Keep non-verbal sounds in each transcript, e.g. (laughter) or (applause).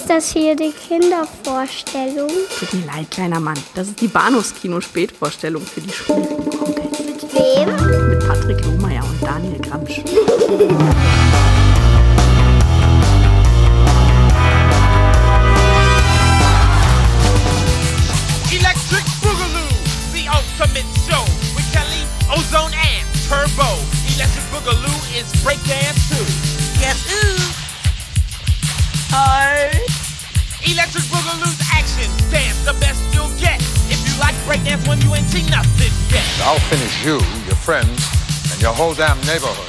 Ist das hier die Kindervorstellung? Tut mir leid, kleiner Mann. Das ist die Bahnhofskino-Spätvorstellung für die schwierigen Onkels. Mit wem? Mit Patrick Lohmeier und Daniel Gramsch. Electric Boogaloo, the ultimate show with Kelly, Ozone, and Turbo. Electric Boogaloo is breakdance too. Guess who? Hi. Electric Boogaloo's action dance, the best you'll get. If you like breakdance when you ain't seen nothing yet. I'll finish you, your friends, and your whole damn neighborhood.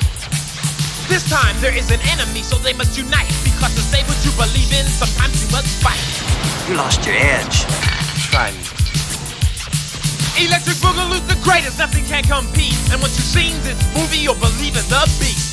This time there is an enemy, so they must unite. Because to say what you believe in, sometimes you must fight. You lost your edge. Try me. Electric Boogaloo's the greatest, nothing can compete. And once you've seen this movie, you'll believe in the beat.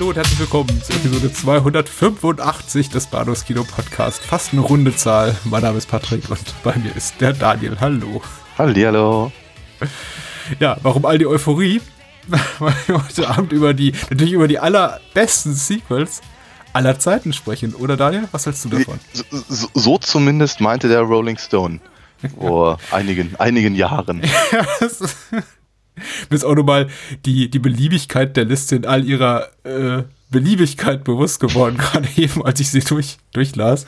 Hallo und herzlich willkommen zu Episode 285 des Bahnhofs Kino Podcast. Fast eine runde Zahl. Mein Name ist Patrick und bei mir ist der Daniel. Hallo. Hallihallo. Ja, warum all die Euphorie? (laughs) Weil wir heute Abend über die, natürlich über die allerbesten Sequels aller Zeiten sprechen. Oder Daniel? Was hältst du davon? So, so, so zumindest meinte der Rolling Stone (laughs) vor einigen, einigen Jahren. (laughs) Ja, das ist- Mir ist auch nochmal die, die Beliebigkeit der Liste in all ihrer äh, Beliebigkeit bewusst geworden, (laughs) gerade eben, als ich sie durch, durchlas.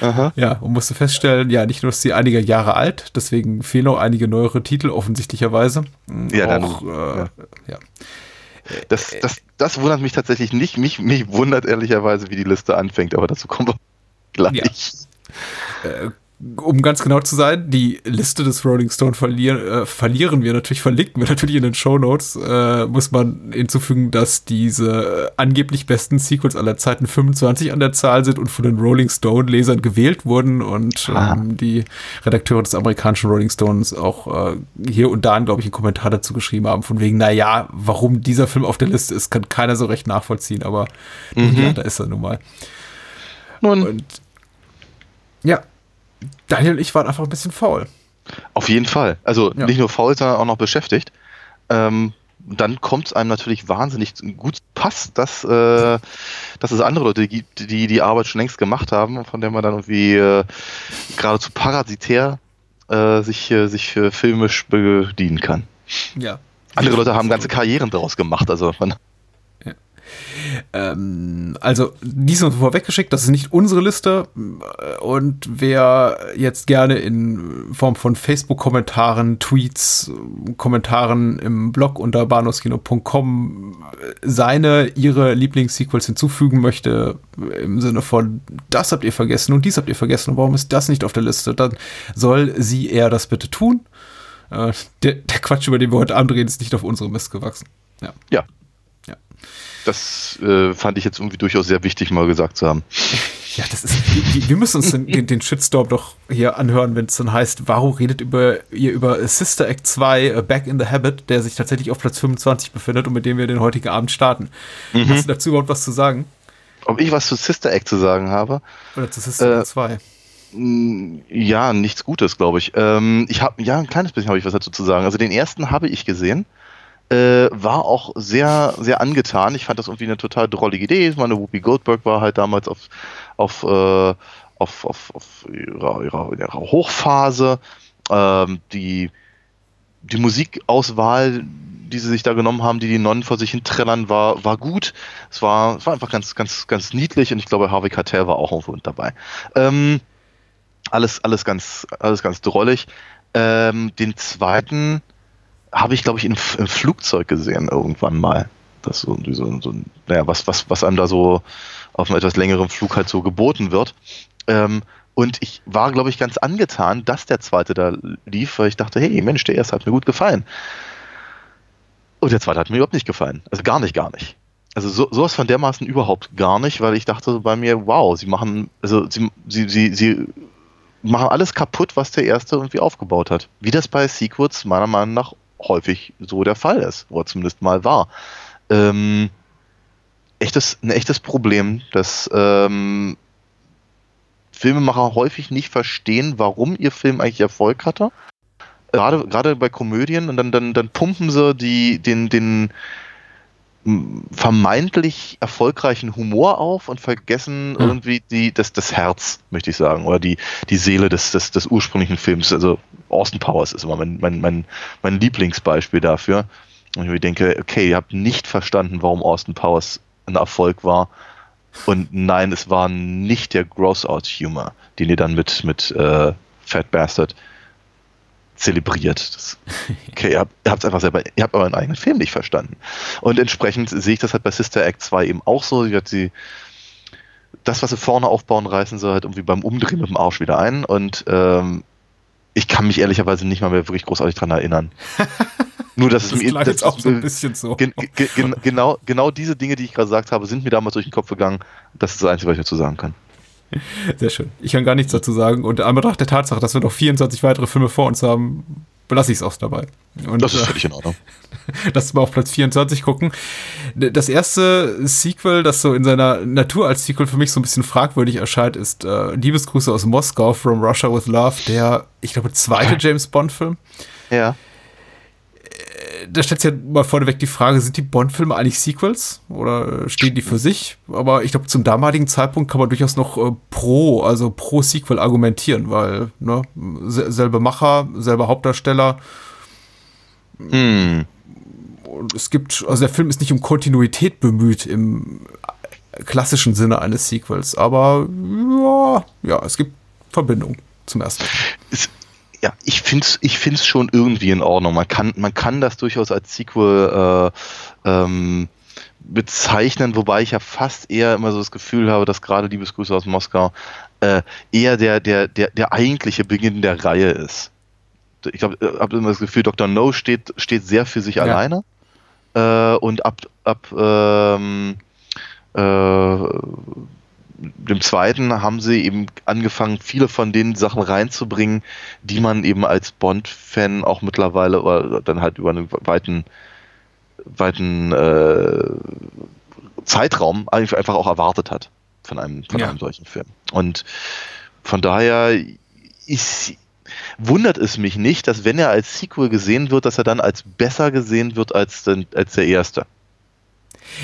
Aha. Ja, und musste feststellen, ja, nicht nur ist sie einige Jahre alt, deswegen fehlen auch einige neuere Titel offensichtlicherweise. Ja, dann- auch, äh, ja. Das, das, das wundert mich tatsächlich nicht. Mich, mich wundert ehrlicherweise, wie die Liste anfängt, aber dazu kommen wir gleich. Um ganz genau zu sein, die Liste des Rolling Stone verlieren, äh, verlieren wir natürlich, verlinken wir natürlich in den Show Notes. Äh, muss man hinzufügen, dass diese angeblich besten Sequels aller Zeiten 25 an der Zahl sind und von den Rolling Stone Lesern gewählt wurden und Ah. ähm, die Redakteure des amerikanischen Rolling Stones auch äh, hier und da, glaube ich, einen Kommentar dazu geschrieben haben, von wegen, na ja, warum dieser Film auf der Liste ist, kann keiner so recht nachvollziehen, aber ja, da ist er nun mal. Nun, Und ja, Daniel und ich waren einfach ein bisschen faul. auf jeden Fall. Also Ja. nicht nur faul, sondern auch noch beschäftigt. Ähm, dann kommt es einem natürlich wahnsinnig gut passt, dass, äh, dass es andere Leute gibt, die die Arbeit schon längst gemacht haben, von der man dann irgendwie äh, geradezu parasitär äh, sich, äh, sich filmisch bedienen kann. Ja. Andere Leute haben ganze Karrieren daraus gemacht. Also man, Ähm, also, dies uns vorweggeschickt, das ist nicht unsere Liste. Und wer jetzt gerne in Form von Facebook-Kommentaren, Tweets, Kommentaren im Blog unter bahnhofskino.com seine, ihre Lieblingssequels hinzufügen möchte, im Sinne von, das habt ihr vergessen und dies habt ihr vergessen und warum ist das nicht auf der Liste, dann soll sie eher das bitte tun. Äh, der, der Quatsch, über den wir heute Abend reden, ist nicht auf unsere Mist gewachsen. Ja. ja, Ja. Das äh, fand ich jetzt irgendwie durchaus sehr wichtig, mal gesagt zu haben. Ja, das ist. Wir, müssen uns den, den, Shitstorm doch hier anhören, wenn es dann heißt, Varo redet über ihr über Sister Act 2 uh, Back in the Habit, der sich tatsächlich auf Platz 25 befindet und mit dem wir den heutigen Abend starten. Hast du dazu überhaupt was zu sagen? Ob ich was zu Sister Act zu sagen habe? Oder zu Sister Äh, Act 2? Mm, Ja, nichts Gutes, glaube ich. Ähm, ich habe ja ein kleines bisschen habe ich was dazu zu sagen. Also den ersten habe ich gesehen, äh, war auch sehr sehr angetan. Ich fand das irgendwie eine total drollige Idee. Meine Whoopi Goldberg war halt damals auf auf äh, auf, auf, auf ihrer, ihrer, ihrer Hochphase. Ähm, die die Musikauswahl, die sie sich da genommen haben, die die Nonnen vor sich hin trällern, war, war gut. Es war, es war einfach ganz, ganz, ganz niedlich und ich glaube, Harvey Keitel war auch irgendwo mit dabei. Ähm, alles, alles ganz, alles ganz drollig. Ähm, den zweiten habe ich, glaube ich, in, im Flugzeug gesehen irgendwann mal. Das so, so, so naja, was, was, was einem da so auf einem etwas längeren Flug halt so geboten wird. Ähm, und ich war, glaube ich, ganz angetan, dass der zweite da lief, weil ich dachte, hey, Mensch, der erste hat mir gut gefallen. Und der zweite hat mir überhaupt nicht gefallen. Also gar nicht, gar nicht. Also so, sowas von dermaßen überhaupt gar nicht, weil ich dachte bei mir, wow, sie machen, also sie, sie, sie, sie machen alles kaputt, was der erste irgendwie aufgebaut hat. Wie das bei Sequels meiner Meinung nach häufig so der Fall ist, oder zumindest mal war. Ähm, echtes, ein echtes Problem, dass ähm, Filmemacher häufig nicht verstehen, warum ihr Film eigentlich Erfolg hatte. Gerade, gerade bei Komödien und dann, dann, dann pumpen sie die, den, den vermeintlich erfolgreichen Humor auf und vergessen irgendwie die, das, das Herz, möchte ich sagen, oder die, die Seele des, des, des ursprünglichen Films. Also Austin Powers ist immer mein, mein, mein, mein Lieblingsbeispiel dafür. Und ich denke, okay, ihr habt nicht verstanden, warum Austin Powers ein Erfolg war. Und nein, es war nicht der Gross-Out-Humor, den ihr dann mit, mit äh, Fat Bastard zelebriert. Das, (laughs) okay, ihr habt ihr einfach selber, ihr habt euren eigenen Film nicht verstanden. Und entsprechend sehe ich das halt bei Sister Act 2 eben auch so. Sie, das, was sie vorne aufbauen, reißen sie halt irgendwie beim Umdrehen mit dem Arsch wieder ein. Und ähm, ich kann mich ehrlicherweise nicht mal mehr wirklich großartig dran erinnern. (laughs) Nur, dass Das es mir das- jetzt auch so ein bisschen so. Gen, ge, gen, genau, genau diese Dinge, die ich gerade gesagt habe, sind mir damals durch den Kopf gegangen. Das ist das Einzige, was ich dazu sagen kann. (laughs) Sehr schön. Ich kann gar nichts dazu sagen. Und in Anbetracht der Tatsache, dass wir noch 24 weitere Filme vor uns haben, belasse ich es auch dabei. Und, Das ist äh, völlig in Ordnung. (laughs) Lass mal auf Platz 24 gucken. Das erste Sequel, das so in seiner Natur als Sequel für mich so ein bisschen fragwürdig erscheint, ist äh, Liebesgrüße aus Moskau, From Russia with Love, der, ich glaube, zweite James Bond-Film. Ja. Da stellt sich ja mal vorneweg die Frage, sind die Bond-Filme eigentlich Sequels oder stehen die für sich? Aber ich glaube, zum damaligen Zeitpunkt kann man durchaus noch äh, pro, also pro Sequel argumentieren, weil, ne, se- selbe Macher, selber Hauptdarsteller, Hm. Und es gibt, also der Film ist nicht um Kontinuität bemüht im klassischen Sinne eines Sequels, aber ja, ja es gibt Verbindung zum ersten. Mal. Es, ja, ich finde es ich find's schon irgendwie in Ordnung. Man kann, man kann das durchaus als Sequel äh, ähm, bezeichnen, wobei ich ja fast eher immer so das Gefühl habe, dass gerade Liebesgrüße aus Moskau äh, eher der, der, der, der eigentliche Beginn der Reihe ist. Ich glaube, ich habe immer das Gefühl, Dr. No steht, steht sehr für sich Ja. alleine. Äh, und ab, ab ähm, äh, dem zweiten haben sie eben angefangen, viele von den Sachen reinzubringen, die man eben als Bond-Fan auch mittlerweile oder dann halt über einen weiten, weiten äh, Zeitraum einfach auch erwartet hat von einem, von Ja. einem solchen Film. Und von daher ist, wundert es mich nicht, dass wenn er als Sequel gesehen wird, dass er dann als besser gesehen wird als, als der erste.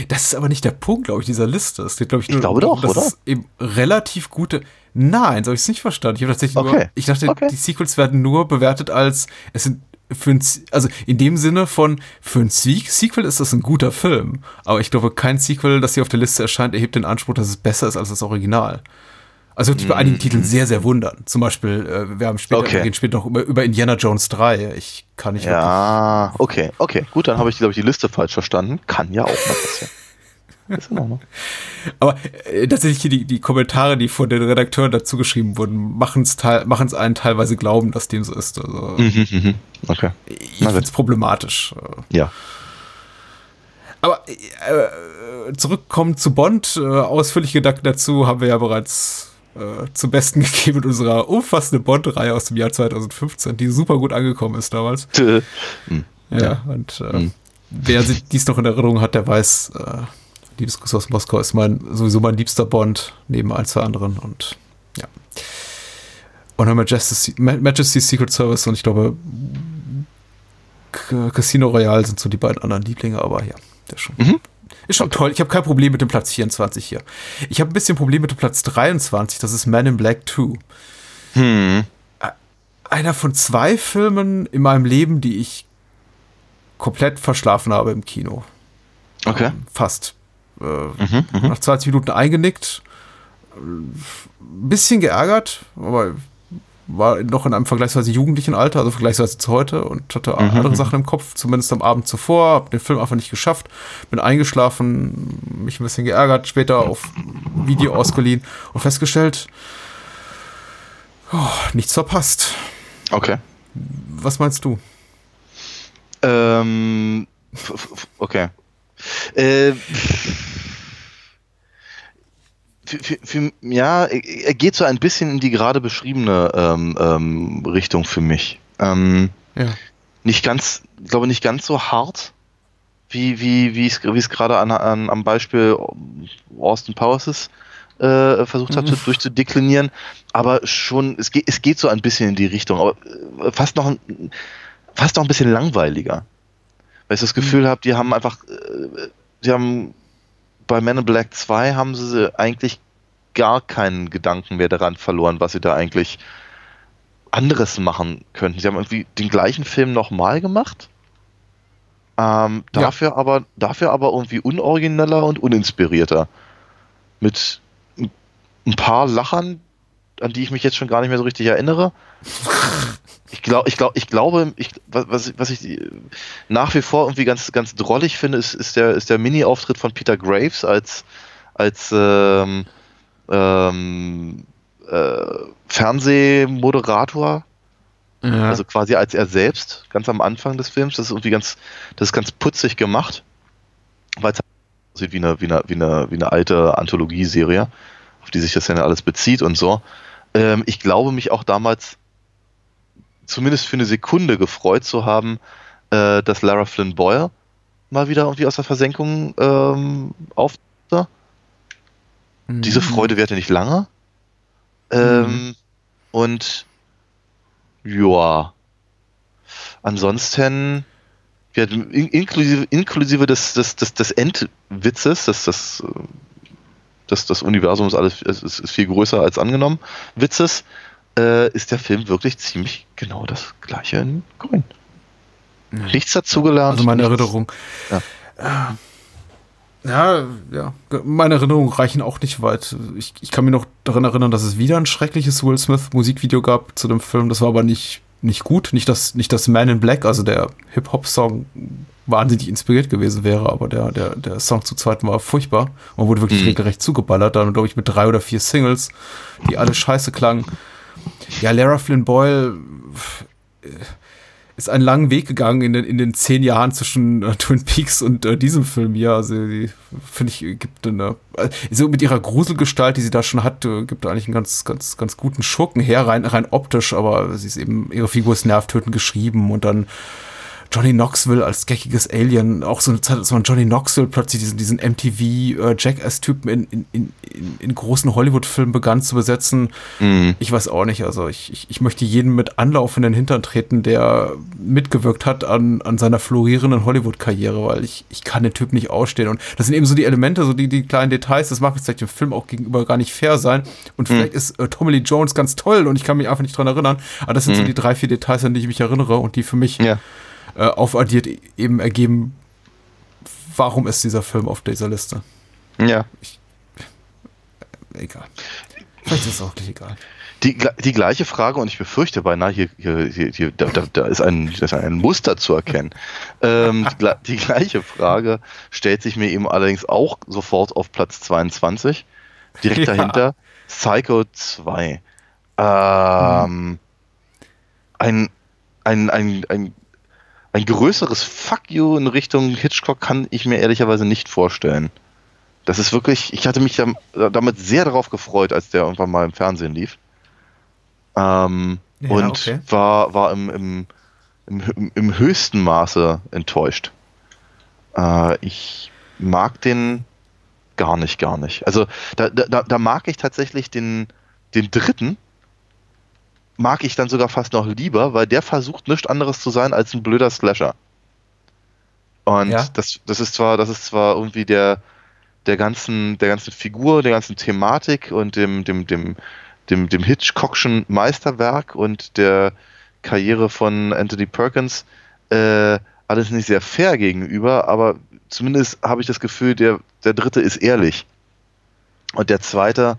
Das ist aber nicht der Punkt, glaube ich, dieser Liste. Es geht, glaube ich, Ich nur glaube darum, doch, dass eben relativ gute. Nein, so habe ich es nicht verstanden. Ich habe tatsächlich nur, Okay. ich dachte, Okay. die Sequels werden nur bewertet als, es sind für ein, also in dem Sinne von, für ein Se Sequel ist das ein guter Film. Aber ich glaube, kein Sequel, das hier auf der Liste erscheint, erhebt den Anspruch, dass es besser ist als das Original. Also würde mich bei einigen Titeln sehr, sehr wundern. Zum Beispiel, äh, wir haben später, Okay. wir reden später noch über, über Indiana Jones 3. Ich kann nicht Ja, okay, okay, gut, dann habe ich, glaube ich, die Liste falsch verstanden. Kann ja auch mal passieren. (laughs) Ist in Ordnung. Aber äh, tatsächlich hier die, die Kommentare, die von den Redakteuren dazu geschrieben wurden, machen es machen's einen teilweise glauben, dass dem so ist. Also, Mhm, mhm. Okay. ich finde es problematisch. Ja. Aber äh, zurückkommen zu Bond, äh, ausführliche Gedanken dazu haben wir ja bereits äh, zum Besten (laughs) gegeben in unserer umfassenden Bond-Reihe aus dem Jahr 2015, die super gut angekommen ist damals. (laughs) Tö. Ja, und äh, Mhm. wer sich dies noch in Erinnerung hat, der weiß, äh, Liebesgruß aus Moskau ist mein, sowieso mein liebster Bond, neben ein, zwei anderen und ja. Und Her Majesty's, Ma- Majesty's Secret Service und ich glaube Casino Royale sind so die beiden anderen Lieblinge, aber ja, der schon. Mhm. Ist schon toll. Ich habe kein Problem mit dem Platz 24 hier. Ich habe ein bisschen Problem mit dem Platz 23, das ist Man in Black 2 Hm. einer von zwei Filmen in meinem Leben, die ich komplett verschlafen habe im Kino. Okay. Fast. Äh, Mhm, mhm. Nach 20 Minuten eingenickt. Ein bisschen geärgert, aber war noch in einem vergleichsweise jugendlichen Alter, also vergleichsweise zu heute und hatte Mhm, andere mhm. Sachen im Kopf, zumindest am Abend zuvor, hab den Film einfach nicht geschafft, bin eingeschlafen, mich ein bisschen geärgert, später auf Video ausgeliehen und festgestellt, oh, nichts verpasst. Okay. Was meinst du? Ähm, okay. Äh, für, für, für, ja, er geht so ein bisschen in die gerade beschriebene ähm, ähm, Richtung für mich. Ähm, Ja. nicht ganz, ich glaube nicht ganz so hart, wie, wie, wie es, wie es gerade an, an, am Beispiel Austin Powers ist, äh, versucht hat, durchzudeklinieren. Aber schon, es geht, es geht so ein bisschen in die Richtung, aber äh, fast noch, ein- fast noch ein bisschen langweiliger. Weil ich das Gefühl habe, die haben einfach, äh, die haben bei Men in Black 2 haben sie eigentlich gar keinen Gedanken mehr daran verloren, was sie da eigentlich anderes machen könnten. Sie haben irgendwie den gleichen Film nochmal gemacht. Ähm, Ja. dafür, aber, dafür aber irgendwie unorigineller und uninspirierter. Mit ein- paar Lachern, an die ich mich jetzt schon gar nicht mehr so richtig erinnere. Ich, glaub, ich, glaub, ich glaube, ich, was, was ich- was ich äh, nach wie vor irgendwie ganz, ganz drollig finde, ist, ist der, ist der Mini-Auftritt von Peter Graves als, als ähm, ähm, äh, Fernsehmoderator. Ja. Also quasi als er selbst, ganz am Anfang des Films. Das ist irgendwie ganz, das ist ganz putzig gemacht, weil es aussieht wie eine, wie eine, wie eine, wie eine alte Anthologieserie, auf die sich das ja alles bezieht und so. Ähm, ich glaube mich auch damals zumindest für eine Sekunde gefreut zu haben, äh, dass Lara Flynn Boyle mal wieder irgendwie aus der Versenkung ähm, Diese Freude währte nicht lange. Ähm, Und ja, ansonsten ja, in, inklusive, inklusive des, des, des, des Endwitzes, dass das, das, das Universum ist alles ist, ist ist viel größer als angenommen, Witzes, äh, ist der Film wirklich ziemlich genau das gleiche in Grün. Nichts dazugelernt. Also meine nichts- Erinnerung. Ja. Ja, ja. Meine Erinnerungen reichen auch nicht weit. Ich, ich kann mich noch daran erinnern, dass es wieder ein schreckliches Will Smith Musikvideo gab zu dem Film. Das war aber nicht, nicht gut. Nicht, dass, nicht, dass Man in Black, also der Hip-Hop-Song, wahnsinnig inspiriert gewesen wäre, aber der, der, der Song zu zweit war furchtbar und wurde wirklich Mhm. regelrecht zugeballert. Dann, glaube ich, mit drei oder vier Singles, die alle scheiße klangen. Ja, Lara Flynn Boyle äh, ist einen langen Weg gegangen in den, in den zehn Jahren zwischen äh, Twin Peaks und äh, diesem Film hier. Also, finde ich, gibt eine, äh, so mit ihrer Gruselgestalt, die sie da schon hat, äh, gibt eigentlich einen ganz, ganz, ganz guten Schurken her, rein, rein optisch, aber sie ist eben, ihre Figur ist nervtötend geschrieben und dann Johnny Knoxville als geckiges Alien, auch so eine Zeit, als man Johnny Knoxville plötzlich diesen, diesen MTV äh, Jackass-Typen in, in, in, in, großen Hollywood-Filmen begann zu besetzen. Mhm. Ich weiß auch nicht, also ich, ich, ich möchte jedem mit Anlauf in den Hintern treten, der mitgewirkt hat an, an seiner florierenden Hollywood-Karriere, weil ich, ich kann den Typ nicht ausstehen. Und das sind eben so die Elemente, so die, die kleinen Details, das mag jetzt vielleicht dem Film auch gegenüber gar nicht fair sein. Und vielleicht ist äh, Tommy Lee Jones ganz toll und ich kann mich einfach nicht dran erinnern. Aber das sind so die drei, vier Details, an die ich mich erinnere und die für mich Ja. Äh, aufaddiert eben ergeben, warum ist dieser Film auf dieser Liste. Ja. Egal. Vielleicht ist es auch gleich egal. Die, die gleiche Frage, und ich befürchte beinahe, hier, hier, hier, da, da, ist ein, da ist ein Muster zu erkennen. ähm, die, die gleiche Frage stellt sich mir eben allerdings auch sofort auf Platz 22. Direkt (laughs) Ja. dahinter Psycho 2. Ähm, ein, ein, ein, ein, ein größeres Fuck you in Richtung Hitchcock kann ich mir ehrlicherweise nicht vorstellen. Das ist wirklich, ich hatte mich dam- damit sehr darauf gefreut, als der irgendwann mal im Fernsehen lief. Ähm, Ja, und okay. war, war im, im, im, im, im höchsten Maße enttäuscht. Äh, ich mag den gar nicht, gar nicht. Also da, da, da mag ich tatsächlich den, den dritten, mag ich dann sogar fast noch lieber, weil der versucht nichts anderes zu sein als ein blöder Slasher. Und Ja. das, das ist zwar, das ist zwar irgendwie der, der ganzen, der ganzen Figur, der ganzen Thematik und dem, dem, dem, dem, dem Hitchcockschen Meisterwerk und der Karriere von Anthony Perkins äh, alles nicht sehr fair gegenüber, aber zumindest habe ich das Gefühl, der, der dritte ist ehrlich. Und der zweite,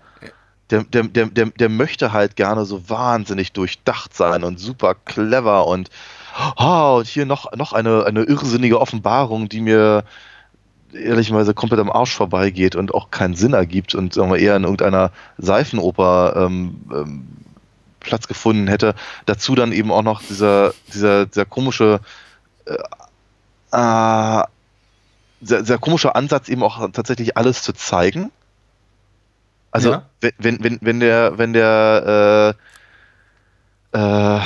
der, der, der, der, der möchte halt gerne so wahnsinnig durchdacht sein und super clever und, oh, und hier noch, noch eine, eine irrsinnige Offenbarung, die mir ehrlicherweise komplett am Arsch vorbeigeht und auch keinen Sinn ergibt und sagen wir, eher in irgendeiner Seifenoper ähm, ähm, Platz gefunden hätte. Dazu dann eben auch noch dieser, dieser, dieser komische äh, äh, sehr, sehr komischer Ansatz, eben auch tatsächlich alles zu zeigen. Also Ja. wenn, wenn, wenn, der, wenn der äh, äh,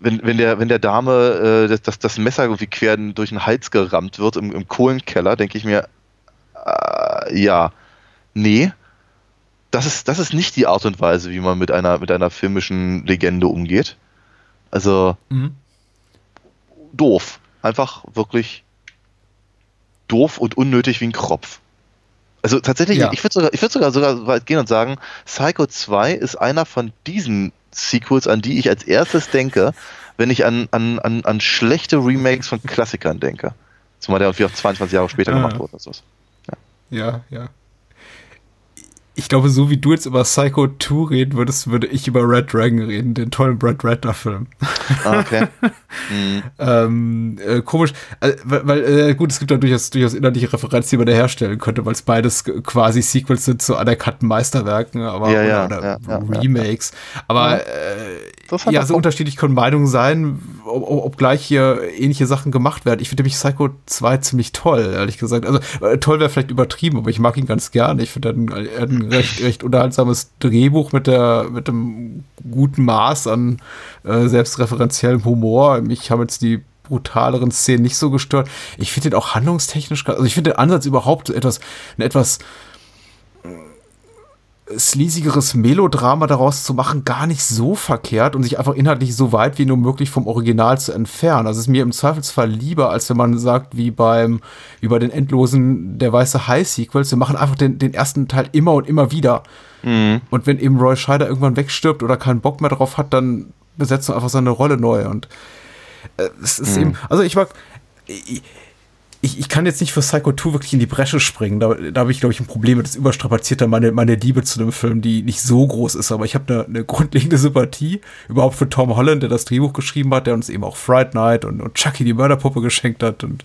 wenn, wenn, der, wenn der Dame äh, das, das, das Messer irgendwie quer durch den Hals gerammt wird im, im Kohlenkeller, denke ich mir, äh, ja, nee, das ist, das ist nicht die Art und Weise, wie man mit einer, mit einer filmischen Legende umgeht. Also, Mhm. doof. Einfach wirklich doof und unnötig wie ein Kropf. Also tatsächlich, Ja. ich würde sogar, ich würd sogar, sogar so weit gehen und sagen, Psycho 2 ist einer von diesen Sequels, an die ich als erstes denke, (laughs) wenn ich an, an, an, an schlechte Remakes von Klassikern denke. Zumal der irgendwie auch 22 Jahre später Ah. gemacht wurde. Also. Ja, ja. Ich glaube, so wie du jetzt über Psycho 2 reden würdest, würde ich über Red Dragon reden, den tollen Brad Ratner-Film. Ah, okay. (laughs) Mhm. Ähm, äh, komisch, äh, weil, äh, gut, es gibt da durchaus, durchaus inhaltliche Referenzen, die man da herstellen könnte, weil es beides quasi Sequels sind zu anerkannten Meisterwerken, aber Ja, ja, oder, ja, Remakes. Aber äh, ja, so Punkt. unterschiedlich können Meinungen sein, ob, ob ob gleich hier ähnliche Sachen gemacht werden. Ich finde nämlich Psycho 2 ziemlich toll, ehrlich gesagt. Also äh, toll wäre vielleicht übertrieben, aber ich mag ihn ganz gerne. Ich finde er hat ein, hat recht, recht unterhaltsames Drehbuch mit der mit dem guten Maß an äh, selbstreferenziellem Humor. Mich haben jetzt die brutaleren Szenen nicht so gestört. Ich finde den auch handlungstechnisch, also ich finde den Ansatz überhaupt etwas, ein etwas sleasigeres Melodrama daraus zu machen, gar nicht so verkehrt und sich einfach inhaltlich so weit wie nur möglich vom Original zu entfernen. Also es ist mir im Zweifelsfall lieber, als wenn man sagt, wie beim, wie bei den endlosen Der Weiße Hai Sequels, wir machen einfach den, den ersten Teil immer und immer wieder. Und wenn eben Roy Scheider irgendwann wegstirbt oder keinen Bock mehr drauf hat, dann besetzt er einfach seine Rolle neu und äh, es ist eben, also ich mag, ich, ich, kann jetzt nicht für Psycho 2 wirklich in die Bresche springen. Da, da habe ich, glaube ich, ein Problem mit. Das überstrapaziert meine, meine Liebe zu dem Film, die nicht so groß ist. Aber ich habe eine, eine grundlegende Sympathie überhaupt für Tom Holland, der das Drehbuch geschrieben hat, der uns eben auch Fright Night und, und Chucky die Mörderpuppe geschenkt hat. Und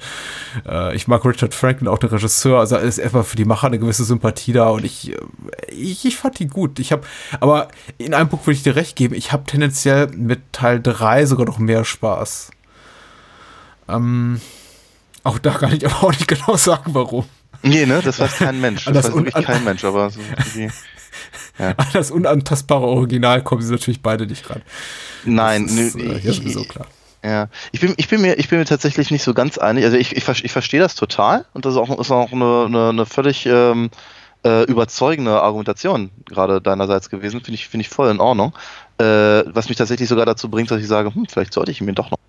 äh, ich mag Richard Franklin, auch der Regisseur. Also ist einfach für die Macher eine gewisse Sympathie da. Und ich, äh, ich, ich fand die gut. Ich habe, aber in einem Punkt würde ich dir recht geben. Ich habe tendenziell mit Teil 3 sogar noch mehr Spaß. Ähm, auch da kann ich aber auch nicht genau sagen, warum. Nee, ne, das weiß kein Mensch. Das, Das weiß wirklich kein Mensch, aber so (laughs) irgendwie. An das unantastbare Original kommen sie natürlich beide nicht ran. Nein, das ist, nö, äh, ich- ja sowieso klar. Ja, ich bin, ich bin mir, ich bin mir tatsächlich nicht so ganz einig. Also ich, ich, ich verstehe das total und das ist auch, ist auch eine, eine, eine völlig ähm, äh, überzeugende Argumentation gerade deinerseits gewesen. Finde ich, finde ich voll in Ordnung. Äh, was mich tatsächlich sogar dazu bringt, dass ich sage, hm, vielleicht sollte ich mir doch noch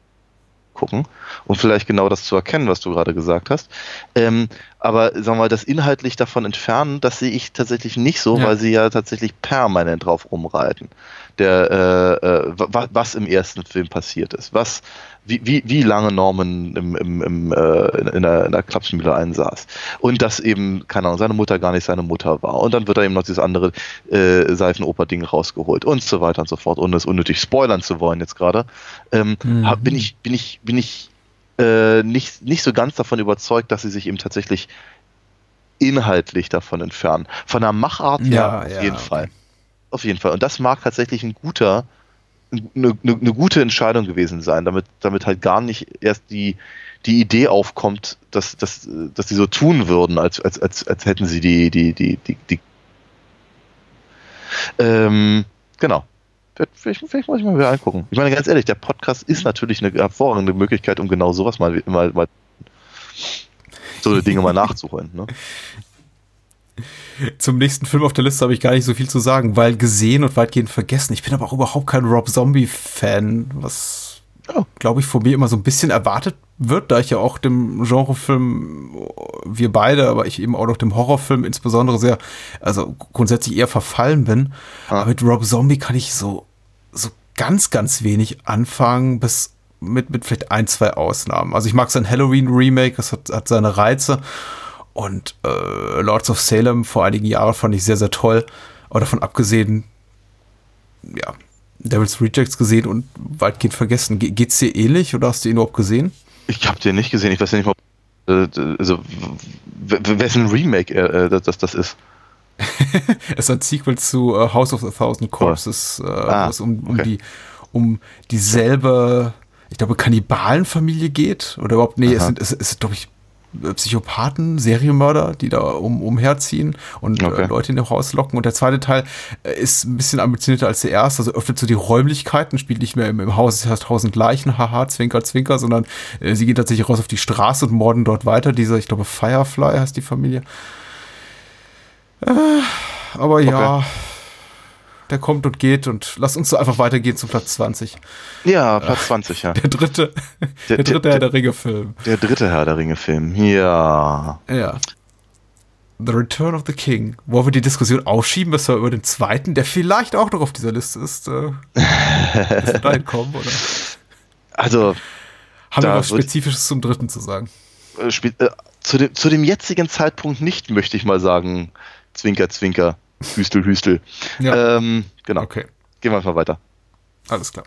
gucken und vielleicht genau das zu erkennen, was du gerade gesagt hast. Ähm, aber sagen wir mal, das inhaltlich davon entfernen, das sehe ich tatsächlich nicht so, Ja. weil sie ja tatsächlich permanent drauf rumreiten. Der, äh, äh, wa- was im ersten Film passiert ist, was, wie, wie, wie lange Norman im, im, im, äh, in, in der, in der Klapsmühle einsaß. Und dass eben, keine Ahnung, seine Mutter gar nicht seine Mutter war. Und dann wird da eben noch dieses andere äh, Seifenoper-Ding rausgeholt und so weiter und so fort, ohne es unnötig spoilern zu wollen jetzt gerade. Ähm, hab, bin ich, bin ich, bin ich äh, nicht, nicht so ganz davon überzeugt, dass sie sich eben tatsächlich inhaltlich davon entfernen. Von der Machart her Ja, auf ja, jeden okay. Fall. Auf jeden Fall. Und das mag tatsächlich ein guter, eine, eine, eine gute Entscheidung gewesen sein, damit, damit halt gar nicht erst die, die Idee aufkommt, dass, dass, dass sie so tun würden, als, als, als, als hätten sie die, die, die, die, die ähm, genau. Vielleicht, vielleicht muss ich mal wieder angucken. Ich meine, ganz ehrlich, der Podcast ist natürlich eine hervorragende Möglichkeit, um genau sowas mal, mal, mal so Dinge mal nachzuholen. Ne? (laughs) (laughs) Zum nächsten Film auf der Liste habe ich gar nicht so viel zu sagen, weil gesehen und weitgehend vergessen. Ich bin aber auch überhaupt kein Rob Zombie-Fan, was, Oh. glaube ich, von mir immer so ein bisschen erwartet wird, da ich ja auch dem Genrefilm, wir beide, aber ich eben auch noch dem Horrorfilm insbesondere sehr, also grundsätzlich eher verfallen bin. Ah. Aber mit Rob Zombie kann ich so, so ganz, ganz wenig anfangen, bis mit, mit vielleicht ein, zwei Ausnahmen. Also ich mag sein Halloween-Remake, das hat, hat seine Reize. Und äh, Lords of Salem vor einigen Jahren fand ich sehr, sehr toll. Aber davon abgesehen, ja, Devil's Rejects gesehen und weitgehend vergessen. Ge geht's dir ähnlich oder hast du ihn überhaupt gesehen? Ich habe den nicht gesehen, ich weiß ja nicht mal, äh, also wessen Remake äh, das, das, ist. (laughs) Es ist ein Sequel zu äh, House of a Thousand Corpses, äh, Ah, wo es um, um okay. die um dieselbe, ich glaube, Kannibalenfamilie geht. Oder überhaupt, nee, es Aha. sind, es ist, glaube ich, Psychopathen, Serienmörder, die da um, umherziehen und Okay. äh, Leute in ihr Haus locken. Und der zweite Teil äh, ist ein bisschen ambitionierter als der erste, also öffnet so die Räumlichkeiten, spielt nicht mehr im, im Haus, es heißt tausend Leichen, haha, Zwinker, Zwinker, sondern äh, sie gehen tatsächlich raus auf die Straße und morden dort weiter. Dieser, ich glaube, Firefly heißt die Familie. Äh, aber ja, der kommt und geht und lass uns so einfach weitergehen zu Platz 20. Ja, Platz 20, ja. (laughs) Der dritte, der, Der- dritte der- Herr der Ringe-Film. Der dritte Herr der Ringe-Film. Ja. Ja. The Return of the King. Wollen wir die Diskussion aufschieben, bis wir über den zweiten, der vielleicht auch noch auf dieser Liste ist, äh, (laughs) dahin kommen, oder? Also, Haben wir was Spezifisches zum dritten zu sagen? äh, äh, zu, dem, zu dem jetzigen Zeitpunkt nicht, möchte ich mal sagen. Zwinker, Zwinker. Hüstel, Hüstel. Ja. Ähm, genau. Okay, Gehen wir einfach weiter. alles klar.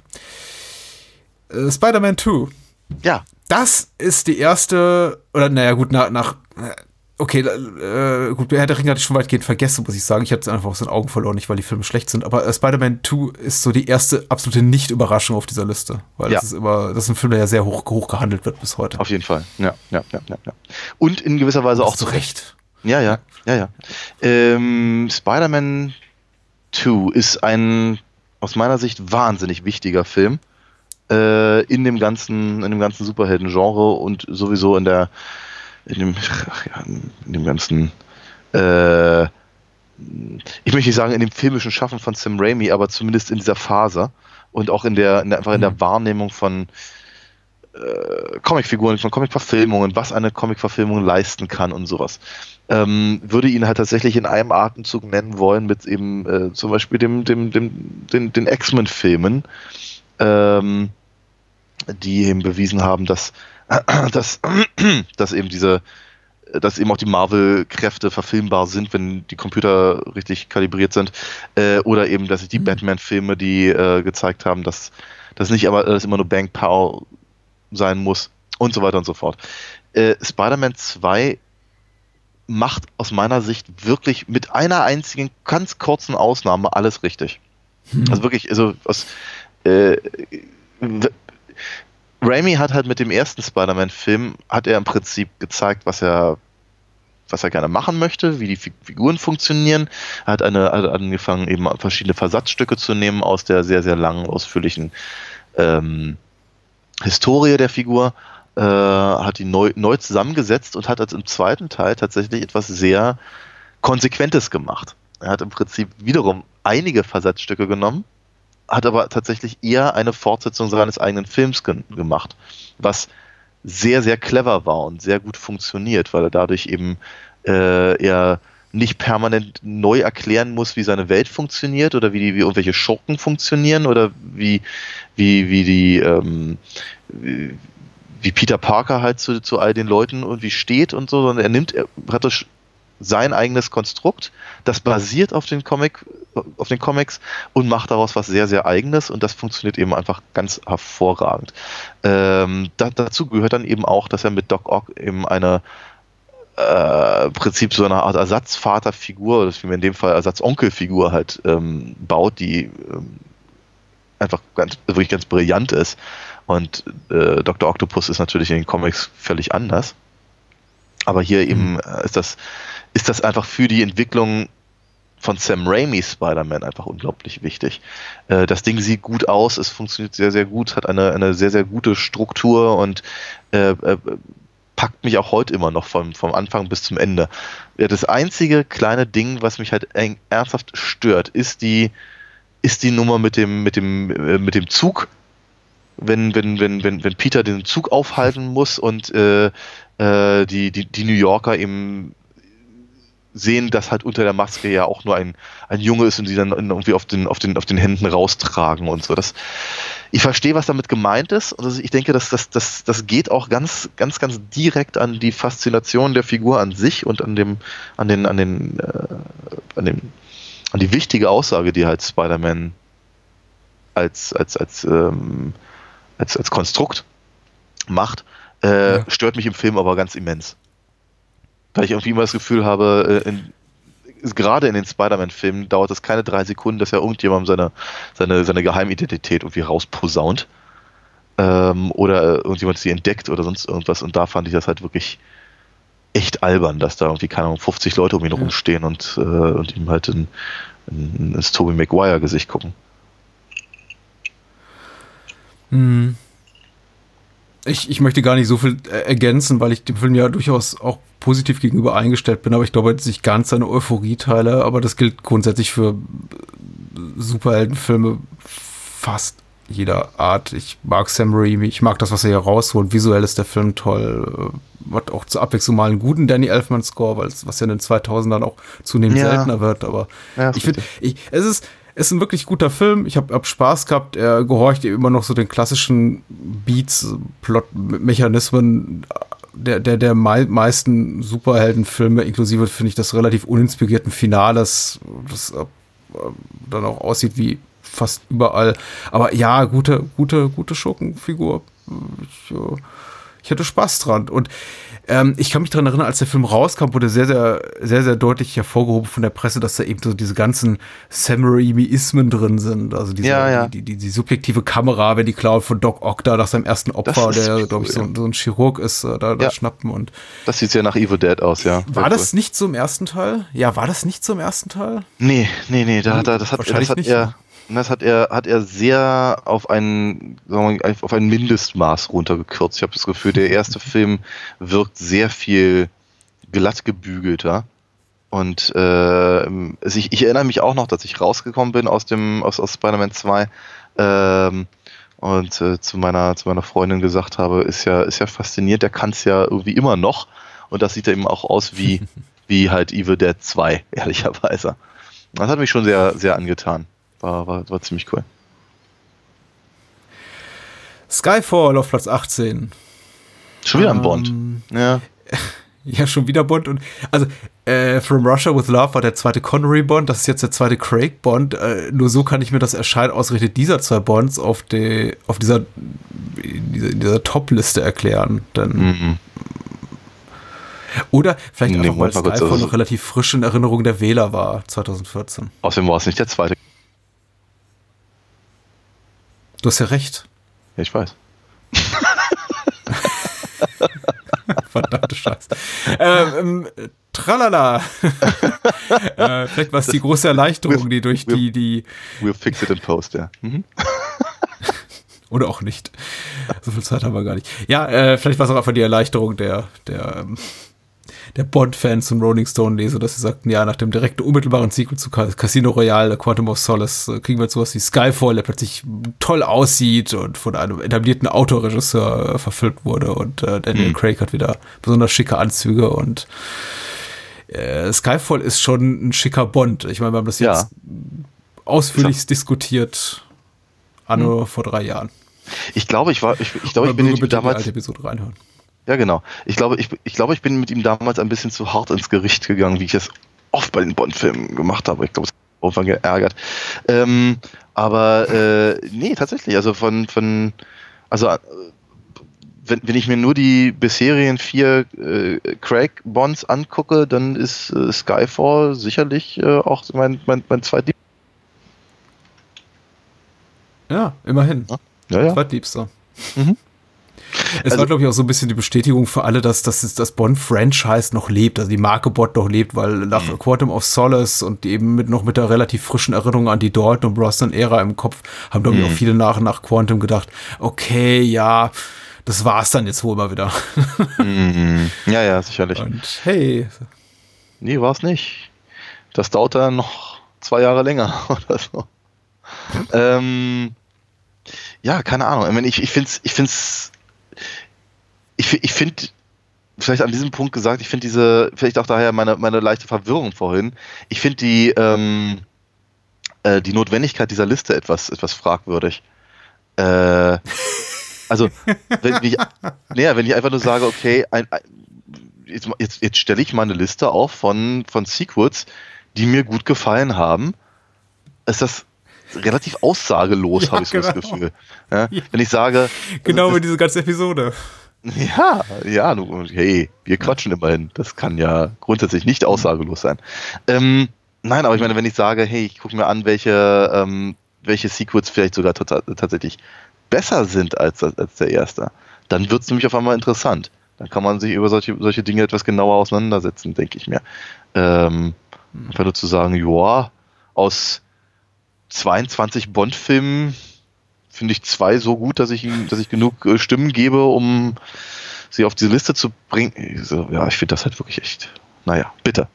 Äh, Spider-Man 2. Ja. Das ist die erste, oder naja, gut, nach, nach äh, okay, äh, gut, Herr der Ringe hatte ich schon weitgehend vergessen, muss ich sagen. Ich hatte es einfach aus den Augen verloren, nicht weil die Filme schlecht sind. Aber äh, Spider-Man 2 ist so die erste absolute Nicht-Überraschung auf dieser Liste. Weil Ja. das ist immer, das ist ein Film, der ja sehr hoch, hoch gehandelt wird bis heute. Auf jeden Fall. Ja, ja, ja, ja. ja. Und in gewisser Weise auch zu Recht. Ja, ja, ja, ja. Ähm, Spider-Man 2 ist ein aus meiner Sicht wahnsinnig wichtiger Film äh, in dem ganzen, in dem ganzen Superhelden-Genre und sowieso in der, in dem, ja, in dem ganzen, äh, ich möchte nicht sagen in dem filmischen Schaffen von Sam Raimi, aber zumindest in dieser Phase und auch in der, in der einfach in der Wahrnehmung von äh, Comicfiguren, von Comicverfilmungen, was eine Comicverfilmung leisten kann und sowas. Ähm, würde ihn halt tatsächlich in einem Atemzug nennen wollen mit eben äh, zum Beispiel dem, dem, dem, den, den X-Men-Filmen, ähm, die eben bewiesen haben, dass, (clears throat) dass, (clears throat) dass eben diese dass eben auch die Marvel-Kräfte verfilmbar sind, wenn die Computer richtig kalibriert sind. Äh, oder eben, dass sich die Batman-Filme, die äh, gezeigt haben, dass das nicht aber alles immer nur Bang Pow sein muss und so weiter und so fort. Äh, Spider-Man 2 macht aus meiner Sicht wirklich mit einer einzigen ganz kurzen Ausnahme alles richtig. Also wirklich, also aus, äh, Raimi hat halt mit dem ersten Spider-Man-Film hat er im Prinzip gezeigt, was er was er gerne machen möchte, wie die Fi- Figuren funktionieren. Er hat, eine, hat angefangen, eben verschiedene Versatzstücke zu nehmen aus der sehr, sehr langen, ausführlichen ähm, Historie der Figur, äh, hat die neu, neu zusammengesetzt und hat als im zweiten Teil tatsächlich etwas sehr Konsequentes gemacht. Er hat im Prinzip wiederum einige Versatzstücke genommen, hat aber tatsächlich eher eine Fortsetzung seines eigenen Films ge gemacht, was sehr, sehr clever war und sehr gut funktioniert, weil er dadurch eben äh, er nicht permanent neu erklären muss, wie seine Welt funktioniert oder wie, die, wie irgendwelche Schurken funktionieren oder wie, wie, wie die ähm, wie, wie Peter Parker halt zu, zu all den Leuten irgendwie steht und so, sondern er nimmt praktisch sein eigenes Konstrukt, das basiert auf den Comic, auf den Comics und macht daraus was sehr, sehr eigenes und das funktioniert eben einfach ganz hervorragend. Ähm, da, dazu gehört dann eben auch, dass er mit Doc Ock eben eine äh, Prinzip so eine Art Ersatzvaterfigur, oder wie in dem Fall Ersatzonkelfigur halt ähm, baut, die ähm, einfach ganz, wirklich ganz brillant ist. Und äh, Dr. Octopus ist natürlich in den Comics völlig anders. Aber hier eben äh, ist das, ist das einfach für die Entwicklung von Sam Raimi Spider-Man einfach unglaublich wichtig. Äh, das Ding sieht gut aus, es funktioniert sehr, sehr gut, hat eine, eine sehr, sehr gute Struktur und äh, äh, packt mich auch heute immer noch vom, vom Anfang bis zum Ende. Das einzige kleine Ding, was mich halt ernsthaft stört, ist die, ist die Nummer mit dem, mit dem, äh, mit dem Zug. Wenn, wenn, wenn, wenn, wenn Peter den Zug aufhalten muss und äh, äh, die, die, die New Yorker eben sehen, dass halt unter der Maske ja auch nur ein, ein Junge ist und die dann irgendwie auf den, auf den, auf den Händen raustragen und so. Das, ich verstehe, was damit gemeint ist. Und das, ich denke, dass das, das, das geht auch ganz, ganz, ganz direkt an die Faszination der Figur an sich und an dem, an den, an den, äh, an den, an die wichtige Aussage, die halt Spider-Man als, als, als, ähm, als, als Konstrukt macht, äh, Ja. stört mich im Film aber ganz immens. Weil ich irgendwie immer das Gefühl habe, äh, in, gerade in den Spider-Man-Filmen dauert es keine drei Sekunden, dass ja irgendjemand seine, seine, seine Geheimidentität irgendwie rausposaunt. Ähm, oder irgendjemand sie entdeckt oder sonst irgendwas. Und da fand ich das halt wirklich echt albern, dass da irgendwie, keine Ahnung, 50 Leute um ihn rumstehen und, äh, und ihm halt in, in, ins Tobey Maguire-Gesicht gucken. Hm. Ich, ich möchte gar nicht so viel äh, ergänzen, weil ich dem Film ja durchaus auch positiv gegenüber eingestellt bin, aber ich glaube, dass ich ganz seine Euphorie teile, aber das gilt grundsätzlich für Superheldenfilme fast jeder Art. Ich mag Sam Raimi, ich mag das, was er hier rausholt. Visuell ist der Film toll. äh, Hat auch zur Abwechslung mal einen guten Danny Elfman-Score, weil es, was ja in den 2000ern auch zunehmend Ja. seltener wird. Aber Ja, ich finde, ich, es ist, ist ein wirklich guter Film. Ich habe hab Spaß gehabt. Er gehorcht immer noch so den klassischen Beats, Plot-Mechanismen der, der, der mei meisten Superheldenfilme, inklusive finde ich das relativ uninspirierten Finales, das äh, dann auch aussieht wie fast überall. Aber ja, gute, gute, gute Schurkenfigur. Ich, äh, ich hatte Spaß dran. Und ähm, ich kann mich daran erinnern, als der Film rauskam, wurde sehr, sehr, sehr, sehr deutlich hervorgehoben von der Presse, dass da eben so diese ganzen Sam Raimi-Ismen drin sind. Also diese, Ja, ja. Die, die, die subjektive Kamera, wenn die klauen von Doc Ock da nach seinem ersten Opfer, der, cool, glaube ich, so, so ein Chirurg ist, äh, da, da Ja. schnappen. Und Das sieht sehr nach Evil Dead aus, ja. War das nicht so im ersten Teil? Ja, war das nicht so im ersten Teil? Nee, nee, nee, da hat er, das hat, Wahrscheinlich das hat nicht, ne? das hat er, hat er sehr auf ein, sagen wir mal, auf ein Mindestmaß runtergekürzt. Ich habe das Gefühl, der erste (laughs) Film wirkt sehr viel glatt gebügelter. Und äh, ich, ich erinnere mich auch noch, dass ich rausgekommen bin aus dem, aus, aus Spider-Man 2 ähm, und äh, zu meiner, zu meiner Freundin gesagt habe, ist ja, ist ja faszinierend, der kann es ja irgendwie immer noch. Und das sieht ja eben auch aus wie, (laughs) wie halt Evil Dead 2, ehrlicherweise. Das hat mich schon sehr, sehr angetan. War, war, war ziemlich cool. Skyfall auf Platz 18. Schon wieder ein Ähm, Bond. Ja. (laughs) Ja, schon wieder Bond. Und also äh, From Russia with Love war der zweite Connery Bond, das ist jetzt der zweite Craig Bond. Äh, nur so kann ich mir das Erscheinen ausgerechnet dieser zwei Bonds auf, die, auf dieser, dieser, dieser Top-Liste erklären. Denn, Mhm. Oder vielleicht Nee, einfach, weil Skyfall also- noch relativ frisch in Erinnerung der Wähler war, 2014. Außerdem war es nicht der zweite. Du hast ja recht. Ja, ich weiß. (laughs) Verdammte Scheiße. ähm, ähm, tralala. (laughs) äh, vielleicht war es die große Erleichterung, die durch die, die, We'll fix it in post, ja. Mhm. (laughs) Oder auch nicht. So viel Zeit haben wir gar nicht. Ja, äh, vielleicht war es auch einfach die Erleichterung der, der, ähm, der Bond-Fans zum Rolling Stone Leser, dass sie sagten, ja, nach dem direkten unmittelbaren Sequel zu Ca- Casino Royale, Quantum of Solace, äh, kriegen wir jetzt sowas wie Skyfall, der plötzlich toll aussieht und von einem etablierten Autoregisseur äh, verfilmt wurde und äh, Daniel Craig hat wieder besonders schicke Anzüge und äh, Skyfall ist schon ein schicker Bond. Ich meine, wir haben das Ja. jetzt ausführlich diskutiert anno vor drei Jahren. Ich glaube, ich war, ich, ich glaube, Aber ich bin damals, alte Episode reinhören. Ja genau. Ich glaube, ich, ich glaube, ich bin mit ihm damals ein bisschen zu hart ins Gericht gegangen, wie ich es oft bei den Bond-Filmen gemacht habe. Ich glaube, es hat mich irgendwann geärgert. Ähm, aber äh, nee, tatsächlich. Also von, von also äh, wenn, wenn ich mir nur die bisherigen vier äh, Craig-Bonds angucke, dann ist äh, Skyfall sicherlich äh, auch mein, mein, mein zweitliebster. Ja, immerhin. Ja, ja. Zweitliebster. Mhm. Es Also- war, glaube ich, auch so ein bisschen die Bestätigung für alle, dass, dass das Bond-Franchise noch lebt, also die Marke Bond noch lebt, weil nach Mhm. Quantum of Solace und eben mit, noch mit der relativ frischen Erinnerung an die Dalton und Brosnan-Ära im Kopf, haben, glaube ich, Mhm. auch viele nach, nach Quantum gedacht, okay, ja, das war's dann jetzt wohl mal wieder. Mhm. ja, ja, sicherlich. Und hey, Nee, war es nicht. Das dauert dann noch zwei Jahre länger (laughs) oder so. Ähm, ja, keine Ahnung. Ich, meine, ich, ich finde es, ich finde ich, ich finde, vielleicht an diesem Punkt gesagt, ich finde diese, vielleicht auch daher meine, meine leichte Verwirrung vorhin, ich finde die, ähm, äh, die Notwendigkeit dieser Liste etwas, etwas fragwürdig. Äh, also, wenn ich, naja, wenn ich einfach nur sage, okay, ein, ein, jetzt, jetzt, jetzt stelle ich mal eine Liste auf von, von Sequels, die mir gut gefallen haben, ist das relativ aussagelos, Ja, habe ich so das genau. Gefühl. Ja, Wenn ich sage, genau das, wie diese ganze Episode. (laughs) ja, ja, du, hey, wir quatschen immerhin. Das kann ja grundsätzlich nicht aussagelos sein. Ähm, nein, aber ich meine, wenn ich sage, hey, ich gucke mir an, welche, ähm, welche Sequels vielleicht sogar tatsächlich besser sind als, als der erste, dann wird es nämlich auf einmal interessant. Da kann man sich über solche, solche Dinge etwas genauer auseinandersetzen, denke ich mir. Ähm, einfach nur zu sagen, ja, aus 22 Bond-Filmen finde ich zwei so gut, dass ich ihm, dass ich genug äh, Stimmen gebe, um sie auf diese Liste zu bringen. So, ja, ich finde das halt wirklich echt. Naja, bitte.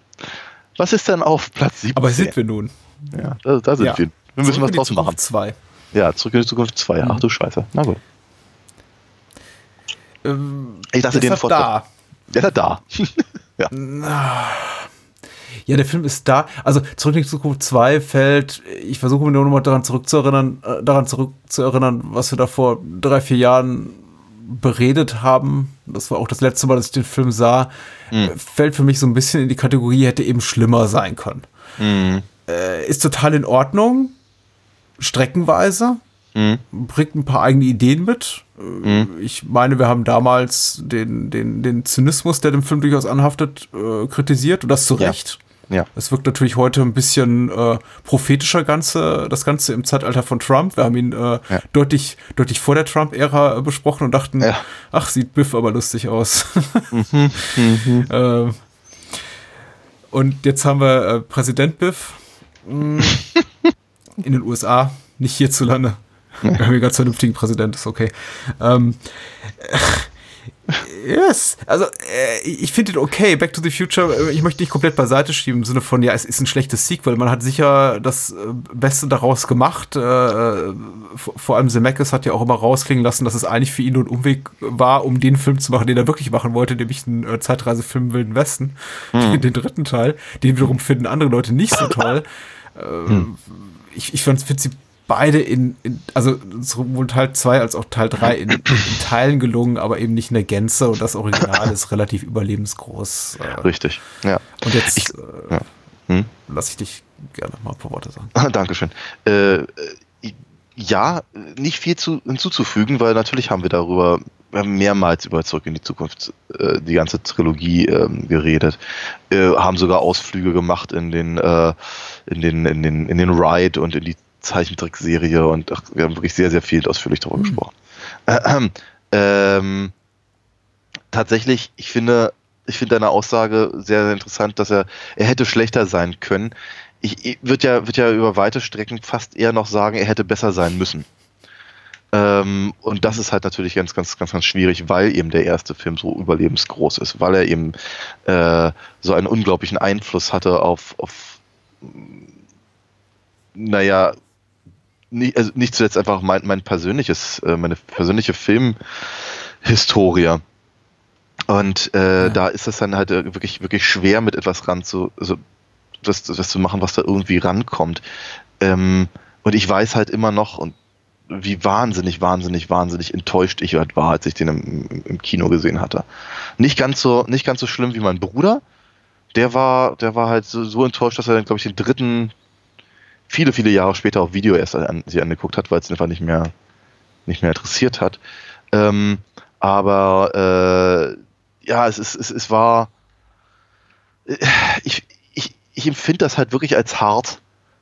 Was ist denn auf Platz 17? Aber sind wir nun? Ja, da, da sind Ja. wir. Wir müssen was draus machen. Zwei. Ja, zurück in die Zukunft 2. Ach du Scheiße. Na gut. Ähm, Ich lasse den Vortrag. da. Ja, da. (laughs) Ja, der Film ist da. Also Zurück in die Zukunft 2 fällt, ich versuche mir nur noch mal daran zurückzuerinnern, äh, daran zurückzuerinnern, was wir da vor drei, vier Jahren beredet haben. Das war auch das letzte Mal, dass ich den Film sah. Äh, Fällt für mich so ein bisschen in die Kategorie, hätte eben schlimmer sein können. Äh, ist total in Ordnung. Streckenweise. Bringt ein paar eigene Ideen mit. Äh, Ich meine, wir haben damals den, den, den Zynismus, der dem Film durchaus anhaftet, äh, kritisiert und das zu Ja. Recht. Ja. Es wirkt natürlich heute ein bisschen äh, prophetischer, Ganze, das Ganze im Zeitalter von Trump. Wir haben ihn äh, deutlich, deutlich vor der Trump-Ära äh, besprochen und dachten, Ja. ach, sieht Biff aber lustig aus. (laughs) äh, und jetzt haben wir äh, Präsident Biff mm, (laughs) in den USA, nicht hierzulande. Wir haben hier ganz vernünftigen Präsident, ist okay. Ähm, Yes. Also, äh, ich finde ihn okay. Back to the Future, äh, ich möchte nicht komplett beiseite schieben im Sinne von, ja, es ist ein schlechtes Sequel. Man hat sicher das äh, Beste daraus gemacht. Äh, äh, vor allem Zemeckis hat ja auch immer rausklingen lassen, dass es eigentlich für ihn nur ein Umweg war, um den Film zu machen, den er wirklich machen wollte, nämlich einen äh, Zeitreisefilm Wilden Westen. Den, den dritten Teil. Den wiederum finden andere Leute nicht so toll. (laughs) Äh, Ich, ich finde sie beide in, in, also sowohl Teil 2 als auch Teil 3 in, in Teilen gelungen, aber eben nicht in der Gänze und das Original ist relativ überlebensgroß. Äh, Richtig. Ja. und jetzt Ich- äh, ja. Hm? lasse ich dich gerne mal ein paar Worte sagen. (laughs) Dankeschön. Äh, ja, nicht viel zu, hinzuzufügen, weil natürlich haben wir darüber wir haben mehrmals über Zurück in die Zukunft äh, die ganze Trilogie ähm, geredet, äh, haben sogar Ausflüge gemacht in den, äh, in den, in den, in den Ride und in die Zeichentrickserie und ach, wir haben wirklich sehr, sehr viel ausführlich darüber gesprochen. Ähm, (clears throat) ähm, tatsächlich, ich finde, ich finde deine Aussage sehr, sehr interessant, dass er, er hätte schlechter sein können. Ich, ich würde ja, würd ja über weite Strecken fast eher noch sagen, er hätte besser sein müssen. Ähm, und das ist halt natürlich ganz, ganz, ganz, ganz schwierig, weil eben der erste Film so überlebensgroß ist, weil er eben äh, so einen unglaublichen Einfluss hatte auf, auf naja, nicht, also nicht zuletzt einfach mein, mein persönliches, äh, meine persönliche Filmhistorie. Und äh, da ist es dann halt äh, wirklich, wirklich schwer, mit etwas ran zu, also das, das zu machen, was da irgendwie rankommt. Ähm, und ich weiß halt immer noch, und wie wahnsinnig, wahnsinnig, wahnsinnig enttäuscht ich halt war, als ich den im, im- im Kino gesehen hatte. Nicht ganz so, nicht ganz so schlimm wie mein Bruder. Der war, der war halt so, so enttäuscht, dass er dann, glaube ich, den dritten viele, viele Jahre später auf Video erst an, sich angeguckt hat, weil es einfach nicht mehr, nicht mehr interessiert hat. Ähm, aber äh, ja, es, ist, es, es war. äh, Ich, ich, ich empfinde das halt wirklich als hart,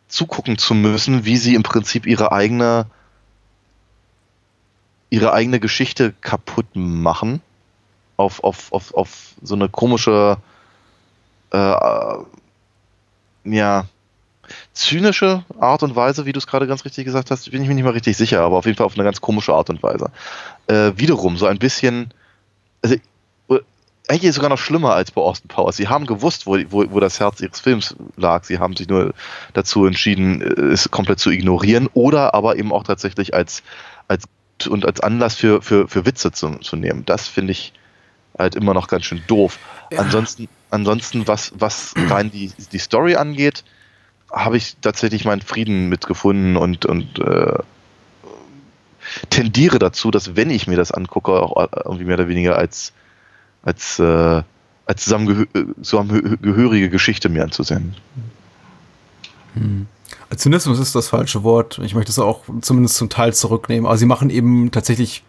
zugucken zu müssen, wie sie im Prinzip ihre eigene ihre eigene Geschichte kaputt machen. Auf, auf, auf, auf so eine komische äh, ja, zynische Art und Weise, wie du es gerade ganz richtig gesagt hast, bin ich mir nicht mal richtig sicher, aber auf jeden Fall auf eine ganz komische Art und Weise. Äh, wiederum so ein bisschen, also äh, eigentlich sogar noch schlimmer als bei Austin Powers. Sie haben gewusst, wo, wo, wo das Herz ihres Films lag. Sie haben sich nur dazu entschieden, äh, es komplett zu ignorieren oder aber eben auch tatsächlich als, als und als Anlass für, für, für Witze zu, zu nehmen. Das finde ich halt immer noch ganz schön doof. Ansonsten, ansonsten, was, was rein die, die Story angeht, habe ich tatsächlich meinen Frieden mitgefunden und, und äh, tendiere dazu, dass wenn ich mir das angucke, auch irgendwie mehr oder weniger als, als, äh, als zusammengehö zusammengehörige Geschichte mir anzusehen. Zynismus ist das falsche Wort. Ich möchte es auch zumindest zum Teil zurücknehmen. Aber sie machen eben tatsächlich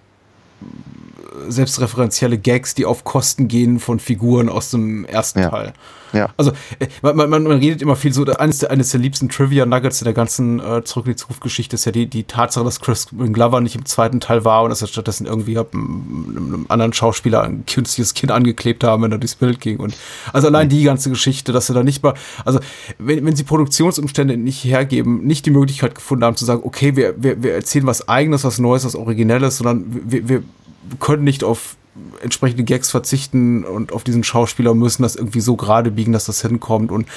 selbstreferenzielle Gags, die auf Kosten gehen von Figuren aus dem ersten Ja. Teil. Ja. Also äh, man, man, man redet immer viel so, eines der, eines der liebsten Trivia-Nuggets in der ganzen äh, Zurück in die Zukunft-Geschichte ist ja die, die Tatsache, dass Chris Glover nicht im zweiten Teil war und dass er stattdessen irgendwie hab, einem, einem anderen Schauspieler ein künstliches Kinn angeklebt haben, wenn er durchs Bild ging. Und also allein die ganze Geschichte, dass er da nicht mal, also wenn, wenn sie Produktionsumstände nicht hergeben, nicht die Möglichkeit gefunden haben zu sagen, okay, wir, wir, wir erzählen was eigenes, was Neues, was Originelles, sondern wir, wir können nicht auf entsprechende Gags verzichten und auf diesen Schauspieler müssen das irgendwie so gerade biegen, dass das hinkommt. Und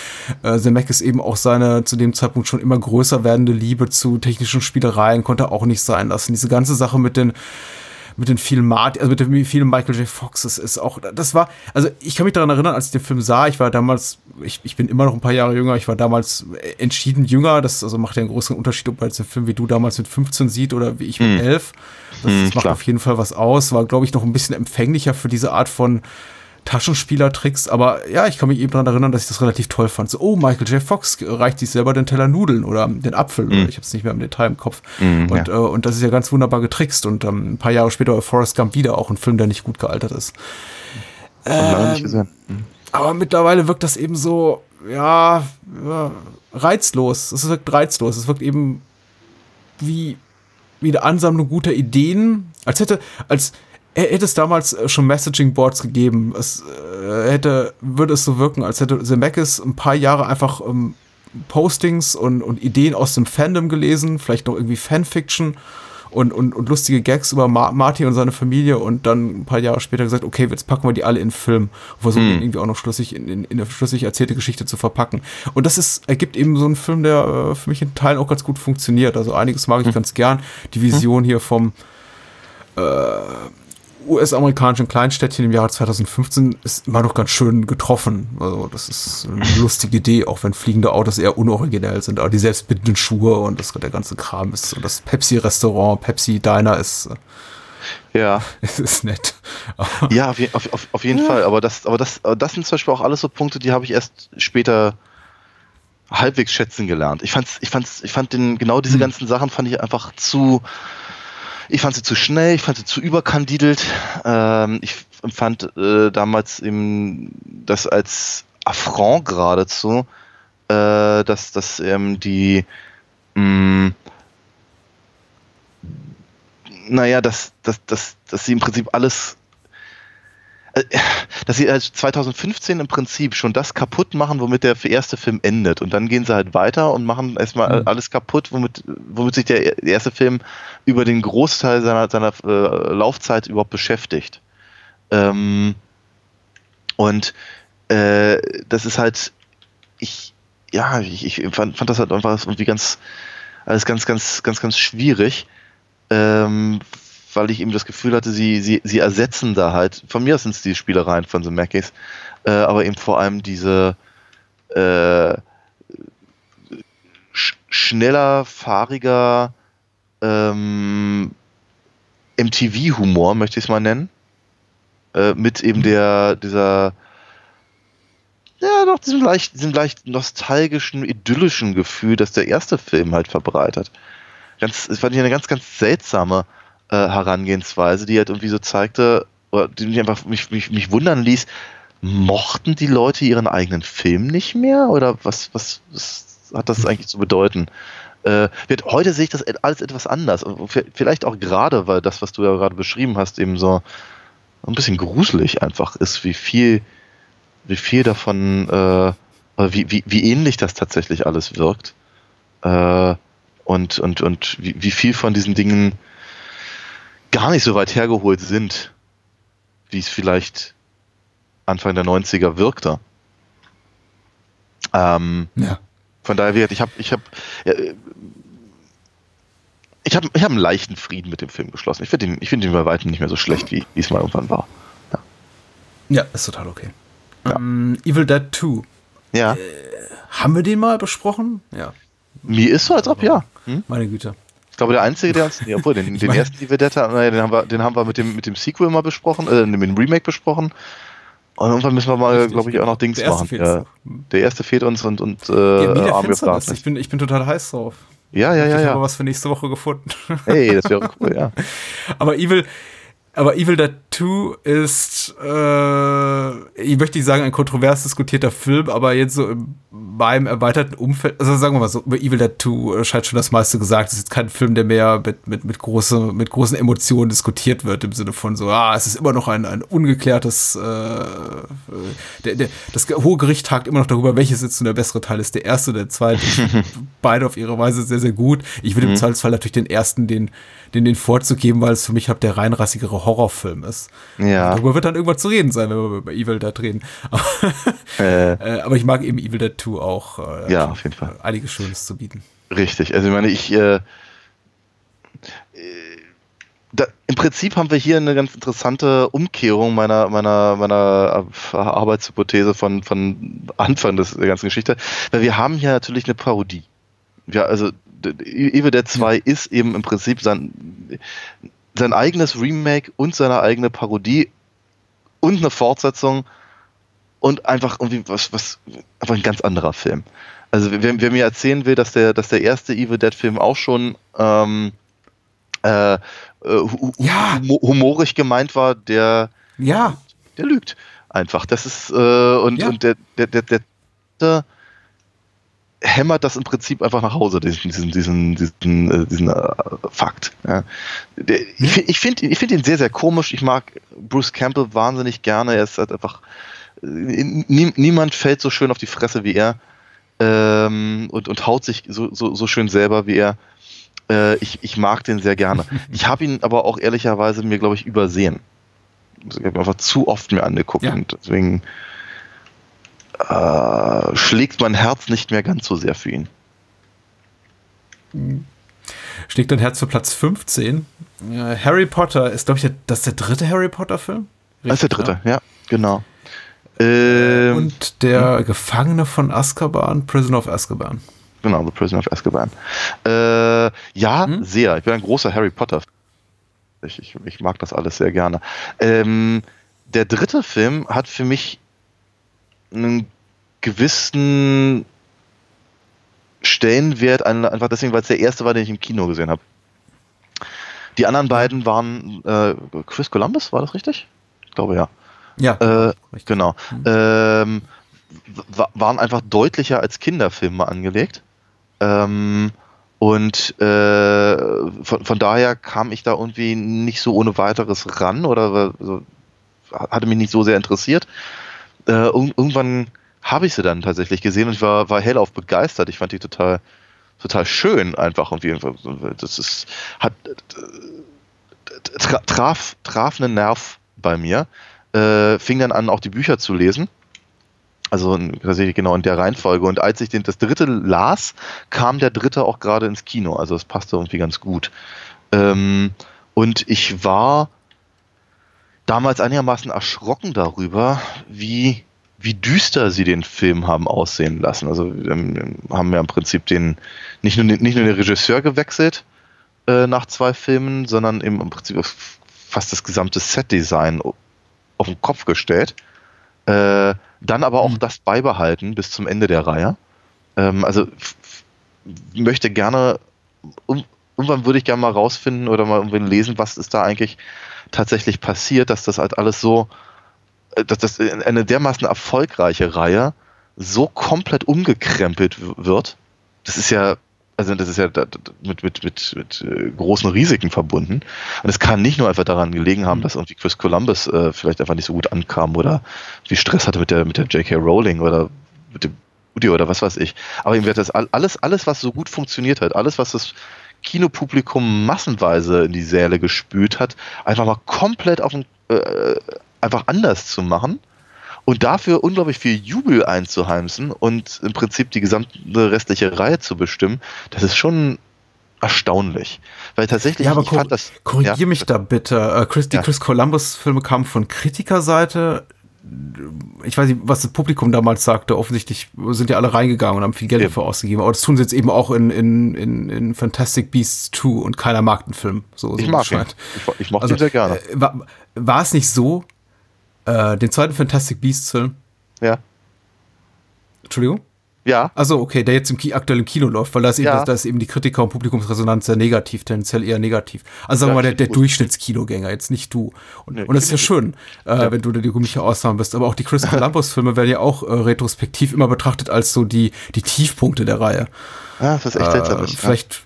äh, Zemeckis eben auch seine zu dem Zeitpunkt schon immer größer werdende Liebe zu technischen Spielereien konnte auch nicht sein lassen. Diese ganze Sache mit den mit den vielen Martin, also mit den vielen Michael J. Fox, das ist auch, das war, also ich kann mich daran erinnern, als ich den Film sah, ich war damals, ich, ich bin immer noch ein paar Jahre jünger, ich war damals entschieden jünger, das also macht ja einen großen Unterschied, ob man jetzt einen Film wie du damals mit 15 sieht oder wie ich mit 11. Das, das macht klar. auf jeden Fall was aus, war, glaube ich, noch ein bisschen empfänglicher für diese Art von Taschenspielertricks, aber ja, ich kann mich eben daran erinnern, dass ich das relativ toll fand. So, oh, Michael J. Fox reicht sich selber den Teller Nudeln oder den Apfel, oder ich habe es nicht mehr im Detail im Kopf. und, ja. äh, und das ist ja ganz wunderbar getrickst. Und ähm, ein paar Jahre später Forrest Gump wieder auch ein Film, der nicht gut gealtert ist. Gesehen. Aber mittlerweile wirkt das eben so, ja, ja reizlos. Es wirkt reizlos. Es wirkt eben wie, wie eine Ansammlung guter Ideen. Als hätte, als hätte es damals äh, schon Messaging Boards gegeben. Es äh, hätte, würde es so wirken, als hätte Zemeckis ein paar Jahre einfach ähm, Postings und, und Ideen aus dem Fandom gelesen, vielleicht noch irgendwie Fanfiction und, und, und lustige Gags über Ma Marty und seine Familie und dann ein paar Jahre später gesagt, okay, jetzt packen wir die alle in einen Film und versuchen den irgendwie auch noch schlüssig in, in, in eine schlüssig erzählte Geschichte zu verpacken. Und das ist, ergibt eben so einen Film, der äh, für mich in Teilen auch ganz gut funktioniert. Also einiges mag ich ganz gern. Die Vision hier vom US-amerikanischen Kleinstädtchen im Jahre 2015 ist immer noch ganz schön getroffen. Also das ist eine lustige Idee, auch wenn fliegende Autos eher unoriginell sind. Aber die selbstbindenden Schuhe und das der ganze Kram ist und das Pepsi-Restaurant, Pepsi-Diner ist, Ja. (laughs) ist, ist nett. (laughs) Ja, auf, auf, auf, jeden Fall. Aber das, aber, das, aber das sind zum Beispiel auch alles so Punkte, die habe ich erst später halbwegs schätzen gelernt. Ich, fand's, ich, fand's, ich fand den, genau diese ganzen Sachen fand ich einfach zu. Ich fand sie zu schnell, ich fand sie zu überkandidelt. Ähm, ich empfand äh, damals eben das als Affront geradezu, äh, dass, dass ähm, die mh, naja, dass, dass, dass, dass sie im Prinzip alles, dass sie halt 2015 im Prinzip schon das kaputt machen, womit der erste Film endet. Und dann gehen sie halt weiter und machen erstmal alles kaputt, womit, womit sich der erste Film über den Großteil seiner, seiner äh, Laufzeit überhaupt beschäftigt. Ähm, und äh, das ist halt, ich, ja, ich, ich fand, fand das halt einfach irgendwie ganz, alles ganz, ganz, ganz, ganz schwierig ähm, weil ich eben das Gefühl hatte, sie, sie, sie ersetzen da halt, von mir sind es die Spielereien von The Mackies, äh, aber eben vor allem diese äh, sch schneller, fahriger ähm, MTV-Humor, möchte ich es mal nennen, äh, mit eben der, dieser ja, doch, diesem leicht, diesem leicht nostalgischen, idyllischen Gefühl, das der erste Film halt verbreitet. Ganz, das fand ich eine ganz, ganz seltsame äh, Herangehensweise, die halt irgendwie so zeigte, oder die mich einfach mich, mich, mich wundern ließ, mochten die Leute ihren eigenen Film nicht mehr? Oder was, was, was hat das eigentlich zu bedeuten? Äh, wird, heute sehe ich das alles etwas anders. Und Vielleicht auch gerade, weil das, was du ja gerade beschrieben hast, eben so ein bisschen gruselig einfach ist, wie viel, wie viel davon, äh, wie, wie, wie ähnlich das tatsächlich alles wirkt. Äh, und, und, und wie, wie viel von diesen Dingen gar nicht so weit hergeholt sind, wie es vielleicht Anfang der 90er wirkte. Ähm, Ja. von daher wird, ich habe, ich habe, äh, ich habe, ich habe einen leichten Frieden mit dem Film geschlossen. Ich finde ihn, ich finde ihn bei weitem nicht mehr so schlecht, wie es mal irgendwann war. Ja, ist total okay. Ja. Ähm, Evil Dead 2. Ja, Haben wir den mal besprochen? Ja, mir ist so, als ob ja. Hm? meine Güte. Ich glaube, der einzige, der uns, nee, obwohl, den, (laughs) den meine- ersten, hatten, naja, den haben wir, den haben wir mit dem, mit dem Sequel mal besprochen, äh, mit dem Remake besprochen. Und irgendwann müssen wir mal, glaube ich, auch noch Dings machen. Ja. noch. Der erste fehlt uns und, und äh, Ja, Army of. Darkness. Ich bin, ich bin total heiß drauf. Ja, ja, ja, ich habe ja. was für nächste Woche gefunden. Hey, das wäre cool, ja. (laughs) Aber Evil, aber Evil Dead 2 ist, äh, ich möchte nicht sagen, ein kontrovers diskutierter Film, aber jetzt so in meinem erweiterten Umfeld, also sagen wir mal so, über Evil Dead 2 scheint schon das meiste gesagt. Es ist jetzt kein Film, der mehr mit, mit, mit, große, mit großen Emotionen diskutiert wird, im Sinne von so, ah, es ist immer noch ein, ein ungeklärtes, äh, der, der, das Hohe Gericht tagt immer noch darüber, welches jetzt nun der bessere Teil ist, der erste oder der zweite. (laughs) Beide auf ihre Weise sehr, sehr gut. Ich würde im Zweifelsfall natürlich den ersten, den, den, den vorzugeben, weil es für mich halt der reinrassigere Horrorfilm ist. Ja. Darüber wird dann irgendwann zu reden sein, wenn wir über Evil Dead reden. Aber, (laughs) Äh, äh, aber ich mag eben Evil Dead 2 auch. Äh, Ja, auf jeden Fall. Einiges Schönes zu bieten. Richtig. Also ich meine, ich äh, äh, da, im Prinzip haben wir hier eine ganz interessante Umkehrung meiner meiner meiner äh, Arbeitshypothese von von Anfang des, der ganzen Geschichte, weil wir haben hier natürlich eine Parodie. Ja, also Evil Dead 2 ist eben im Prinzip sein sein eigenes Remake und seine eigene Parodie und eine Fortsetzung und einfach irgendwie was, was einfach ein ganz anderer Film. Also wer, wer mir erzählen will, dass der, dass der erste Evil Dead Film auch schon ähm, äh, äh, hu Ja. humo- humorig gemeint war, der, Ja, der lügt einfach. Das ist äh, und, Ja. und der, der, der, der, der hämmert das im Prinzip einfach nach Hause, diesen, diesen, diesen, diesen, äh, diesen äh, Fakt. Ich, fi- ich finde ich find ihn sehr, sehr komisch. Ich mag Bruce Campbell wahnsinnig gerne. Er ist halt einfach. äh, Nie, niemand fällt so schön auf die Fresse wie er ähm, und, und haut sich so, so, so schön selber wie er. Ich, ich mag den sehr gerne. (laughs) Ich habe ihn aber auch ehrlicherweise mir, glaube ich, übersehen. Ich habe ihn einfach zu oft mir angeguckt und deswegen äh, schlägt mein Herz nicht mehr ganz so sehr für ihn. schlägt dein Herz für Platz 15. Äh, Harry Potter ist, glaube ich, der, das ist der dritte Harry Potter-Film. Das ist der dritte, ja, genau. ne? Ähm, Und der Gefangene von Azkaban, Prisoner of Azkaban. Genau, The Prisoner of Azkaban. Äh, ja, Hm? sehr. Ich bin ein großer Harry Potter. Ich, ich, ich mag das alles sehr gerne. Ähm, der dritte Film hat für mich einen gewissen Stellenwert, ein- einfach deswegen, weil es der erste war, den ich im Kino gesehen habe. Die anderen beiden waren äh, Chris Columbus, war das richtig? Ich glaube ja. Ja, Äh, genau. Ähm, wa- waren einfach deutlicher als Kinderfilme angelegt. Ähm, und äh, von, von daher kam ich da irgendwie nicht so ohne weiteres ran oder so, hatte mich nicht so sehr interessiert. Äh, irg- irgendwann habe ich sie dann tatsächlich gesehen und war, war hellauf begeistert. Ich fand die total, total schön einfach irgendwie. Das ist, hat, tra traf, traf einen Nerv bei mir. Äh, fing dann an, auch die Bücher zu lesen. Also tatsächlich genau in der Reihenfolge. Und als ich den, das dritte las, kam der dritte auch gerade ins Kino. Also es passte irgendwie ganz gut. Ähm, und ich war damals einigermaßen erschrocken darüber, wie, wie düster sie den Film haben aussehen lassen. Also ähm, haben ja im Prinzip den nicht nur, den- nicht nur den Regisseur gewechselt äh, nach zwei Filmen, sondern im, im Prinzip fast das gesamte Setdesign auf den Kopf gestellt. Äh, dann aber auch das beibehalten bis zum Ende der Reihe. Ähm, also möchte gerne, um, irgendwann würde ich gerne mal rausfinden oder mal irgendwie lesen, was ist da eigentlich tatsächlich passiert, dass das halt alles so, äh, dass das eine dermaßen erfolgreiche Reihe so komplett umgekrempelt wird. Das ist ja, also das ist ja mit, mit, mit, mit äh, großen Risiken verbunden. Und es kann nicht nur einfach daran gelegen haben, dass irgendwie Chris Columbus äh, vielleicht einfach nicht so gut ankam oder wie Stress hatte mit der, mit der J.K. Rowling oder mit dem Studio oder was weiß ich. Aber ihm wird das all- alles, alles, was so gut funktioniert hat, alles, was das Kinopublikum massenweise in die Säle gespült hat, einfach mal komplett auf den, äh, einfach anders zu machen und dafür unglaublich viel Jubel einzuheimsen und im Prinzip die gesamte restliche Reihe zu bestimmen, das ist schon erstaunlich. Weil tatsächlich, Ja, aber ich fand das. korrigier ja, mich da bitte. Äh, Chris, die Ja. Chris Columbus-Filme kamen von Kritikerseite. Ich weiß nicht, was das Publikum damals sagte. Offensichtlich sind ja alle reingegangen und haben viel Geld Ja. dafür ausgegeben. Aber das tun sie jetzt eben auch in, in, in, in Fantastic Beasts 2 und keiner mag den Film. So, Ich so mag ihn. Ich, ich mochte ihn sehr gerne. äh, war, war es nicht so, äh, den zweiten Fantastic Beasts-Film, Ja. Entschuldigung? Ja, Also okay, der jetzt im Ki aktuell im Kino läuft, weil da ist, eben, Ja. da ist eben die Kritiker- und Publikumsresonanz sehr negativ, tendenziell eher negativ. Also sagen wir Ja, mal, der, der. Durchschnittskinogänger, jetzt nicht du. Und, Nee, und das ist ja schön, äh, wenn du da die glückliche Ausnahme bist. Aber auch die Chris (laughs) Columbus-Filme werden ja auch äh, retrospektiv immer betrachtet als so die, die Tiefpunkte der Reihe. ja das ist echt seltsam. Äh, ist, ja. vielleicht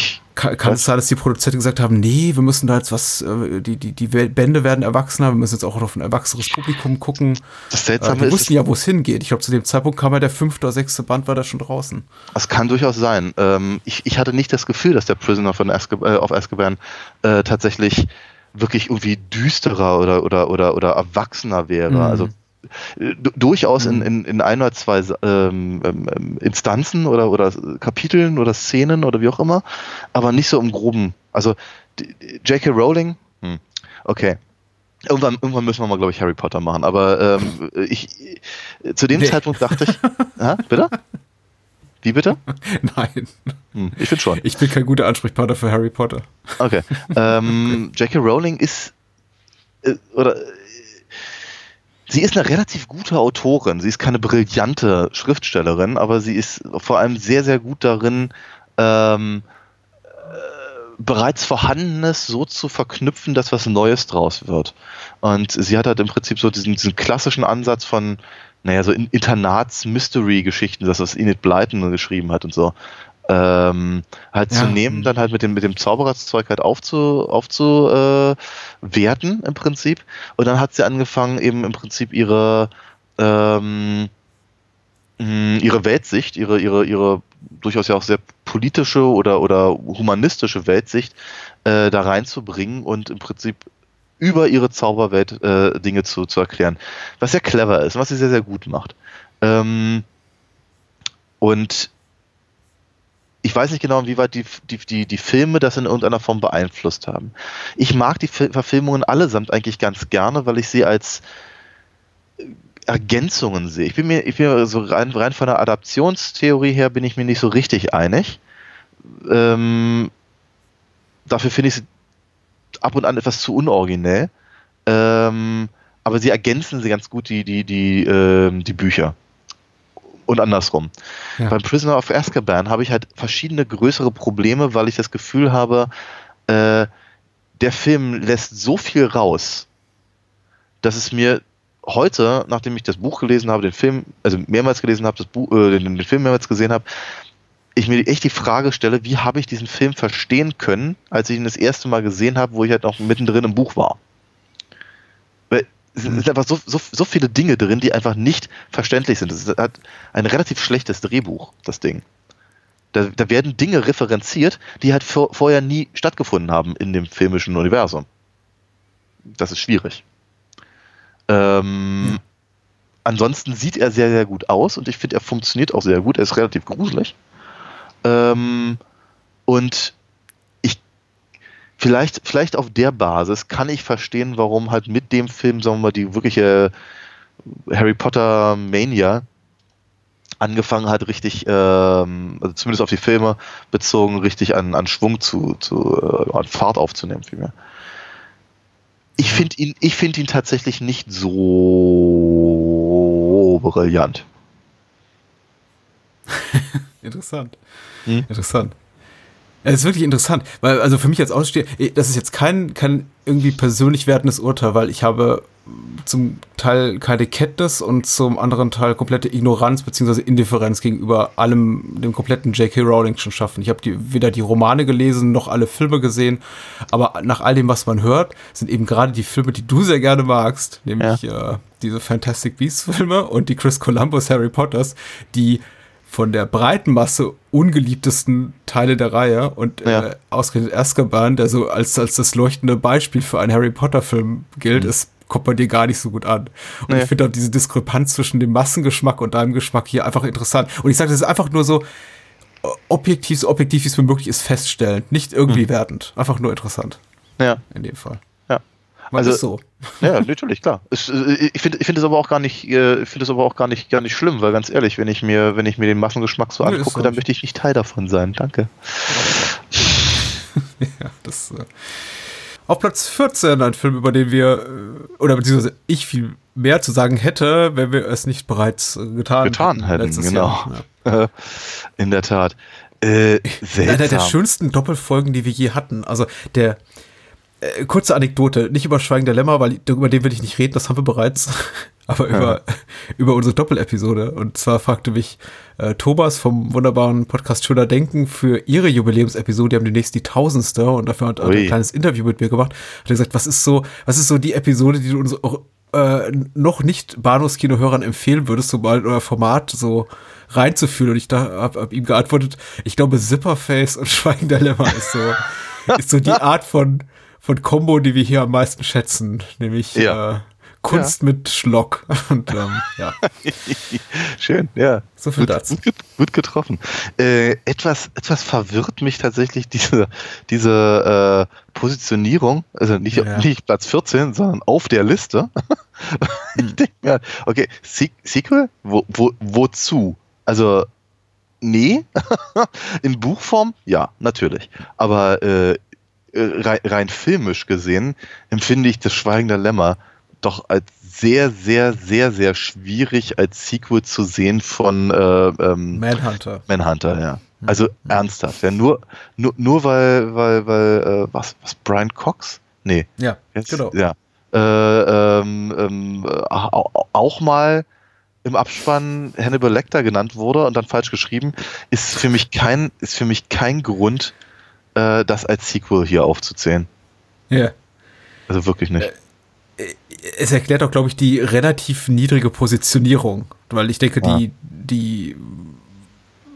Ich, kann, kann es sein, dass die Produzenten gesagt haben, nee, wir müssen da jetzt was, äh, die, die, die Bände werden erwachsener, wir müssen jetzt auch auf ein erwachsenes Publikum gucken. das Äh, Seltsame die ist, wussten ja, wo es hingeht. Ich glaube, zu dem Zeitpunkt kam ja der fünfte oder sechste Band, war da schon draußen. Das kann durchaus sein. Ähm, ich, ich hatte nicht das Gefühl, dass der Prisoner von Azkab äh, auf Azkaban äh, tatsächlich wirklich irgendwie düsterer oder, oder, oder, oder erwachsener wäre. Mhm. Also äh, durchaus in, in, in ein oder zwei ähm, ähm, Instanzen oder, oder Kapiteln oder Szenen oder wie auch immer, aber nicht so im Groben. Also J.K. Rowling, hm, okay. Irgendwann, irgendwann müssen wir mal, glaube ich, Harry Potter machen. Aber ähm, ich zu dem Nee. Zeitpunkt dachte ich, (laughs) Hä? bitte? Wie bitte? (laughs) Nein. Hm, ich finde schon. Ich bin kein guter Ansprechpartner für Harry Potter. Okay. (laughs) Ähm, J.K. Rowling ist äh, oder sie ist eine relativ gute Autorin. Sie ist keine brillante Schriftstellerin, aber sie ist vor allem sehr, sehr gut darin, ähm, äh, bereits Vorhandenes so zu verknüpfen, dass was Neues draus wird. Und sie hat halt im Prinzip so diesen, diesen klassischen Ansatz von, naja, so In- Internats-Mystery-Geschichten, das was Enid Blyton geschrieben hat und so. Ähm, halt zu Ja. nehmen, dann halt mit dem, mit dem Zaubererszeug halt aufzu, aufzu äh, im Prinzip. Und dann hat sie angefangen, eben im Prinzip ihre, ähm, mh, ihre Weltsicht, ihre, ihre, ihre durchaus ja auch sehr politische oder, oder humanistische Weltsicht äh, da reinzubringen und im Prinzip über ihre Zauberwelt äh, Dinge zu, zu erklären. Was sehr clever ist und was sie sehr, sehr gut macht. Ähm, und ich weiß nicht genau, inwieweit die, die, die, die Filme das in irgendeiner Form beeinflusst haben. Ich mag die Fil- Verfilmungen allesamt eigentlich ganz gerne, weil ich sie als äh, Ergänzungen sehe. Ich bin mir, ich bin mir so rein, rein von der Adaptionstheorie her bin ich mir nicht so richtig einig. Ähm, dafür finde ich sie ab und an etwas zu unoriginell. Ähm, aber sie ergänzen sie ganz gut, die, die, die, ähm, die Bücher. Und andersrum. Ja. Beim Prisoner of Azkaban habe ich halt verschiedene größere Probleme, weil ich das Gefühl habe, äh, der Film lässt so viel raus, dass es mir heute, nachdem ich das Buch gelesen habe, den Film, also mehrmals gelesen habe, das Buch, äh, den, den Film mehrmals gesehen habe, ich mir echt die Frage stelle, wie habe ich diesen Film verstehen können, als ich ihn das erste Mal gesehen habe, wo ich halt noch mittendrin im Buch war. Es sind einfach so, so, so viele Dinge drin, die einfach nicht verständlich sind. Es hat ein relativ schlechtes Drehbuch, das Ding. Da, da werden Dinge referenziert, die halt vor, vorher nie stattgefunden haben in dem filmischen Universum. Das ist schwierig. Ähm, Ansonsten sieht er sehr, sehr gut aus und ich finde, er funktioniert auch sehr gut. Er ist relativ gruselig. Ähm, und vielleicht, vielleicht auf der Basis kann ich verstehen, warum halt mit dem Film, sagen wir mal, die wirkliche Harry Potter Mania angefangen hat, richtig, ähm, also zumindest auf die Filme bezogen, richtig an, an Schwung zu, zu äh, an Fahrt aufzunehmen, vielmehr. Ich finde ihn, ich finde ihn tatsächlich nicht so brillant. (laughs) Interessant. Hm? Interessant. Es ist wirklich interessant, weil also für mich als Aussteher, eh, das ist jetzt kein, kein irgendwie persönlich wertendes Urteil, weil ich habe zum Teil keine Kenntnis und zum anderen Teil komplette Ignoranz beziehungsweise Indifferenz gegenüber allem, dem kompletten J.K. Rowling schon schaffen. Ich habe die, weder die Romane gelesen noch alle Filme gesehen, aber nach all dem, was man hört, sind eben gerade die Filme, die du sehr gerne magst, nämlich äh, diese Fantastic Beasts Filme und die Chris Columbus Harry Potters, die von der breiten Masse ungeliebtesten Teile der Reihe und Ja. äh, ausgerechnet Azkaban, der so als, als das leuchtende Beispiel für einen Harry Potter Film gilt, ist, kommt bei dir gar nicht so gut an. Und Nee. ich finde auch diese Diskrepanz zwischen dem Massengeschmack und deinem Geschmack hier einfach interessant. Und ich sage, das ist einfach nur so äh, objektiv, so objektiv wie es mir möglich ist, feststellend. Nicht irgendwie wertend. Einfach nur interessant Ja, in dem Fall. Ja. Man Also- ist so. (laughs) Ja, natürlich, klar. Äh, ich finde ich finde es aber auch gar nicht, äh, ich finde es aber auch gar nicht, gar nicht schlimm, weil ganz ehrlich, wenn ich mir, wenn ich mir den Massengeschmack so Nee, angucke, so dann möchte ich nicht Teil davon sein. Danke. (laughs) ja, das. Äh Auf Platz 14 ein Film, über den wir, äh, oder beziehungsweise ich viel mehr zu sagen hätte, wenn wir es nicht bereits getan, Getan hätten, letztes genau. Jahr. (laughs) In der Tat. Äh, Ja. Einer der schönsten Doppelfolgen, die wir je hatten. Also der äh, kurze Anekdote, nicht über Schweigen der Lämmer, weil über den will ich nicht reden, das haben wir bereits, (laughs) aber über, über unsere Doppelepisode. Und zwar fragte mich äh, Thomas vom wunderbaren Podcast Schöner Denken für ihre Jubiläumsepisode, die haben demnächst die tausendste und dafür hat er ein kleines Interview mit mir gemacht. Hat er gesagt, was ist so, was ist so die Episode, die du uns auch äh, noch nicht Bahnhofskino-Hörern empfehlen würdest, so mal in euer Format so reinzuführen. Und ich da hab, hab ihm geantwortet, ich glaube, Zipperface und (laughs) Schweigen der Lämmer ist so, ist so die Art von, von Combo, die wir hier am meisten schätzen, nämlich Ja. äh, Kunst mit Schlock. (laughs) Und ähm, ja, (laughs) Schön, ja. So viel gut, dazu. Gut, gut getroffen. Äh, etwas, etwas verwirrt mich tatsächlich diese, diese äh, Positionierung, also nicht, Ja. nicht Platz 14, sondern auf der Liste. (laughs) Hm. ich denke mir, okay, Se Sequel? Wo, wo, wozu? Also, nee. In Buchform? Ja, natürlich. Aber äh, rein, rein filmisch gesehen empfinde ich das Schweigen der Lämmer doch als sehr, sehr, sehr, sehr schwierig als Sequel zu sehen von äh, ähm, Manhunter. Manhunter, ja. Also ernsthaft, ja, nur, nur, nur weil, weil, weil, äh, was, was, Brian Cox? Nee. Ja, Jetzt, genau. Ja. Äh, ähm, ähm, äh, au- auch mal im Abspann Hannibal Lecter genannt wurde und dann falsch geschrieben, ist für mich kein, ist für mich kein Grund, äh, das als Sequel hier aufzuzählen. Ja. Also wirklich nicht. es erklärt auch, glaube ich, die relativ niedrige Positionierung, weil ich denke, Ja. die, die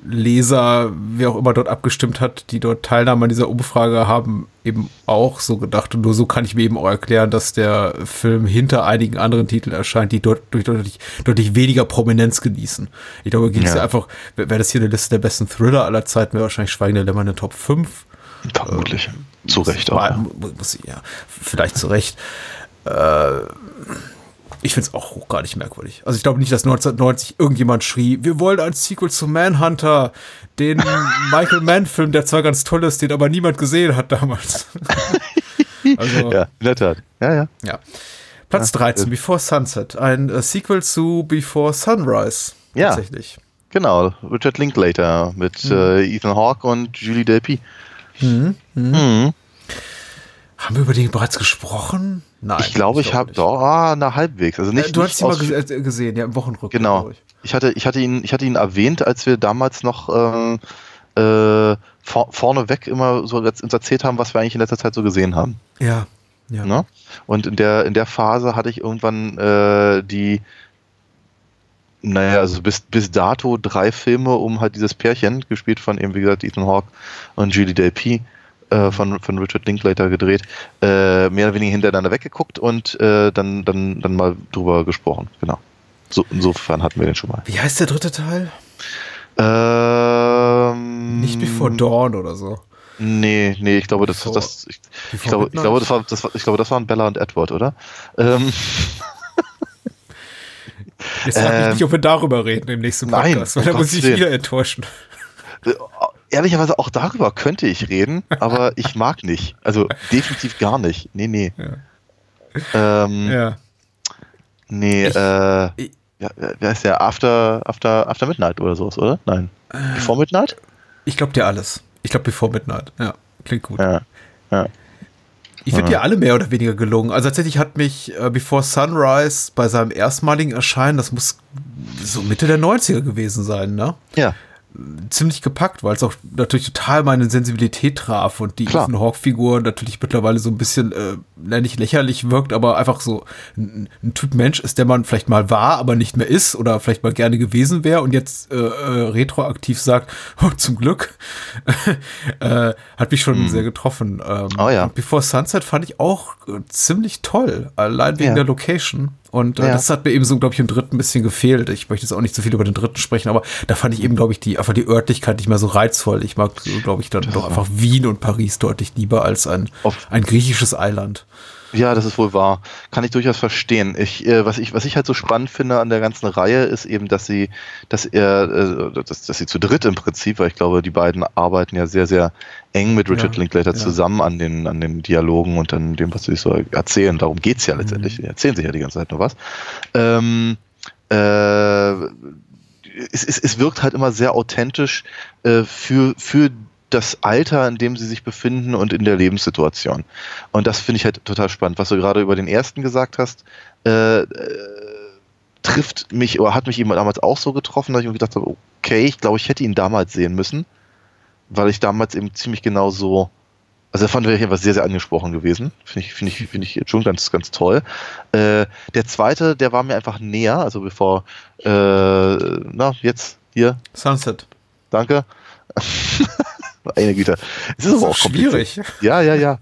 Leser, wer auch immer dort abgestimmt hat, die dort teilnahmen an dieser Umfrage, haben eben auch so gedacht. Und nur so kann ich mir eben auch erklären, dass der Film hinter einigen anderen Titeln erscheint, die dort durch deutlich, deutlich weniger Prominenz genießen. Ich glaube, geht es Ja. ja einfach, wäre das hier eine Liste der besten Thriller aller Zeiten, wäre wahrscheinlich Schweigen der Lämmer in der Top 5. Vermutlich. Zu Recht auch. Mal- Ja. mu- Muss, ja, vielleicht zu Recht. Äh, ich finde es auch gar nicht merkwürdig. Also ich glaube nicht, dass 1990 irgendjemand schrie, wir wollen ein Sequel zu Manhunter, den (laughs) Michael Mann-Film, der zwar ganz toll ist, den aber niemand gesehen hat damals. (laughs) also, ja. ja, in der Tat. Ja, ja. Platz 13, Before Sunset, ein äh, Sequel zu Before Sunrise. Ja. Tatsächlich. Genau, Richard Linklater mit äh, Ethan Hawke und Julie Delpy. Haben wir über den bereits gesprochen? Nein. Ich glaube, ich habe doch, ah, na halbwegs. Also nicht, Äh, du nicht hast ihn mal ges äh, gesehen, ja, im Wochenrückblick. Genau. ich. Ich hatte, ich hatte ihn, ich hatte ihn erwähnt, als wir damals noch ähm, äh, vor, vorneweg immer so uns erzählt haben, was wir eigentlich in letzter Zeit so gesehen haben. Ja. Ja. Ne? Und in der, in der Phase hatte ich irgendwann äh, die, naja, also bis, bis dato drei Filme um halt dieses Pärchen, gespielt von eben, wie gesagt, Ethan Hawke und Julie Delpy, äh, von, von Richard Linklater gedreht, äh, mehr oder weniger hintereinander weggeguckt und äh, dann, dann, dann mal drüber gesprochen. Genau. So, insofern hatten wir den schon mal. Wie heißt der dritte Teil? Ähm, Nicht Before Dawn oder so. Nee, nee, ich glaube, das, Before- das ich, ich, glaube, ich, glaube, das war, das war, ich glaube, das waren Bella und Edward, oder? Ähm, (laughs) Jetzt frag Ähm, ich nicht, ob wir darüber reden im nächsten nein, Podcast, weil um da muss ich wieder enttäuschen. Äh, Ehrlicherweise auch darüber könnte ich reden, aber ich mag nicht. Also definitiv gar nicht. Nee, nee. Ähm, Ja. Nee, Ich- äh, ich- ja, wer ist der? After, After, After Midnight oder sowas, oder? Nein. Äh. Before Midnight? Ich glaube dir alles. Ich glaube Before Midnight. Ja, klingt gut. Ja. ja. Ich finde dir alle mehr oder weniger gelungen. Also tatsächlich hat mich äh, Before Sunrise bei seinem erstmaligen Erscheinen, das muss so Mitte der 90er gewesen sein, ne? Ja. Ziemlich gepackt, weil es auch natürlich total meine Sensibilität traf und die. Ethan Hawke-Figur natürlich mittlerweile so ein bisschen, äh, nicht lächerlich wirkt, aber einfach so ein, ein Typ Mensch ist, der man vielleicht mal war, aber nicht mehr ist oder vielleicht mal gerne gewesen wäre und jetzt äh, äh, retroaktiv sagt, (laughs) oh, zum Glück, (laughs) äh, hat mich schon sehr getroffen. Ähm, Oh ja. Before Sunset fand ich auch äh, ziemlich toll, allein wegen Ja. der Location. Und äh, Ja. das hat mir eben so, glaube ich, im dritten ein bisschen gefehlt. Ich möchte jetzt auch nicht so viel über den dritten sprechen, aber da fand ich eben, glaube ich, die, einfach die Örtlichkeit nicht mehr so reizvoll. Ich mag, glaube ich, dann doch einfach Wien und Paris deutlich lieber als ein, ein griechisches Eiland. Ja, das ist wohl wahr. Kann ich durchaus verstehen. Ich, äh, was, ich, was ich halt so spannend finde an der ganzen Reihe, ist eben, dass sie, dass er, äh, dass, dass sie zu dritt im Prinzip, weil ich glaube, die beiden arbeiten ja sehr, sehr eng mit Richard Ja, Linklater ja. zusammen an den, an den Dialogen und an dem, was sie so erzählen. Darum geht's ja letztendlich. Die erzählen sich ja die ganze Zeit nur was. Ähm, äh, es, es, es wirkt halt immer sehr authentisch äh, für, für das Alter, in dem sie sich befinden und in der Lebenssituation. Und das finde ich halt total spannend. Was du gerade über den ersten gesagt hast, äh, äh, trifft mich oder hat mich eben damals auch so getroffen, dass ich mir gedacht habe, okay, ich glaube, ich hätte ihn damals sehen müssen, weil ich damals eben ziemlich genau so, also da fand ich etwas sehr, sehr angesprochen gewesen. Finde ich, finde ich, finde ich jetzt schon ganz, ganz toll. Äh, der zweite, der war mir einfach näher, also bevor, äh, na, jetzt hier, Sunset. danke. (laughs) Eine Güte. Es ist aber auch. Schwierig. Ja, ja, ja.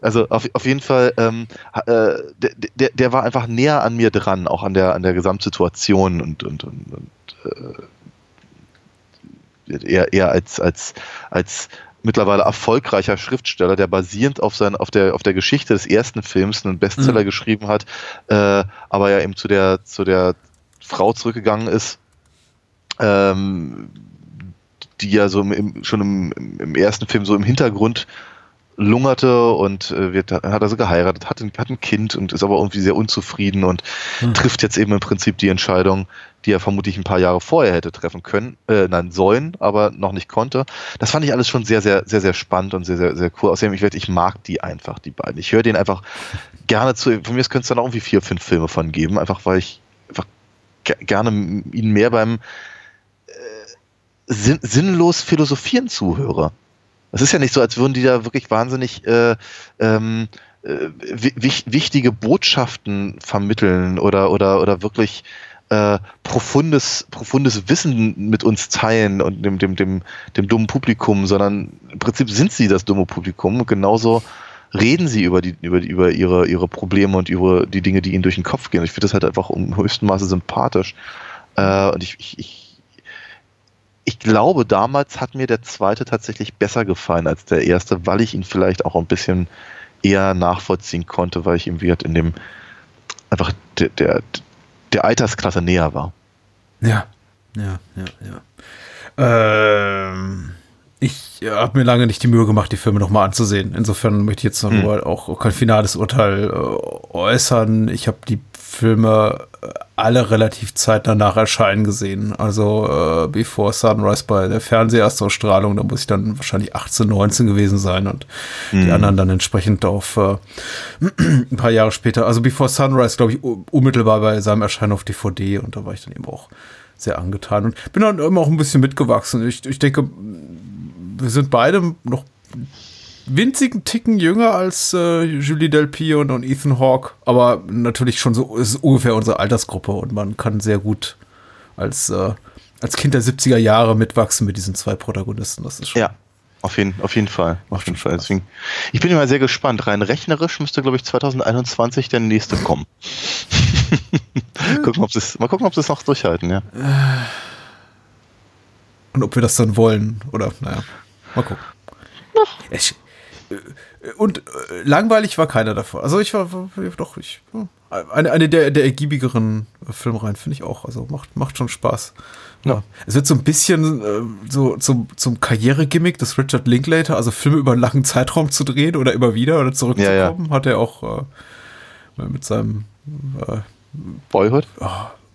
Also auf, auf jeden Fall, ähm, äh, der, der, der war einfach näher an mir dran, auch an der, an der Gesamtsituation und, und, und, und äh, eher, eher als, als, als mittlerweile erfolgreicher Schriftsteller, der basierend auf, sein, auf, der, auf der Geschichte des ersten Films einen Bestseller Mhm. geschrieben hat, äh, aber ja eben zu der, zu der Frau zurückgegangen ist, ähm, die ja so im, schon im, im, ersten Film so im Hintergrund lungerte und äh, wird, hat also geheiratet, hat ein, hat ein Kind und ist aber irgendwie sehr unzufrieden und trifft jetzt eben im Prinzip die Entscheidung, die er vermutlich ein paar Jahre vorher hätte treffen können, äh, nein, sollen, aber noch nicht konnte. Das fand ich alles schon sehr, sehr, sehr, sehr spannend und sehr, sehr, sehr cool. Außerdem, ich, werd- ich mag die einfach, die beiden. Ich höre denen einfach gerne zu. Von mir aus könnte es dann auch irgendwie vier, fünf Filme von geben, einfach weil ich einfach ge- gerne ihnen mehr beim sinn sinnlos philosophieren zuhöre. Es ist ja nicht so, als würden die da wirklich wahnsinnig äh, ähm, äh, wi wich- wichtige Botschaften vermitteln oder, oder, oder wirklich äh, profundes, profundes Wissen mit uns teilen und dem, dem, dem, dem dummen Publikum, sondern im Prinzip sind sie das dumme Publikum und genauso reden sie über die, über über ihre, ihre Probleme und über die Dinge, die ihnen durch den Kopf gehen. Ich finde das halt einfach im höchsten Maße sympathisch. Äh, und ich, ich, ich ich glaube, damals hat mir der zweite tatsächlich besser gefallen als der erste, weil ich ihn vielleicht auch ein bisschen eher nachvollziehen konnte, weil ich ihm wieder in dem einfach der, der, der Altersklasse näher war. Ja. Ja, ja, ja. Ähm, ich habe mir lange nicht die Mühe gemacht, die Filme nochmal anzusehen. Insofern möchte ich jetzt noch Hm. auch kein finales Urteil äh, äußern. Ich habe die Filme äh, alle relativ zeitnah nach Erscheinen gesehen. Also äh, Before Sunrise bei der Fernseherstausstrahlung, da muss ich dann wahrscheinlich 18, 19 gewesen sein und die anderen dann entsprechend auf äh, ein paar Jahre später. Also Before Sunrise, glaube ich, unmittelbar bei seinem Erscheinen auf DVD und da war ich dann eben auch sehr angetan und bin dann immer auch ein bisschen mitgewachsen. Ich, ich denke, wir sind beide noch winzigen Ticken jünger als äh, Julie Delpy und, und Ethan Hawke, aber natürlich schon so ist ungefähr unsere Altersgruppe und man kann sehr gut als, äh, als Kind der 70er Jahre mitwachsen mit diesen zwei Protagonisten. Das ist schon Ja, auf jeden, auf jeden Fall. Auf jeden Fall. Deswegen, ich bin immer sehr gespannt. Rein rechnerisch müsste, glaube ich, 2021 der nächste kommen. (laughs) gucken, ob sie es- mal gucken, ob sie es noch durchhalten, ja. Und ob wir das dann wollen oder, naja, mal gucken. Ich, und äh, langweilig war keiner davon. Also ich war, war doch, ich, ja, eine, eine der, der ergiebigeren Filmreihen finde ich auch. Also macht, macht schon Spaß. Ja. Es wird so ein bisschen äh, so zum, zum Karrieregimmick des Richard Linklater, also Filme über einen langen Zeitraum zu drehen oder immer wieder oder zurückzukommen, hat er auch äh, mit seinem äh, Boyhood?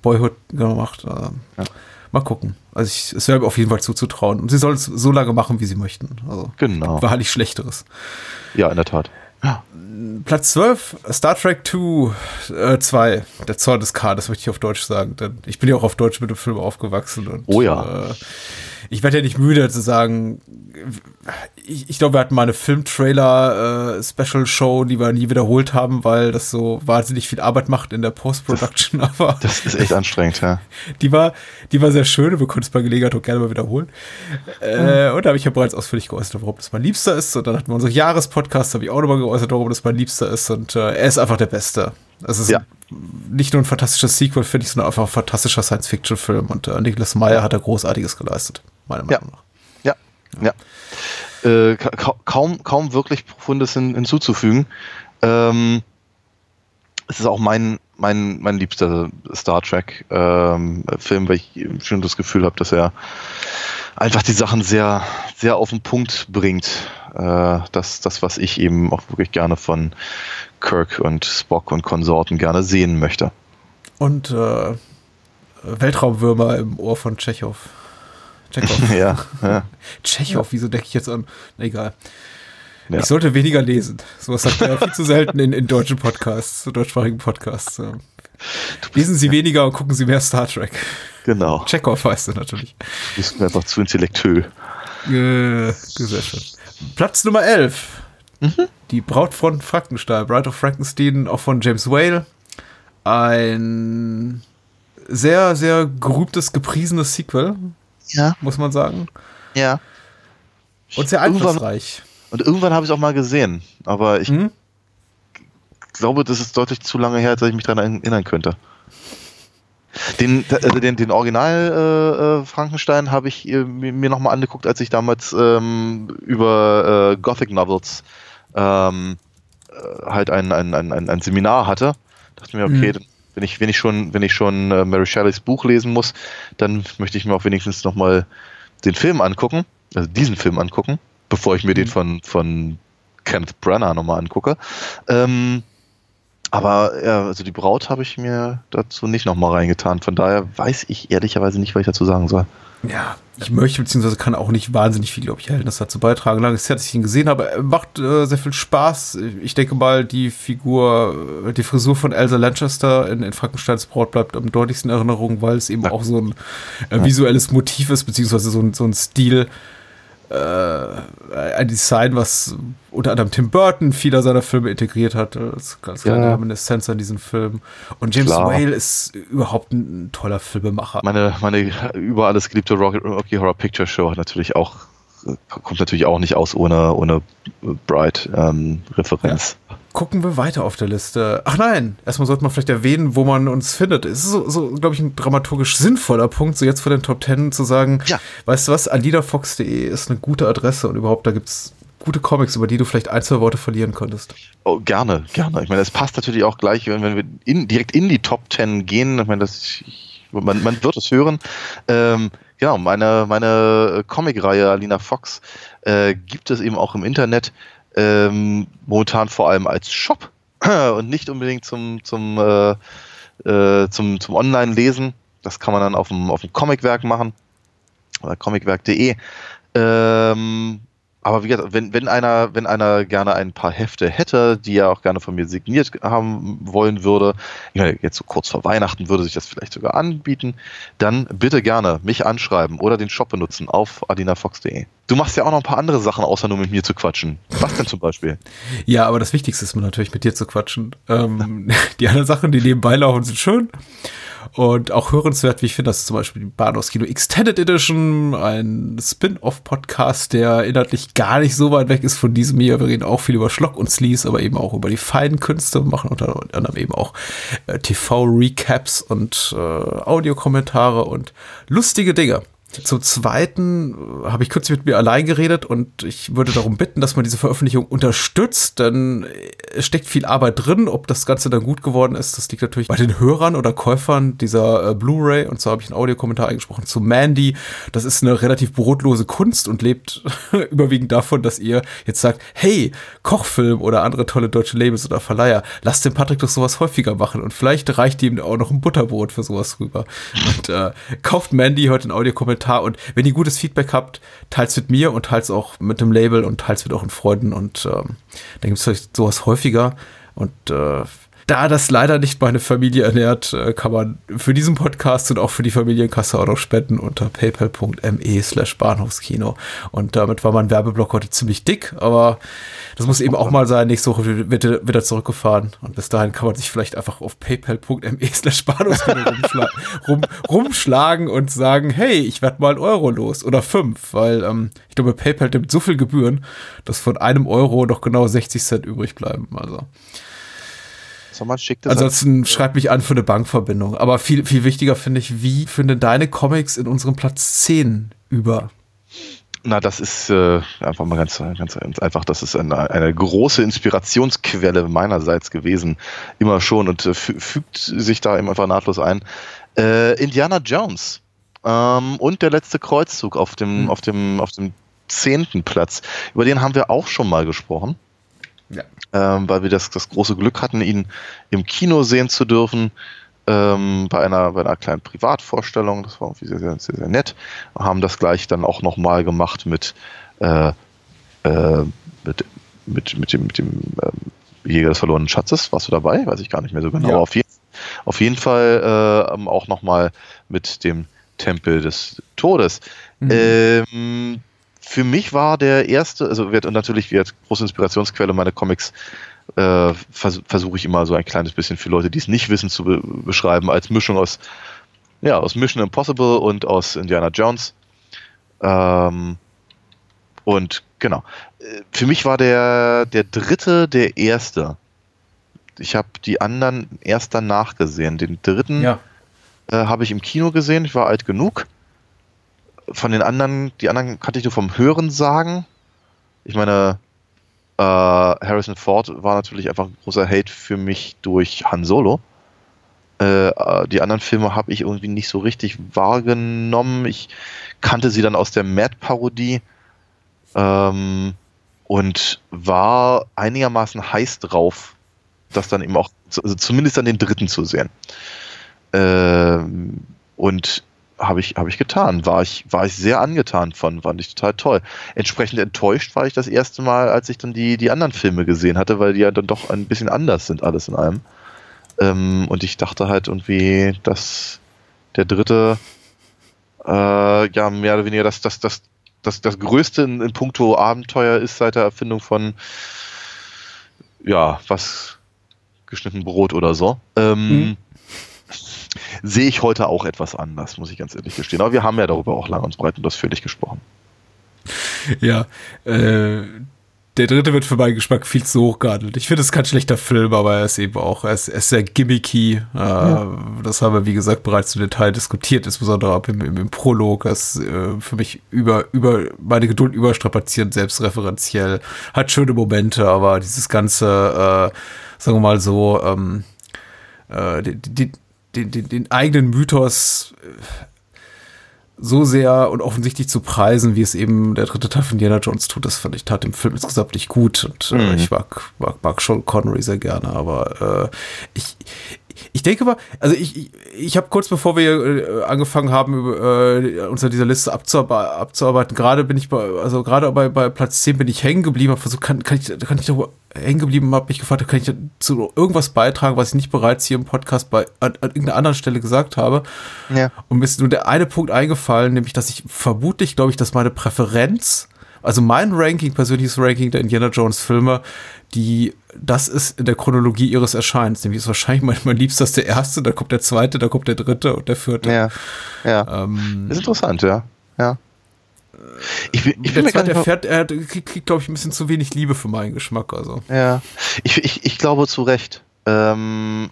Boyhood gemacht. Äh, Mal gucken. Also ich, es wäre auf jeden Fall zuzutrauen. Und sie sollen es so lange machen, wie sie möchten. Also Genau. war nicht Schlechteres. Ja, in der Tat. Platz 12, Star Trek 2, äh, 2, der Zorn des K, das möchte ich auf Deutsch sagen, denn ich bin ja auch auf Deutsch mit dem Film aufgewachsen und Oh ja. äh, ich werde ja nicht müde zu sagen, ich, ich glaube, wir hatten mal eine Film-Trailer-Special-Show, die wir nie wiederholt haben, weil das so wahnsinnig viel Arbeit macht in der Post-Production, aber Das ist echt anstrengend, ja. (laughs) die war, die war sehr schön wir können es bei Gelegenheit auch gerne mal wiederholen. Äh, und da habe ich ja bereits ausführlich geäußert, warum das mein Liebster ist. Und dann hatten wir unsere Jahrespodcast, habe ich auch nochmal geäußert, warum das mein Liebster ist. Und äh, er ist einfach der Beste. Es ist Ja. nicht nur ein fantastisches Sequel, finde ich, sondern einfach ein fantastischer Science-Fiction-Film. Und äh, Nicholas Meyer hat da Großartiges geleistet, meiner Ja. Meinung nach. Ja, ja. Äh, ka ka kaum, kaum wirklich Profundes hin hinzuzufügen. Ähm, es ist auch mein, mein, mein liebster Star Trek ähm, weil ich schon das Gefühl habe, dass er einfach die Sachen sehr, sehr auf den Punkt bringt. Äh, das, das, was ich eben auch wirklich gerne von Kirk und Spock und Konsorten gerne sehen möchte. Und äh, Weltraumwürmer im Ohr von Tschechow. Tschechow. (laughs) ja, ja. (laughs) Tschechow, wieso denke ich jetzt an? Na, egal. Ja. Ich sollte weniger lesen. Sowas sagt man ja viel zu selten in, in deutschen Podcasts, deutschsprachigen Podcasts. Ja. Lesen Sie weniger und gucken Sie mehr Star Trek. Genau. Chekhov heißt er natürlich. Du bist mir einfach zu intellektuell. Äh, sehr schön. Platz Nummer 11. Die Braut von Frankenstein. Bride of Frankenstein, auch von James Whale. Ein sehr, sehr gerühmtes, gepriesenes Sequel, Ja, muss man sagen. ja. Und sehr Irgendwann- einflussreich. Und irgendwann habe ich es auch mal gesehen, aber ich Mhm. glaube, das ist deutlich zu lange her, als ich mich daran erinnern könnte. Den, also den, den Original äh, äh, Frankenstein habe ich äh, mir mir nochmal angeguckt, als ich damals ähm, über äh, Gothic Novels ähm, äh, halt ein, ein, ein, ein, Seminar hatte. Dachte mir, okay, Mhm. wenn ich, wenn ich schon, wenn ich schon äh, Mary Shelleys Buch lesen muss, dann möchte ich mir auch wenigstens nochmal den Film angucken, also diesen Film angucken, bevor ich mir den von, von Kenneth Branagh nochmal angucke. Ähm, aber ja, also die Braut habe ich mir dazu nicht nochmal reingetan. Von daher weiß ich ehrlicherweise nicht, was ich dazu sagen soll. Ja, ich möchte beziehungsweise kann auch nicht wahnsinnig viel, glaube ich, Erhältnis dazu beitragen. Lange ist es her, dass ich ihn gesehen habe. Er macht äh, sehr viel Spaß. Ich denke mal, die Figur, äh, die Frisur von Elsa Lanchester in, in Frankensteins Braut bleibt am deutlichsten in Erinnerung, weil es eben auch so ein äh, visuelles Motiv ist, beziehungsweise so ein, so ein Stil, äh, ein Design, was unter anderem Tim Burton vieler seiner Filme integriert hat. Das ist ganz kleine Ja. Reminiszenz an diesen Film. Und James Klar. Whale ist überhaupt ein, toller Filmemacher. Meine, meine über alles geliebte Rocky, Rocky Horror Picture Show hat natürlich auch, kommt natürlich auch nicht aus ohne, ohne Bright-Referenz. Gucken wir weiter auf der Liste. Ach nein, erstmal sollte man vielleicht erwähnen, wo man uns findet. Es ist so, so glaube ich, ein dramaturgisch sinnvoller Punkt, so jetzt vor den Top Ten zu sagen, Ja. weißt du was, alidafox.de ist eine gute Adresse und überhaupt, da gibt's gute Comics, über die du vielleicht ein, zwei Worte verlieren könntest. Oh, gerne, gerne. Ich meine, es passt natürlich auch gleich, wenn, wenn wir in, direkt in die Top 10 gehen. Ich meine, das, ich, man, man wird es hören. Ähm, genau, meine, meine Comicreihe Alina Fox äh, gibt es eben auch im Internet. Ähm, momentan vor allem als Shop (clears throat) und nicht unbedingt zum, zum, äh, äh, zum, zum Online-Lesen. Das kann man dann auf dem, auf dem Comicwerk machen. Oder comicwerk.de. Ähm, aber wie gesagt, wenn, wenn, einer, wenn einer gerne ein paar Hefte hätte, die er auch gerne von mir signiert haben wollen würde, ich meine, jetzt so kurz vor Weihnachten würde sich das vielleicht sogar anbieten, dann bitte gerne mich anschreiben oder den Shop benutzen auf adinafox.de. Du machst ja auch noch ein paar andere Sachen, außer nur mit mir zu quatschen. Was denn zum Beispiel? Ja, aber das Wichtigste ist mir natürlich, mit dir zu quatschen. Ähm, (laughs) die anderen Sachen, die nebenbei laufen, sind schön. Und auch hörenswert, wie ich finde, das ist zum Beispiel die Bahnhofs Kino Extended Edition, ein Spin-off-Podcast, der inhaltlich gar nicht so weit weg ist von diesem hier. Wir reden auch viel über Schlock und Sleaze, aber eben auch über die feinen Künste, machen unter anderem eben auch äh, TV-Recaps und äh, Audiokommentare und lustige Dinge. Zum Zweiten äh, habe ich kürzlich mit mir allein geredet und ich würde darum bitten, dass man diese Veröffentlichung unterstützt, denn es steckt viel Arbeit drin. Ob das Ganze dann gut geworden ist, das liegt natürlich bei den Hörern oder Käufern dieser äh, Blu-ray. Und zwar habe ich einen Audiokommentar eingesprochen zu Mandy. Das ist eine relativ brotlose Kunst und lebt (laughs) überwiegend davon, dass ihr jetzt sagt, hey, Kochfilm oder andere tolle deutsche Labels oder Verleiher, lasst den Patrick doch sowas häufiger machen und vielleicht reicht ihm auch noch ein Butterbrot für sowas rüber. Und äh, kauft Mandy heute einen Audiokommentar und wenn ihr gutes Feedback habt, teilt's mit mir und teilt's auch mit dem Label und teilt's mit euren Freunden und ähm, dann gibt's vielleicht sowas häufiger und äh, da das leider nicht meine Familie ernährt, äh, kann man für diesen Podcast und auch für die Familienkasse auch noch spenden unter paypal.me slash Bahnhofskino. Und damit war mein Werbeblock heute ziemlich dick, aber das muss eben auch mal sein. Nächste Woche wird, er- wird er zurückgefahren. Und bis dahin kann man sich vielleicht einfach auf paypal.me slash Bahnhofskino rumschla rum, rumschlagen und sagen, hey, ich werde mal einen Euro los oder fünf, weil ähm, ich glaube, PayPal nimmt so viel Gebühren, dass von einem Euro noch genau 60 Cent übrig bleiben. Also. Man schickt es Ansonsten schreib mich an für eine Bankverbindung. Aber viel, viel wichtiger finde ich, wie finden deine Comics in unserem Platz 10 über? Na, das ist äh, einfach mal ganz, ganz, ganz einfach. Das ist eine, eine große Inspirationsquelle meinerseits gewesen, immer schon und äh, fü- fügt sich da eben einfach nahtlos ein. Äh, Indiana Jones ähm, und der letzte Kreuzzug auf dem, auf dem, auf dem zehnten Platz. Über den haben wir auch schon mal gesprochen, Ja. ähm, weil wir das, das große Glück hatten, ihn im Kino sehen zu dürfen. Ähm, bei, einer, bei einer kleinen Privatvorstellung, das war irgendwie sehr, sehr, sehr, sehr nett. Haben das gleich dann auch nochmal gemacht mit, äh, äh, mit, mit, mit dem, mit dem ähm, Jäger des verlorenen Schatzes. Warst du dabei? Weiß ich gar nicht mehr so genau. Ja. Auf, jeden, auf jeden Fall äh, ähm, auch nochmal mit dem Tempel des Todes. Ähm, für mich war der erste, also wird und natürlich wird große Inspirationsquelle meine Comics äh, vers versuche ich immer so ein kleines bisschen für Leute, die es nicht wissen, zu be beschreiben als Mischung aus ja aus Mission Impossible und aus Indiana Jones. Ähm, und genau, für mich war der der dritte der erste. Ich habe die anderen erst danach gesehen. Den dritten Ja. äh, habe ich im Kino gesehen. Ich war alt genug. Von den anderen, die anderen kannte ich nur vom Hören sagen. Ich meine, äh, Harrison Ford war natürlich einfach ein großer Hate für mich durch Han Solo. Äh, äh, die anderen Filme habe ich irgendwie nicht so richtig wahrgenommen. Ich kannte sie dann aus der Mad-Parodie ähm, und war einigermaßen heiß drauf, das dann eben auch, also zumindest dann den dritten zu sehen. Ähm, und habe ich, habe ich getan. War ich, war ich sehr angetan von, fand ich total toll. Entsprechend enttäuscht war ich das erste Mal, als ich dann die, die anderen Filme gesehen hatte, weil die ja dann doch ein bisschen anders sind, alles in allem. Ähm, und ich dachte halt irgendwie, dass der dritte äh, ja mehr oder weniger das, das, das, das, das Größte in, in puncto Abenteuer ist seit der Erfindung von ja, was geschnitten Brot oder so. Ähm, Sehe ich heute auch etwas anders, muss ich ganz ehrlich gestehen. Aber wir haben ja darüber auch lang und breit und ausführlich gesprochen. Ja, äh, der dritte wird für meinen Geschmack viel zu hoch gehandelt. Ich finde, es ist kein schlechter Film, aber er ist eben auch, er ist, er ist sehr gimmicky. Äh, Das haben wir, wie gesagt, bereits im Detail diskutiert, insbesondere ab im, im, im Prolog. Das ist äh, für mich über, über meine Geduld überstrapazierend, selbstreferenziell. Hat schöne Momente, aber dieses ganze, äh, sagen wir mal so, ähm, äh, die, die, den, den, den eigenen Mythos so sehr und offensichtlich zu preisen, wie es eben der dritte Teil von Indiana Jones tut, das fand ich tat dem Film insgesamt nicht gut. Und äh, ich mag, mag, mag Sean Connery sehr gerne, aber äh, ich, ich denke mal, also ich, ich, ich habe kurz bevor wir äh, angefangen haben, äh, uns an dieser Liste abzuarbe abzuarbeiten, gerade bin ich bei, also gerade bei, bei Platz 10 bin ich hängen geblieben, habe versucht, kann, kann ich, kann ich da hängen geblieben, habe mich gefragt, kann ich zu irgendwas beitragen, was ich nicht bereits hier im Podcast bei an, an irgendeiner anderen Stelle gesagt habe. Ja. Und mir ist nur der eine Punkt eingefallen, nämlich, dass ich vermutlich, glaube ich, dass meine Präferenz, also mein Ranking, persönliches Ranking der Indiana Jones Filme, die, das ist in der Chronologie ihres Erscheinens. Nämlich ist wahrscheinlich mein, mein liebster ist der erste, dann kommt der zweite, dann kommt der dritte und der vierte. Ja. Ja. Ähm, ist interessant, ja. Ja. Ich bin, ich der bin zweite nicht erfährt, er hat- kriegt, kriegt glaube ich, ein bisschen zu wenig Liebe für meinen Geschmack. Also. Ja, ich, ich, ich glaube zu Recht. Ähm,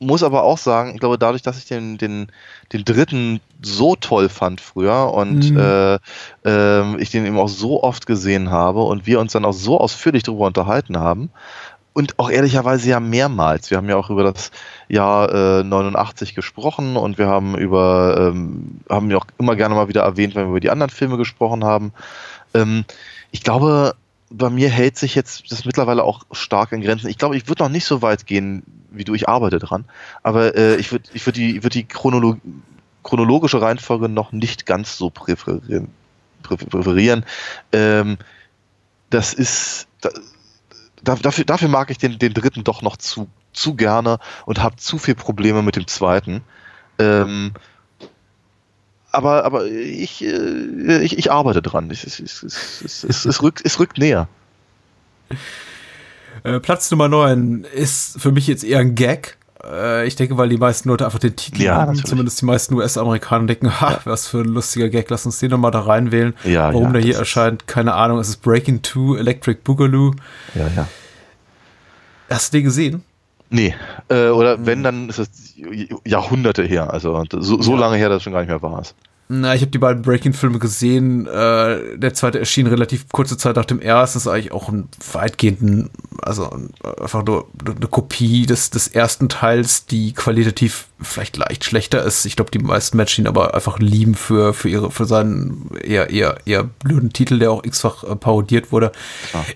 muss aber auch sagen, ich glaube, dadurch, dass ich den, den, den dritten so toll fand früher und Mhm. äh, ähm, ich den eben auch so oft gesehen habe und wir uns dann auch so ausführlich darüber unterhalten haben und auch ehrlicherweise ja mehrmals. Wir haben ja auch über das Jahr äh, 89 gesprochen und wir haben über, ähm, haben ja auch immer gerne mal wieder erwähnt, wenn wir über die anderen Filme gesprochen haben. Ähm, ich glaube, bei mir hält sich jetzt das mittlerweile auch stark in Grenzen. Ich glaube, ich würde noch nicht so weit gehen wie du, ich arbeite dran. Aber äh, ich würde ich würd die, würd die Chronolo chronologische Reihenfolge noch nicht ganz so präferieren. präf- präferieren. Ähm, das ist. Da, da- dafür, dafür mag ich den, den dritten doch noch zu, zu gerne und habe zu viel Probleme mit dem zweiten. Ähm, aber, aber ich, äh, ich, ich arbeite dran. Es, es, es, es, es, rückt, es rückt näher. (laughs) Äh, Platz Nummer 9 ist für mich jetzt eher ein Gag. Äh, ich denke, weil die meisten Leute einfach den Titel Ja, haben. natürlich. Zumindest die meisten US-Amerikaner denken, ha, was für ein lustiger Gag, lass uns den nochmal da reinwählen. Ja, Warum der hier erscheint, keine Ahnung. Es ist Breaking 2, Electric Boogaloo. Ja, ja. Hast du den gesehen? Nee, äh, oder wenn, dann ist es Jahrhunderte her. Also so, so Ja. lange her, dass es schon gar nicht mehr war. Na, ich habe die beiden Breaking-Filme gesehen. Äh, der zweite erschien relativ kurze Zeit nach dem ersten. Das ist eigentlich auch ein weitgehenden, also einfach nur eine Kopie des, des ersten Teils, die qualitativ vielleicht leicht schlechter ist. Ich glaube, die meisten Menschen ihn aber einfach lieben für, für ihre, für seinen eher, eher, eher blöden Titel, der auch x-fach äh, parodiert wurde.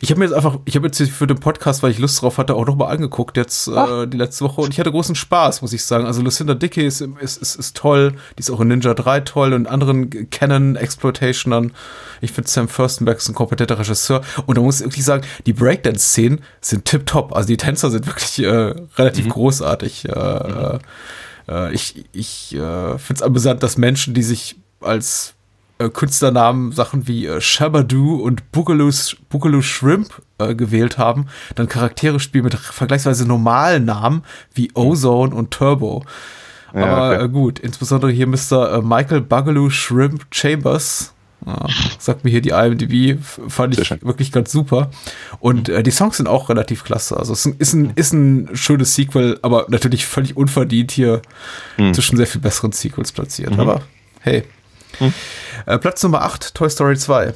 Ich habe mir jetzt einfach, ich habe jetzt für den Podcast, weil ich Lust drauf hatte, auch nochmal angeguckt, jetzt äh, die letzte Woche und ich hatte großen Spaß, muss ich sagen. Also Lucinda Dickey ist, ist, ist, ist toll, die ist auch in Ninja 3 toll und anderen Canon-Exploitationern. Ich finde Sam Furstenberg ist ein kompetenter Regisseur und da muss ich wirklich sagen, die Breakdance-Szenen sind tipptopp. Also die Tänzer sind wirklich äh, relativ großartig. Äh, äh, ich ich äh, finde es amüsant, dass Menschen, die sich als äh, Künstlernamen Sachen wie äh, Shabadoo und Boogaloo, Boogaloo Shrimp äh, gewählt haben, dann Charaktere spielen mit vergleichsweise normalen Namen wie Ozone und Turbo. Ja, Aber okay. äh, gut, insbesondere hier Mr. Äh, Michael Boogaloo Shrimp Chambers. Ja, sagt mir hier die IMDb, fand ich wirklich ganz super. Und äh, die Songs sind auch relativ klasse. Also es ist ein, ist ein, schönes Sequel, aber natürlich völlig unverdient hier zwischen sehr viel besseren Sequels platziert. Aber hey. Äh, Platz Nummer 8, Toy Story 2.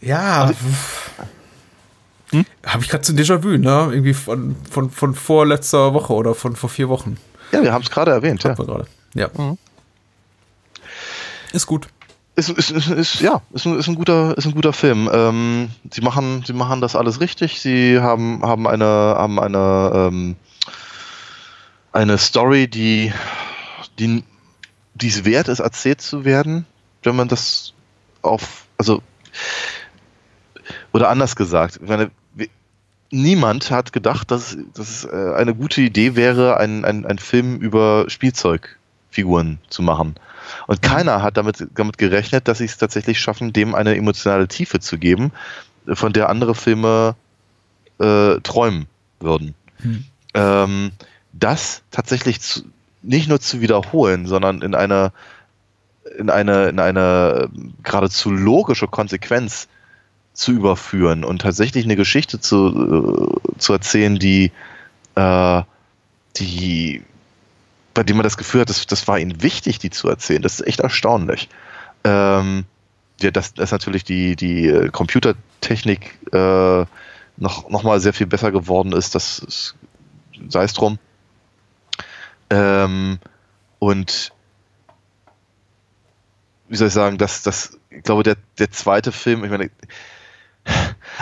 Ja, habe ich gerade so ein Déjà-vu, ne? Irgendwie von, von, von vorletzter Woche oder von vor vier Wochen. Ja, wir haben es gerade erwähnt. Ja. Hatten wir gerade. Ja. Ist gut. Ist, ist, ist, ist, ja, ist ein, ist ein guter, ist ein guter Film. Ähm, sie machen, sie machen das alles richtig. Sie haben, haben eine, haben eine, ähm, eine Story, die, die, die es wert ist, erzählt zu werden, wenn man das auf, also, oder anders gesagt, ich meine, niemand hat gedacht, dass, dass es äh, eine gute Idee wäre, einen ein, ein Film über Spielzeugfiguren zu machen. Und keiner hat damit, damit gerechnet, dass sie es tatsächlich schaffen, dem eine emotionale Tiefe zu geben, von der andere Filme äh, träumen würden. Ähm, das tatsächlich zu, nicht nur zu wiederholen, sondern in eine, in eine, in eine ähm, geradezu logische Konsequenz zu überführen und tatsächlich eine Geschichte zu, äh, zu erzählen, die, äh, die bei dem man das Gefühl hat, das, das war ihnen wichtig, die zu erzählen. Das ist echt erstaunlich. Ähm, ja, dass, dass natürlich die, die äh, Computertechnik äh, noch, noch mal sehr viel besser geworden ist, das sei es drum. Ähm, und wie soll ich sagen, dass das, ich glaube, der, der zweite Film, ich meine,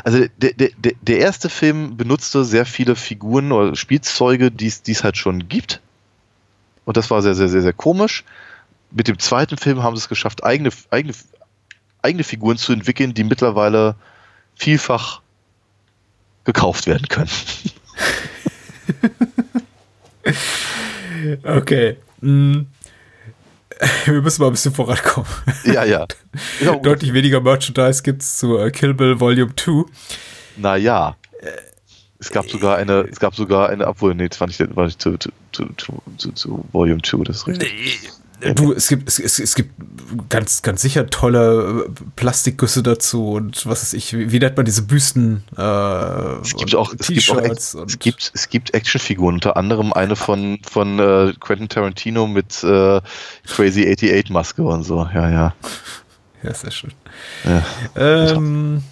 also der, der, der erste Film benutzte sehr viele Figuren oder Spielzeuge, die es die es halt schon gibt. Und das war sehr, sehr, sehr, sehr komisch. Mit dem zweiten Film haben sie es geschafft, eigene, eigene, eigene Figuren zu entwickeln, die mittlerweile vielfach gekauft werden können. (laughs) Okay. Mm. (laughs) Wir müssen mal ein bisschen vorankommen. ja, ja. (laughs) ja Deutlich weniger Merchandise gibt es zu äh, Kill Bill Volume 2. naja. Es gab sogar eine, es gab sogar eine, obwohl, nee, das war nicht, war nicht zu, zu, zu, zu, Volume 2, das ist richtig. Du, es gibt, es, es, es gibt ganz, ganz sicher tolle äh, Plastikgüsse dazu und was weiß ich, wie, wie nennt man diese Büsten? Äh, Es gibt auch, es gibt, auch es gibt, es gibt Actionfiguren, unter anderem eine von, von äh, Quentin Tarantino mit äh, Crazy 88 Maske und so. Ja, ja. Ja, sehr schön. Ja. Ähm,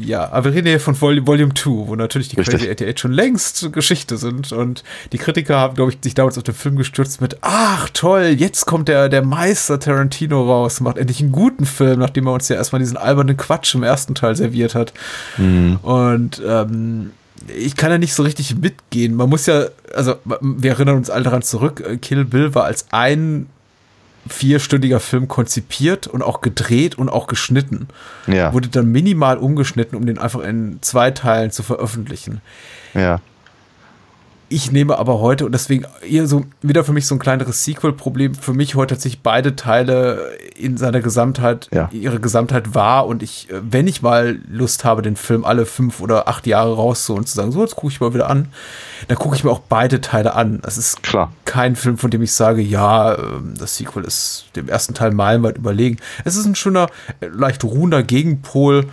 ja, aber wir reden hier von Vol Volume 2, wo natürlich die Richtig. Crazy 88 schon längst Geschichte sind und die Kritiker haben, glaube ich, sich damals auf den Film gestürzt mit, ach toll, jetzt kommt der, der Meister Tarantino raus, macht endlich einen guten Film, nachdem er uns ja erstmal diesen albernen Quatsch im ersten Teil serviert hat. Und ähm, ich kann ja nicht so richtig mitgehen. Man muss ja, also wir erinnern uns alle daran zurück, äh, Kill Bill war als ein vierstündiger Film konzipiert und auch gedreht und auch geschnitten. Ja. Wurde dann minimal umgeschnitten, um den einfach in zwei Teilen zu veröffentlichen. Ja. Ich nehme aber heute, und deswegen eher so wieder für mich so ein kleineres Sequel-Problem, für mich heute tatsächlich beide Teile in seiner Gesamtheit, Ja. ihre Gesamtheit wahr. Und ich, äh, wenn ich mal Lust habe, den Film alle fünf oder acht Jahre rauszuholen und zu sagen, so, jetzt gucke ich mal wieder an, dann gucke ich mir auch beide Teile an. Das ist Klar. kein Film, von dem ich sage, ja, ähm, das Sequel ist dem ersten Teil meilenweit überlegen. Es ist ein schöner, äh, leicht ruhender Gegenpol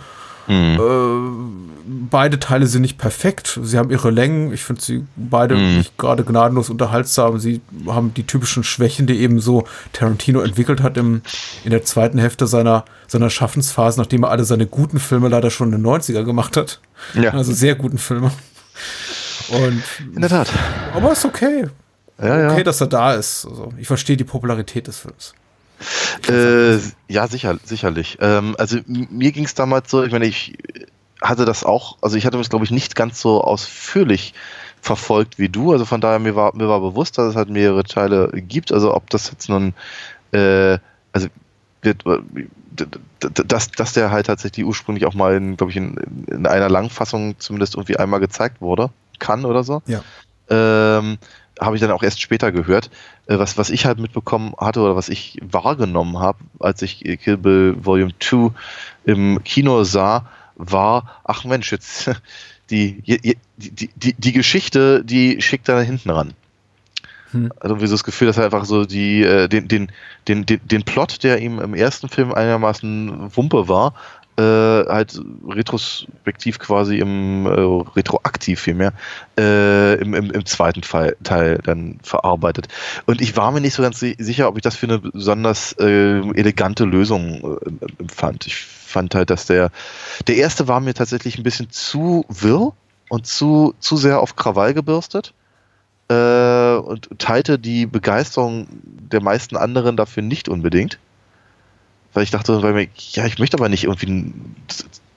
Mhm. Beide Teile sind nicht perfekt. Sie haben ihre Längen. Ich finde sie beide Mhm. nicht gerade gnadenlos unterhaltsam. Sie haben die typischen Schwächen, die eben so Tarantino entwickelt hat im, in der zweiten Hälfte seiner, seiner Schaffensphase, nachdem er alle seine guten Filme leider schon in den 90er gemacht hat. Ja. Also sehr guten Filme. Und, In der Tat. aber ist okay. Ja, ja. Okay, dass er da ist. Also, ich verstehe die Popularität des Films. Äh, ja, sicher, sicherlich. Ähm, also mir ging es damals so, ich meine, ich hatte das auch, also ich hatte das, glaube ich, nicht ganz so ausführlich verfolgt wie du. Also von daher, mir war, mir war bewusst, dass es halt mehrere Teile gibt. Also ob das jetzt nun, äh, also d- dass, dass der halt tatsächlich ursprünglich auch mal, glaube ich, in, in einer Langfassung zumindest irgendwie einmal gezeigt wurde, kann oder so. Ja. Ähm, habe ich dann auch erst später gehört. Äh, was, was ich halt mitbekommen hatte oder was ich wahrgenommen habe, als ich äh, Kill Bill Volume 2 im Kino sah, war, ach Mensch, jetzt (laughs) die, die, die, die, Geschichte, die schickt da hinten ran. Hm. Also wie so das Gefühl, dass er einfach so die, äh, den, den, den, den, den Plot, der ihm im ersten Film einigermaßen Wumpe war, äh, halt retrospektiv quasi im, äh, retroaktiv vielmehr, äh, im, im, im zweiten Fall, Teil dann verarbeitet. Und ich war mir nicht so ganz si- sicher, ob ich das für eine besonders äh, elegante Lösung äh, empfand. Ich fand halt, dass der, der erste war mir tatsächlich ein bisschen zu wirr und zu, zu sehr auf Krawall gebürstet äh, und teilte die Begeisterung der meisten anderen dafür nicht unbedingt. Weil ich dachte, weil mir, ja, ich möchte aber nicht irgendwie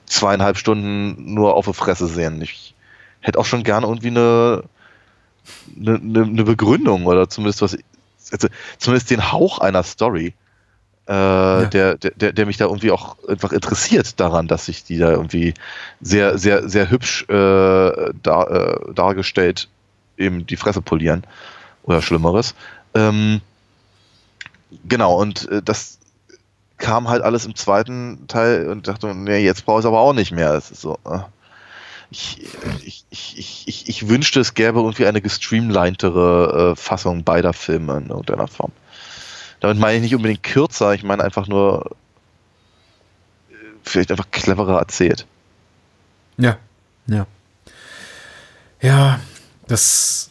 zweieinhalb Stunden nur auf die Fresse sehen. Ich hätte auch schon gerne irgendwie eine, eine, eine Begründung oder zumindest was, also zumindest den Hauch einer Story, äh, der, der, der, der mich da irgendwie auch einfach interessiert daran, dass sich die da irgendwie sehr, sehr, sehr hübsch äh, dar, äh, dargestellt eben die Fresse polieren oder Schlimmeres. Ähm, genau, und äh, das kam halt alles im zweiten Teil und dachte, nee, jetzt brauche ich es aber auch nicht mehr. Es ist so. Äh, ich, ich, ich, ich, ich, wünschte, es gäbe irgendwie eine gestreamlinetere äh, Fassung beider Filme in irgendeiner Form. Damit meine ich nicht unbedingt kürzer, ich meine einfach nur äh, vielleicht einfach cleverer erzählt. Ja, ja. Ja, das.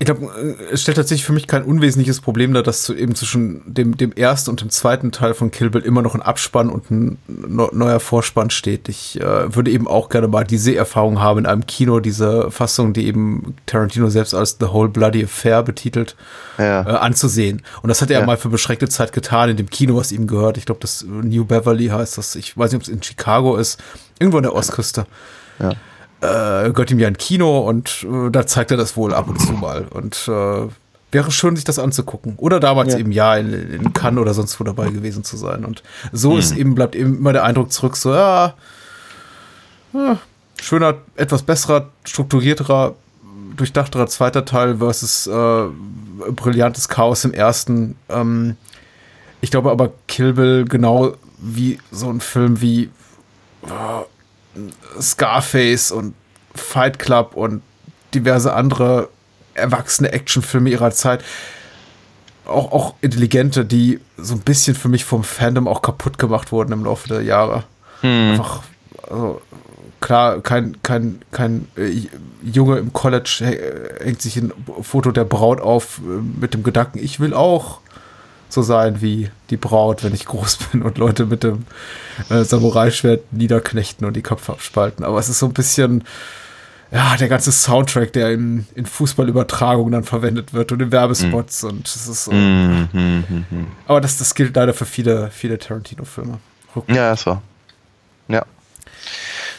Ich glaube, es stellt tatsächlich für mich kein unwesentliches Problem dar, dass eben zwischen dem, dem ersten und dem zweiten Teil von Kill Bill immer noch ein Abspann und ein neu- neuer Vorspann steht. Ich äh, würde eben auch gerne mal diese Erfahrung haben in einem Kino, diese Fassung, die eben Tarantino selbst als The Whole Bloody Affair betitelt, Ja. äh, anzusehen. Und das hat er Ja. mal für beschränkte Zeit getan in dem Kino, was ihm gehört. Ich glaube, das New Beverly heißt das. Ich weiß nicht, ob es in Chicago ist. Irgendwo an der Ostküste. Ja. Äh, gehört ihm ja ein Kino und äh, da zeigt er das wohl ab und zu mal. Und äh, wäre schön, sich das anzugucken. Oder damals eben ja in, in Cannes oder sonst wo dabei gewesen zu sein. Und so ist eben, bleibt eben immer der Eindruck zurück, so, ja, ja schöner, etwas besserer, strukturierterer, durchdachterer zweiter Teil versus äh, brillantes Chaos im ersten. Ähm, ich glaube aber Kill Bill genau wie so ein Film wie äh, Scarface und Fight Club und diverse andere erwachsene Actionfilme ihrer Zeit. Auch, auch intelligente, die so ein bisschen für mich vom Fandom auch kaputt gemacht wurden im Laufe der Jahre. Einfach, also, klar, kein, kein, kein äh, Junge im College hä- hängt sich ein Foto der Braut auf äh, mit dem Gedanken, ich will auch so sein wie die Braut, wenn ich groß (laughs) bin und Leute mit dem äh, Samurai-Schwert niederknechten und die Köpfe abspalten. Aber es ist so ein bisschen, ja, der ganze Soundtrack, der in, in Fußballübertragungen dann verwendet wird und in Werbespots und es ist so. Aber das, das gilt leider für viele, viele Tarantino-Filme. Ja, das war. Ja.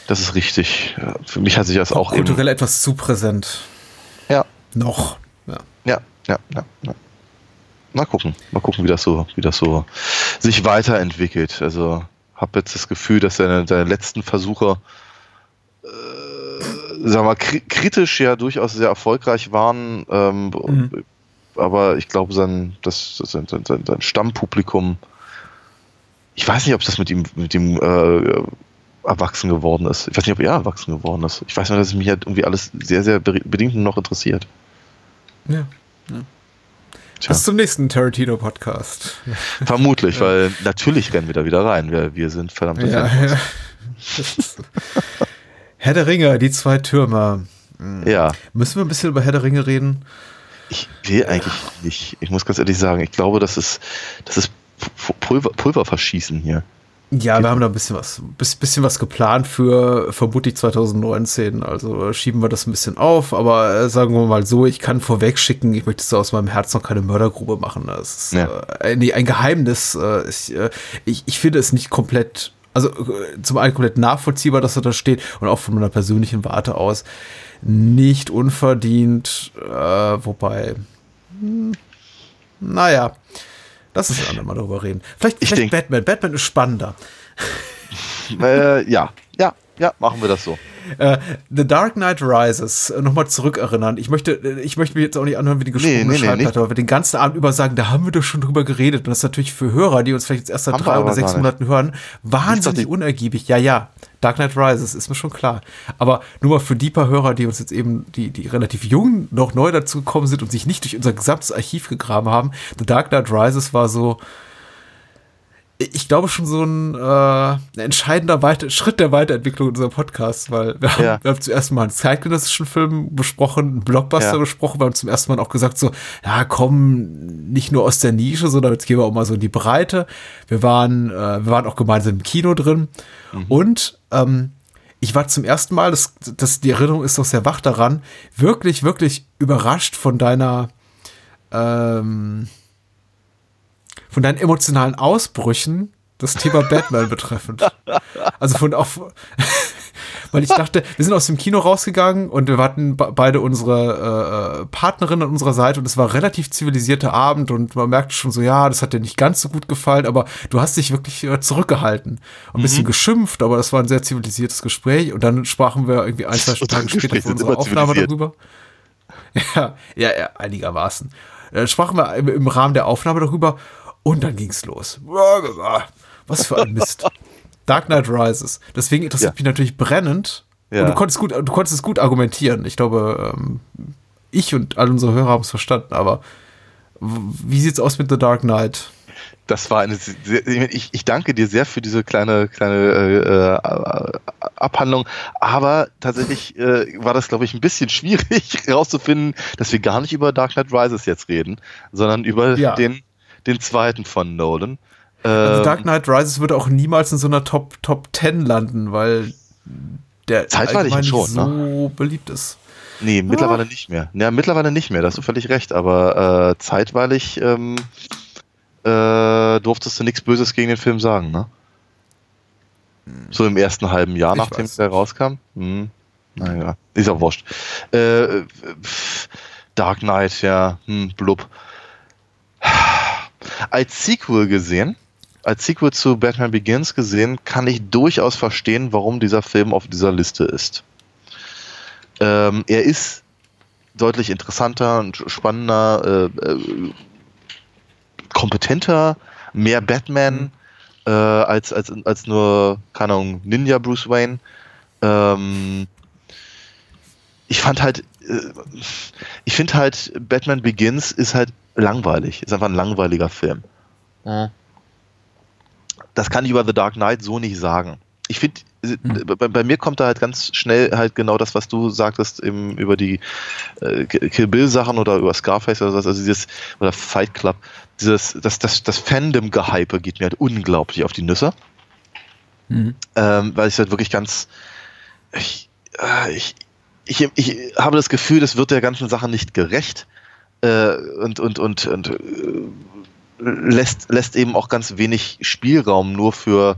Das ist richtig. Für mich hat sich das auch Kulturell etwas zu präsent. Ja, Noch. Ja. ja, ja, ja, ja. Mal gucken, mal gucken, wie das so, wie das so sich weiterentwickelt. Also habe jetzt das Gefühl, dass seine, seine letzten Versuche, äh, sagen wir mal, kri kritisch ja durchaus sehr erfolgreich waren. Ähm, Mhm. Aber ich glaube, sein, das, sein, sein, sein Stammpublikum, ich weiß nicht, ob das mit ihm, mit ihm äh, erwachsen geworden ist. Ich weiß nicht, ob er erwachsen geworden ist. Ich weiß nur, dass es mich halt irgendwie alles sehr, sehr be- bedingt noch interessiert. Ja. ja. Tja, Bis zum nächsten Tarantino-Podcast. vermutlich, weil natürlich rennen wir da wieder rein. Wir, wir sind verdammte Ja, ja. Herr der Ringe, die zwei Türme. ja. Müssen wir ein bisschen über Herr der Ringe reden? Ich will eigentlich nicht. Ich muss ganz ehrlich sagen, ich glaube, das ist, das ist Pu- Pulver, Pulververschießen hier. Ja, wir haben da ein bisschen was, bis- bisschen was geplant für vermutlich 2019. Also schieben wir das ein bisschen auf, aber äh, sagen wir mal so, ich kann vorweg schicken, ich möchte so aus meinem Herz noch keine Mördergrube machen. Das ist Ja. äh, nee, ein Geheimnis. Äh, ich, äh, ich, ich finde es nicht komplett, also äh, zum einen komplett nachvollziehbar, dass er da steht und auch von meiner persönlichen Warte aus nicht unverdient, äh, wobei, hm, naja, lass uns ein andermal darüber reden. Vielleicht, Ich vielleicht denk- Batman. Batman ist spannender. Äh, ja, ja, ja, machen wir das so. Äh, The Dark Knight Rises, äh, nochmal zurückerinnern. Ich möchte, äh, ich möchte mir jetzt auch nicht anhören wie die geschwungene nee, nee, Schallplatte, nicht. aber wir den ganzen Abend über sagen, da haben wir doch schon drüber geredet. Und das ist natürlich für Hörer, die uns vielleicht jetzt erst seit Haben drei oder sechs. Monaten hören, wahnsinnig unergiebig. Ja, ja. Dark Knight Rises, ist mir schon klar. Aber nur mal für die paar Hörer, die uns jetzt eben, die, die relativ jung noch neu dazu gekommen sind und sich nicht durch unser gesamtes Archiv gegraben haben, The Dark Knight Rises war so, ich glaube schon so ein, äh, entscheidender Weite Schritt der Weiterentwicklung unserer Podcasts, weil wir haben, Ja. wir haben zuerst mal einen zeitgenössischen Film besprochen, einen Blockbuster Ja. besprochen, wir haben zum ersten Mal auch gesagt so, ja komm, nicht nur aus der Nische, sondern jetzt gehen wir auch mal so in die Breite. Wir waren, äh, wir waren auch gemeinsam im Kino drin und ähm, ich war zum ersten Mal, das, das, die Erinnerung ist noch sehr wach daran, wirklich, wirklich überrascht von deiner, ähm, von deinen emotionalen Ausbrüchen das Thema Batman (laughs) betreffend. Also von auch, (laughs) weil ich dachte, wir sind aus dem Kino rausgegangen und wir hatten be- beide unsere äh, Partnerinnen an unserer Seite und es war ein relativ zivilisierter Abend und man merkte schon so, ja, das hat dir nicht ganz so gut gefallen, aber du hast dich wirklich äh, zurückgehalten und ein bisschen geschimpft, aber das war ein sehr zivilisiertes Gespräch und dann sprachen wir irgendwie ein, zwei (laughs) Tage später von unserer Aufnahme darüber. Ja, ja, ja, einigermaßen. Dann sprachen wir im Rahmen der Aufnahme darüber und dann ging's los. Was für ein Mist. (laughs) Dark Knight Rises. Deswegen interessiert Ja. mich natürlich brennend. Ja. Und du konntest gut, du konntest es gut argumentieren. Ich glaube, ähm, ich und alle unsere Hörer haben es verstanden. Aber wie sieht's aus mit The Dark Knight? Das war eine sehr, ich, ich danke dir sehr für diese kleine kleine äh, äh, Abhandlung, aber tatsächlich äh, war das glaube ich ein bisschen schwierig (laughs) herauszufinden, dass wir gar nicht über Dark Knight Rises jetzt reden, sondern über Ja. den den zweiten von Nolan. Also Ähm, Dark Knight Rises würde auch niemals in so einer Top, Top 10 landen, weil der Zeitweilig schon, ne? so beliebt ist. Nee, mittlerweile nicht mehr. Ja, mittlerweile nicht mehr, da hast du völlig recht, aber äh, zeitweilig ähm, äh, durftest du nichts Böses gegen den Film sagen, ne? So im ersten halben Jahr, Ich nachdem der rauskam. Hm. Naja, ist auch wurscht. Äh, Dark Knight, ja, hm, blub. Als Sequel gesehen, als Sequel zu Batman Begins gesehen, kann ich durchaus verstehen, warum dieser Film auf dieser Liste ist. Ähm, er ist deutlich interessanter und spannender, äh, äh, kompetenter, mehr Batman äh, als, als, als nur, keine Ahnung, Ninja Bruce Wayne. Ähm, ich fand halt, äh, ich finde halt, Batman Begins ist halt langweilig, ist einfach ein langweiliger Film. Das kann ich über The Dark Knight so nicht sagen. Ich finde, bei, bei mir kommt da halt ganz schnell halt genau das, was du sagtest im, über die äh, Kill Bill Sachen oder über Scarface oder was, also dieses, oder Fight Club, dieses, das, das, das Fandom-Gehype geht mir halt unglaublich auf die Nüsse. Ähm, weil ich halt wirklich ganz, ich, äh, ich, ich, ich habe das Gefühl, das wird der ganzen Sache nicht gerecht äh, und, und, und, und äh, lässt, lässt eben auch ganz wenig Spielraum nur für,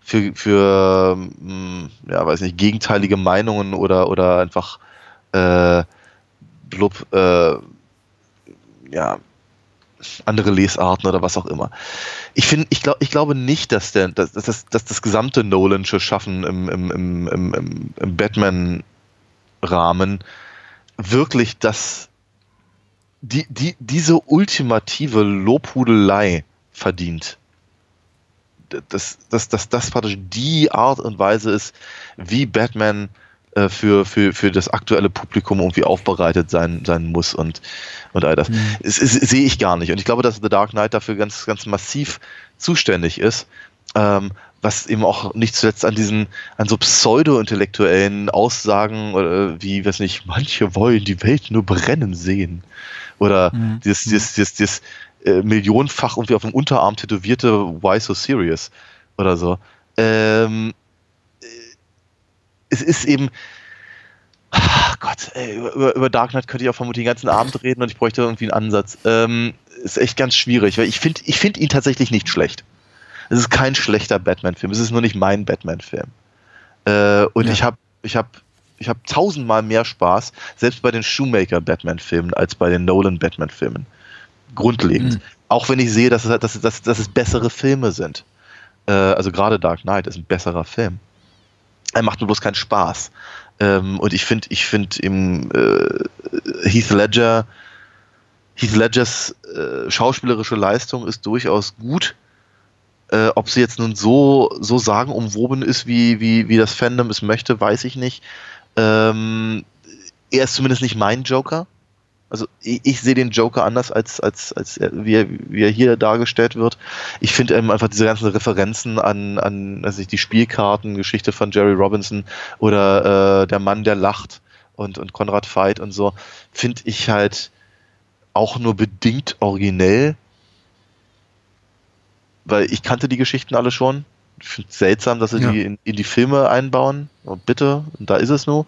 für, für mh, ja, weiß nicht, gegenteilige Meinungen oder, oder einfach äh, blub, äh, ja, andere Lesarten oder was auch immer. Ich finde, ich glaube, ich glaube nicht, dass der, dass, dass, das- dass das gesamte Nolansche Schaffen im, im, im, im, im Batman-Rahmen wirklich das, die, die, diese ultimative Lobhudelei verdient. Dass das, das, das praktisch die Art und Weise ist, wie Batman äh, für, für, für das aktuelle Publikum irgendwie aufbereitet sein, sein muss und, und all das. Es, es, sehe ich gar nicht. Und ich glaube, dass The Dark Knight dafür ganz, ganz massiv zuständig ist. Ähm, was eben auch nicht zuletzt an diesen, an so pseudo-intellektuellen Aussagen oder wie, weiß nicht, manche wollen die Welt nur brennen sehen. Oder dieses, dieses, dieses, dieses äh, millionenfach irgendwie auf dem Unterarm tätowierte Why so serious oder so. Ähm, äh, es ist eben, Ah, Gott, ey, über- über, über Dark Knight könnte ich auch vermutlich den ganzen Abend reden und ich bräuchte irgendwie einen Ansatz. Ähm, ist echt ganz schwierig, weil ich finde ich find ihn tatsächlich nicht schlecht. Es ist kein schlechter Batman-Film, es ist nur nicht mein Batman-Film. Äh, und Ja. ich habe ich hab, ich hab tausendmal mehr Spaß, selbst bei den Shoemaker-Batman-Filmen, als bei den Nolan-Batman-Filmen. Grundlegend. Auch wenn ich sehe, dass es, dass, dass, dass es bessere Filme sind. Äh, also gerade Dark Knight ist ein besserer Film. Er macht mir bloß keinen Spaß. Ähm, und ich finde, ich finde im äh, Heath Ledger, Heath Ledgers äh, schauspielerische Leistung ist durchaus gut. Äh, ob sie jetzt nun so, so sagenumwoben ist, wie, wie, wie das Fandom es möchte, weiß ich nicht. Ähm, er ist zumindest nicht mein Joker. Also ich, ich sehe den Joker anders, als, als, als er, wie, er, wie er hier dargestellt wird. Ich finde ähm, einfach diese ganzen Referenzen an, an also die Spielkartengeschichte von Jerry Robinson oder äh, Der Mann, der lacht und, und Konrad Veidt und so, finde ich halt auch nur bedingt originell. Weil ich kannte die Geschichten alle schon. Ich finde es seltsam, dass sie Ja. die in, in die Filme einbauen. Oh, bitte, da ist es nur.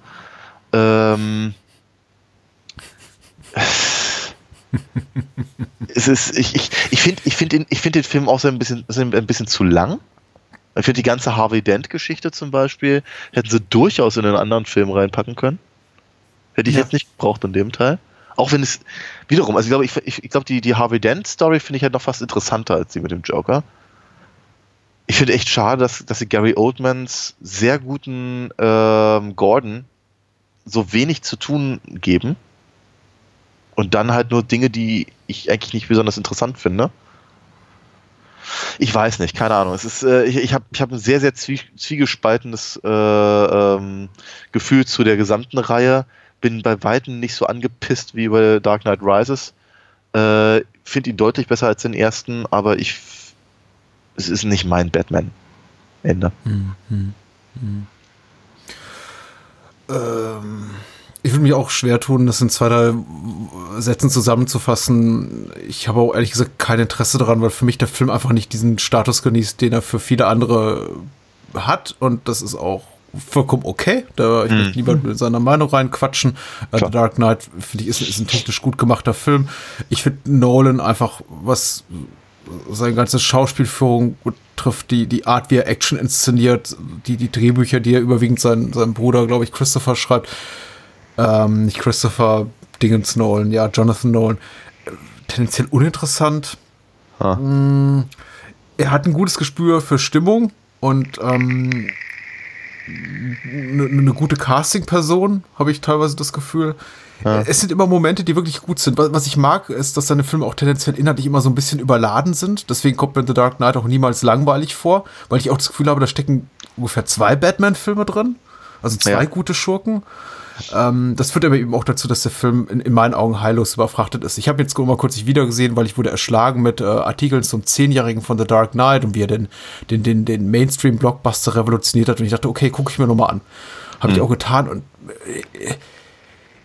Ähm, (laughs) es ist, ich, ich, ich finde ich find den, ich find den Film auch so ein bisschen, so ein bisschen zu lang. Ich finde die ganze Harvey Dent-Geschichte zum Beispiel, hätten sie durchaus in einen anderen Film reinpacken können. Hätte ich Ja. jetzt nicht gebraucht in dem Teil. Auch wenn es, wiederum, also ich glaube, ich, ich, ich glaube die, die Harvey Dent-Story finde ich halt noch fast interessanter als die mit dem Joker. Ich finde echt schade, dass, dass sie Gary Oldmans sehr guten ähm, Gordon so wenig zu tun geben. Und dann halt nur Dinge, die ich eigentlich nicht besonders interessant finde. Ich weiß nicht, keine Ahnung. Es ist, äh, ich ich habe ich hab ein sehr, sehr zwie zwiegespaltenes äh, ähm, Gefühl zu der gesamten Reihe. Bin bei Weitem nicht so angepisst wie bei Dark Knight Rises. Äh, Finde ihn deutlich besser als den ersten, aber ich. Es ist nicht mein Batman. Ende. Ähm, ich würde mich auch schwer tun, das in zwei, drei Sätzen zusammenzufassen. Ich habe auch ehrlich gesagt kein Interesse daran, weil für mich der Film einfach nicht diesen Status genießt, den er für viele andere hat. Und das ist auch vollkommen okay. Da ich möchte lieber mit seiner Meinung reinquatschen. Äh, The Dark Knight, finde ich, ist, ist ein technisch gut gemachter Film. Ich finde Nolan einfach, was seine ganze Schauspielführung betrifft, die, die Art, wie er Action inszeniert, die, die Drehbücher, die er überwiegend sein, seinem Bruder, glaube ich, Christopher schreibt. Ähm, nicht Christopher Dingens Nolan, ja, Jonathan Nolan. Tendenziell uninteressant. Ha. Mm, Er hat ein gutes Gespür für Stimmung und ähm, eine ne gute Casting-Person, habe ich teilweise das Gefühl. Es sind immer Momente, die wirklich gut sind. Was was ich mag, ist, dass seine Filme auch tendenziell inhaltlich immer so ein bisschen überladen sind. Deswegen kommt mir The Dark Knight auch niemals langweilig vor, weil ich auch das Gefühl habe, da stecken ungefähr zwei Batman-Filme drin. Also zwei Ja. gute Schurken. Ähm, das führt aber eben auch dazu, dass der Film in, in meinen Augen heillos überfrachtet ist. Ich habe jetzt mal kurz nicht wiedergesehen, weil ich wurde erschlagen mit äh, Artikeln zum Zehnjährigen von The Dark Knight und wie er den, den, den, den Mainstream-Blockbuster revolutioniert hat. Und ich dachte, okay, gucke ich mir nochmal an. Habe ich auch getan und äh,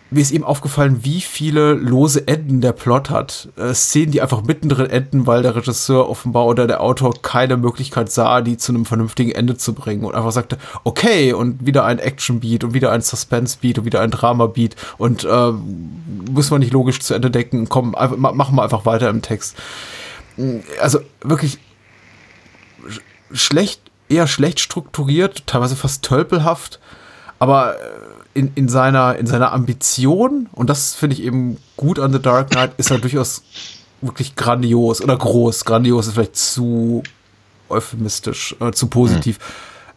mir ist eben aufgefallen, wie viele lose Enden der Plot hat. Äh, Szenen, die einfach mittendrin enden, weil der Regisseur offenbar oder der Autor keine Möglichkeit sah, die zu einem vernünftigen Ende zu bringen und einfach sagte, okay, und wieder ein Action-Beat und wieder ein Suspense-Beat und wieder ein Drama-Beat und äh, muss man nicht logisch zu Ende denken, komm, machen wir einfach weiter im Text. Also wirklich sch- schlecht, eher schlecht strukturiert, teilweise fast tölpelhaft, aber äh, in, in, seiner, in seiner Ambition, und das finde ich eben gut an The Dark Knight, ist er durchaus wirklich grandios oder groß. Grandios ist vielleicht zu euphemistisch, äh, zu positiv.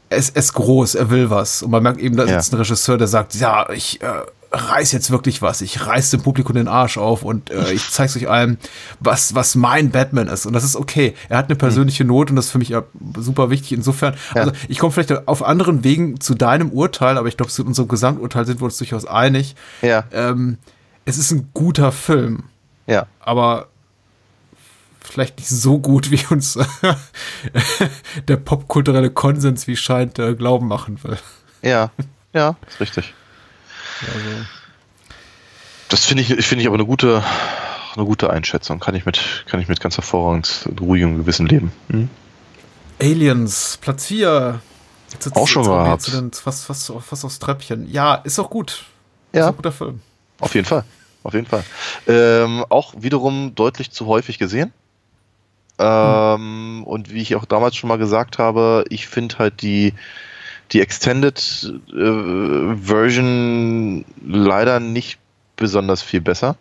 Er ist, er ist groß, er will was. Und man merkt eben, da Ja. sitzt ein Regisseur, der sagt, ja, ich, äh, reiß jetzt wirklich was. Ich reiß dem Publikum den Arsch auf und äh, ich zeig's euch allen, was, was mein Batman ist. Und das ist okay. Er hat eine persönliche Note und das ist für mich ja super wichtig. Insofern, Ja. also ich komme vielleicht auf anderen Wegen zu deinem Urteil, aber ich glaube, zu unserem Gesamturteil sind wir uns durchaus einig. Ja, Ähm, es ist ein guter Film, ja. aber vielleicht nicht so gut, wie uns der popkulturelle Konsens, wie scheint, äh, glauben machen will. Ja, ja, ist richtig. Das finde ich, finde ich aber eine gute, eine gute Einschätzung. Kann ich mit, kann ich mit ganz hervorragend ruhigem Gewissen leben. Aliens, Platz 4. Jetzt Auch schon jetzt gehabt. den- Fast, fast, fast aufs Treppchen. Ja, ist auch gut. Ist Ja, auch ein guter Film. auf jeden Fall. Auf jeden Fall. Ähm, auch wiederum deutlich zu häufig gesehen. Ähm, Und wie ich auch damals schon mal gesagt habe, ich finde halt die, die Extended äh, Version leider nicht besonders viel besser.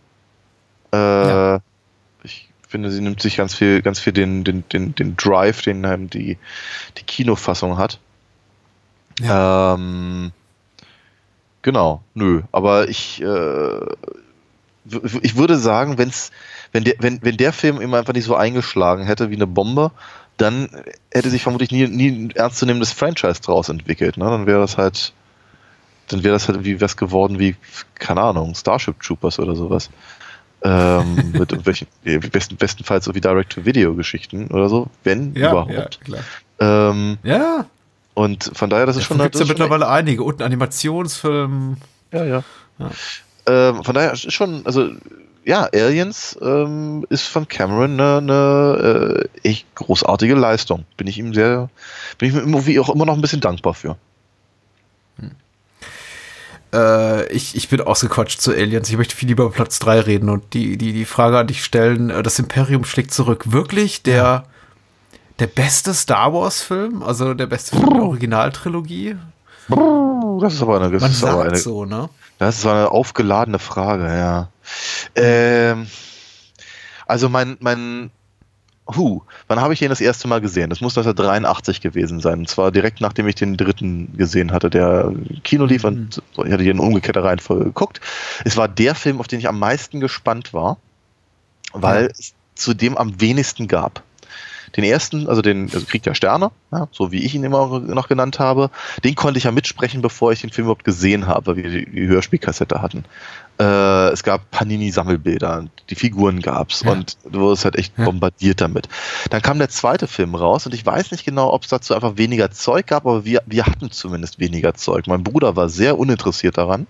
Äh, Ja. Ich finde, sie nimmt sich ganz viel, ganz viel den, den, den, den Drive, den ähm, die, die Kinofassung hat. Ähm, genau, nö. Aber ich, äh, ich würde sagen, wenn's, wenn, der, wenn, wenn der Film immer einfach nicht so eingeschlagen hätte wie eine Bombe, dann hätte sich vermutlich nie, nie ein ernstzunehmendes Franchise draus entwickelt. Ne? Dann wäre das halt, dann wäre das halt wie was geworden wie, keine Ahnung, Starship Troopers oder sowas. ähm, (laughs) mit irgendwelchen, besten, bestenfalls so wie Direct-to-Video-Geschichten oder so, wenn überhaupt. klar. Ähm, Ja, und von daher, das ist schon Davon gibt's ja das ist schon mittlerweile einige. Und Animationsfilm. Ja, ja. Ähm, von daher ist schon, also ja, Aliens ähm, ist von Cameron eine, eine äh, echt großartige Leistung. Bin ich ihm sehr, bin ich mir irgendwie auch immer noch ein bisschen dankbar für. Äh, ich, ich bin ausgequatscht zu Aliens. Ich möchte viel lieber über Platz 3 reden und die, die, die Frage an dich stellen: äh, Das Imperium schlägt zurück. Wirklich der, der beste Star Wars-Film? Also der beste Film der Originaltrilogie? Das ist aber eine, das Man ist aber sagt eine, so, ne? das ist eine aufgeladene Frage, ja. Ähm, also mein, mein, Hu, wann habe ich den das erste Mal gesehen? Das muss 1983 gewesen sein. Und zwar direkt nachdem ich den dritten gesehen hatte, der Kino lief und so, ich hatte hier in umgekehrter Reihenfolge geguckt. Es war der Film, auf den ich am meisten gespannt war, weil es zu dem am wenigsten gab. Den ersten, also den also Krieg der Sterne, ja, so wie ich ihn immer noch genannt habe, den konnte ich ja mitsprechen, bevor ich den Film überhaupt gesehen habe, weil wir die, die Hörspielkassette hatten. Äh, es gab Panini-Sammelbilder, die Figuren gab's Ja. und du wurdest halt echt Ja. bombardiert damit. Dann kam der zweite Film raus und ich weiß nicht genau, ob es dazu einfach weniger Zeug gab, aber wir, wir hatten zumindest weniger Zeug. Mein Bruder war sehr uninteressiert daran.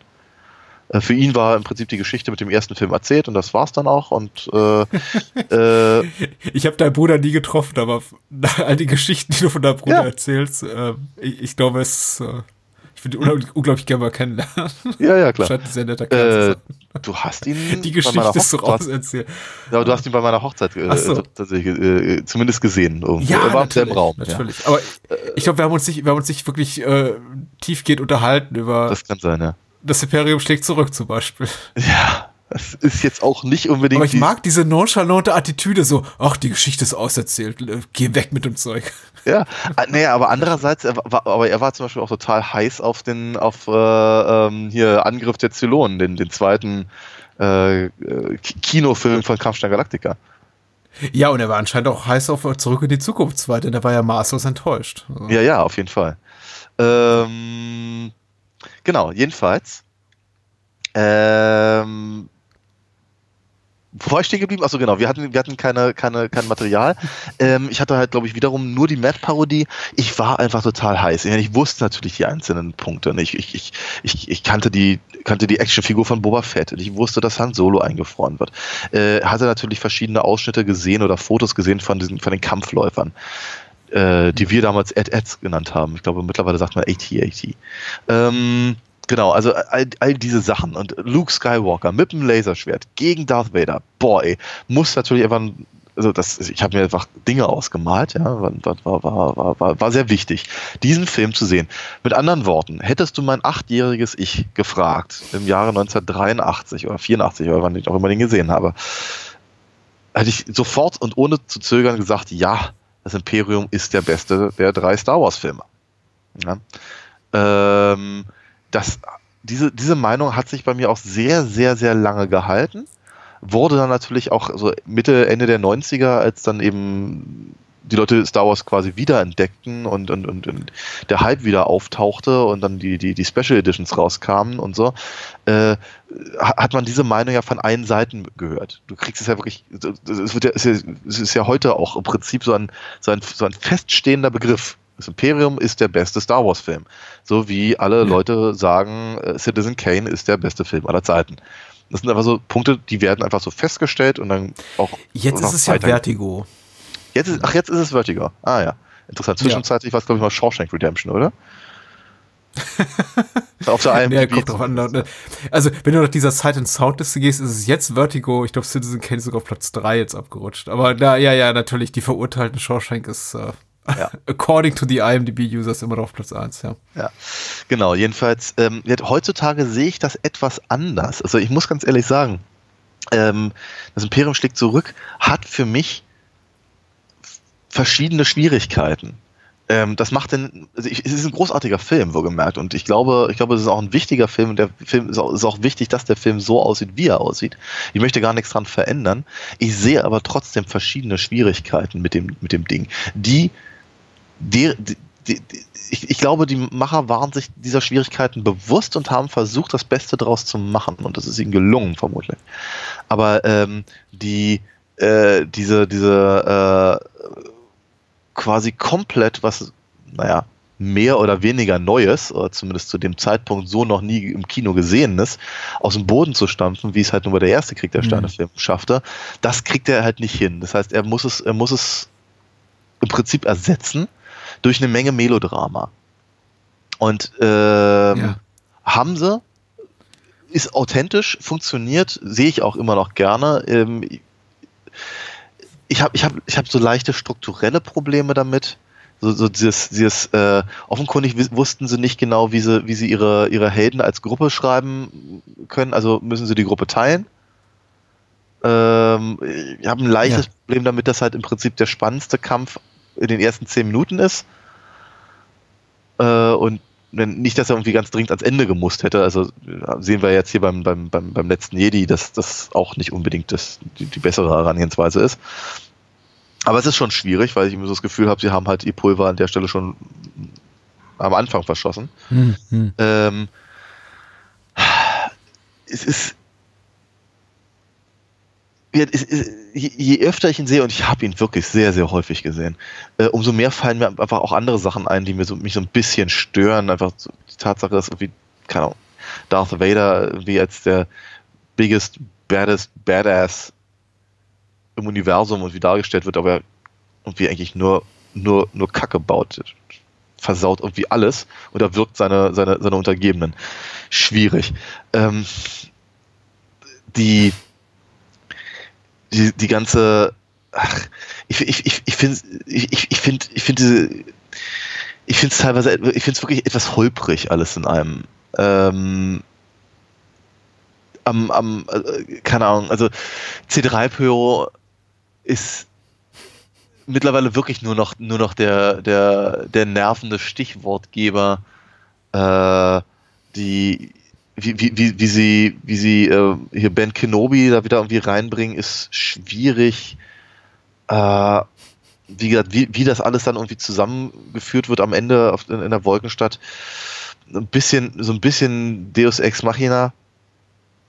Äh, Für ihn war im Prinzip die Geschichte mit dem ersten Film erzählt und das war's dann auch. Und äh, (laughs) äh, Ich habe deinen Bruder nie getroffen, aber (laughs) all die Geschichten, die du von deinem Bruder Ja. erzählst, äh, ich, ich glaube, es. Äh, ich würde ihn unglaublich, gerne mal kennenlernen. ja, ja, klar. Scheint ein sehr netter Kerl Äh, du hast ihn (laughs) Die bei meiner Geschichte ist doch Hochzeit- auserzählt. Ja, du hast ihn bei meiner Hochzeit äh, so. tatsächlich äh, zumindest gesehen. Irgendwo. Ja, er war im Raum. natürlich. Aber ich glaube, wir haben uns nicht, wir haben uns nicht wirklich äh, tiefgehend unterhalten über Ja, das, das kann sein, ja. Imperium schlägt zurück zum Beispiel. Ja, das ist jetzt auch nicht unbedingt. Aber ich die- mag diese nonchalante Attitüde so, ach, die Geschichte ist auserzählt, äh, geh weg mit dem Zeug. Ja, Ah, nee, aber andererseits, er war, aber er war zum Beispiel auch total heiß auf den, auf äh, ähm, hier Angriff der Zylonen, den, den zweiten äh, äh, Ki- Kinofilm von Kampfstein Galactica. Ja, und er war anscheinend auch heiß auf Zurück in die Zukunft 2, denn er war ja maßlos enttäuscht. Also, Ja, ja, auf jeden Fall. Ähm, genau, jedenfalls. Ähm, wo war ich stehen geblieben? Achso, genau, wir hatten, wir hatten keine, keine, kein Material. Ähm, ich hatte halt, glaube ich, wiederum nur die Matt-Parodie. Ich war einfach total heiß. Ich, wusste natürlich die einzelnen Punkte. Ich, ich, ich, ich, ich kannte die, kannte die Actionfigur von Boba Fett. Und ich wusste, dass Han Solo eingefroren wird. Äh, hatte natürlich verschiedene Ausschnitte gesehen oder Fotos gesehen von, diesen, von den Kampfläufern äh, die wir damals Ad-Ads genannt haben. Ich glaube, mittlerweile sagt man AT-AT. Ähm, genau, also all, all diese Sachen. Und Luke Skywalker mit dem Laserschwert gegen Darth Vader. Boah, ey, muss natürlich einfach, also das, ich habe mir einfach Dinge ausgemalt, ja, war, war, war, war, war sehr wichtig, diesen Film zu sehen. Mit anderen Worten, hättest du mein achtjähriges Ich gefragt, im Jahre 1983 oder 84 oder wann ich auch immer den gesehen habe, hätte ich sofort und ohne zu zögern gesagt, ja, das Imperium ist der beste der drei Star Wars Filme. Ja. Ähm, das diese, diese Meinung hat sich bei mir auch sehr, sehr, sehr lange gehalten. Wurde dann natürlich auch so Mitte, Ende der 90er, als dann eben die Leute Star Wars quasi wiederentdeckten und, und, und, und der Hype wieder auftauchte und dann die, die, die Special Editions rauskamen und so, äh, hat man diese Meinung ja von allen Seiten gehört. Du kriegst es ja wirklich, es, wird ja, es ist ja, heute auch im Prinzip so ein, so ein, so ein feststehender Begriff. Das Imperium ist der beste Star Wars-Film. So wie alle Leute sagen, äh, Citizen Kane ist der beste Film aller Zeiten. Das sind einfach so Punkte, die werden einfach so festgestellt und dann auch. Jetzt ist es ja Vertigo. Jetzt ist, ach, jetzt ist es Vertigo. Ah ja. Interessant. Zwischenzeitlich war es, glaube ich, mal Shawshank Redemption, oder? (laughs) Auf der IMDb. Ja, kommt drauf an. ne? Also, wenn du nach dieser Sight and Soundliste gehst, ist es jetzt Vertigo. Ich glaube, Citizen Kane ist sogar auf Platz 3 jetzt abgerutscht. Aber na, ja, ja, natürlich, die verurteilten Shawshank ist, äh, Ja. (laughs) according to the IMDb-Users, immer noch auf Platz 1, ja. Ja, genau. Jedenfalls, ähm, heutzutage sehe ich das etwas anders. Also ich muss ganz ehrlich sagen, ähm, das Imperium schlägt zurück, hat für mich verschiedene Schwierigkeiten. Ähm, das macht den, also ich, es ist ein großartiger Film, wohlgemerkt. Und ich glaube, ich glaube, es ist auch ein wichtiger Film. Und der Film ist auch, ist auch wichtig, dass der Film so aussieht, wie er aussieht. Ich möchte gar nichts dran verändern. Ich sehe aber trotzdem verschiedene Schwierigkeiten mit dem, mit dem Ding, die, die, die, die, ich, ich glaube, die Macher waren sich dieser Schwierigkeiten bewusst und haben versucht, das Beste daraus zu machen. Und das ist ihnen gelungen, vermutlich. Aber ähm, die, äh, diese, diese äh, quasi komplett was, naja, mehr oder weniger Neues, oder zumindest zu dem Zeitpunkt so noch nie im Kino gesehenes, aus dem Boden zu stampfen, wie es halt nur bei der erste Krieg der Sterne-Film schaffte, das kriegt er halt nicht hin. Das heißt, er muss es, er muss es im Prinzip ersetzen durch eine Menge Melodrama. Und ähm, Ja. haben sie, ist authentisch, funktioniert, sehe ich auch immer noch gerne. Ähm, ich habe ich hab, ich hab so leichte strukturelle Probleme damit. So, so dieses, dieses äh, offenkundig wussten sie nicht genau, wie sie, wie sie ihre, ihre Helden als Gruppe schreiben können. Also müssen sie die Gruppe teilen. Ähm, ich habe ein leichtes Ja. Problem damit, dass halt im Prinzip der spannendste Kampf in den ersten zehn Minuten ist. Äh, und nicht, dass er irgendwie ganz dringend ans Ende gemusst hätte. Also sehen wir jetzt hier beim, beim, beim, beim letzten Jedi, dass das auch nicht unbedingt das, die, die bessere Herangehensweise ist. Aber es ist schon schwierig, weil ich immer so das Gefühl habe, sie haben halt ihr Pulver an der Stelle schon am Anfang verschossen. Hm, hm. Ähm, es ist. Je, öfter ich ihn sehe, und ich habe ihn wirklich sehr, sehr häufig gesehen, äh, umso mehr fallen mir einfach auch andere Sachen ein, die mir so, mich so ein bisschen stören. Einfach die Tatsache, dass irgendwie, keine Ahnung, Darth Vader irgendwie als der biggest, baddest, badass im Universum irgendwie dargestellt wird, aber irgendwie eigentlich nur, nur, nur Kacke baut. Versaut irgendwie alles oder wirkt seine, seine, seine Untergebenen. Schwierig. Ähm, die, die, die ganze, ach, ich, ich, ich, ich finde, ich, ich, finde, ich finde diese, ich finde es teilweise, ich finde es wirklich etwas holprig alles in einem. Ähm, am, am, äh, keine Ahnung, also C3PO ist mittlerweile wirklich nur noch, nur noch der, der, der nervende Stichwortgeber, äh, die, wie, wie, wie, sie, wie sie äh, hier Ben Kenobi da wieder irgendwie reinbringen, ist schwierig. Äh, wie gesagt, wie, wie das alles dann irgendwie zusammengeführt wird am Ende auf, in, in der Wolkenstadt, ein bisschen, so ein bisschen Deus Ex Machina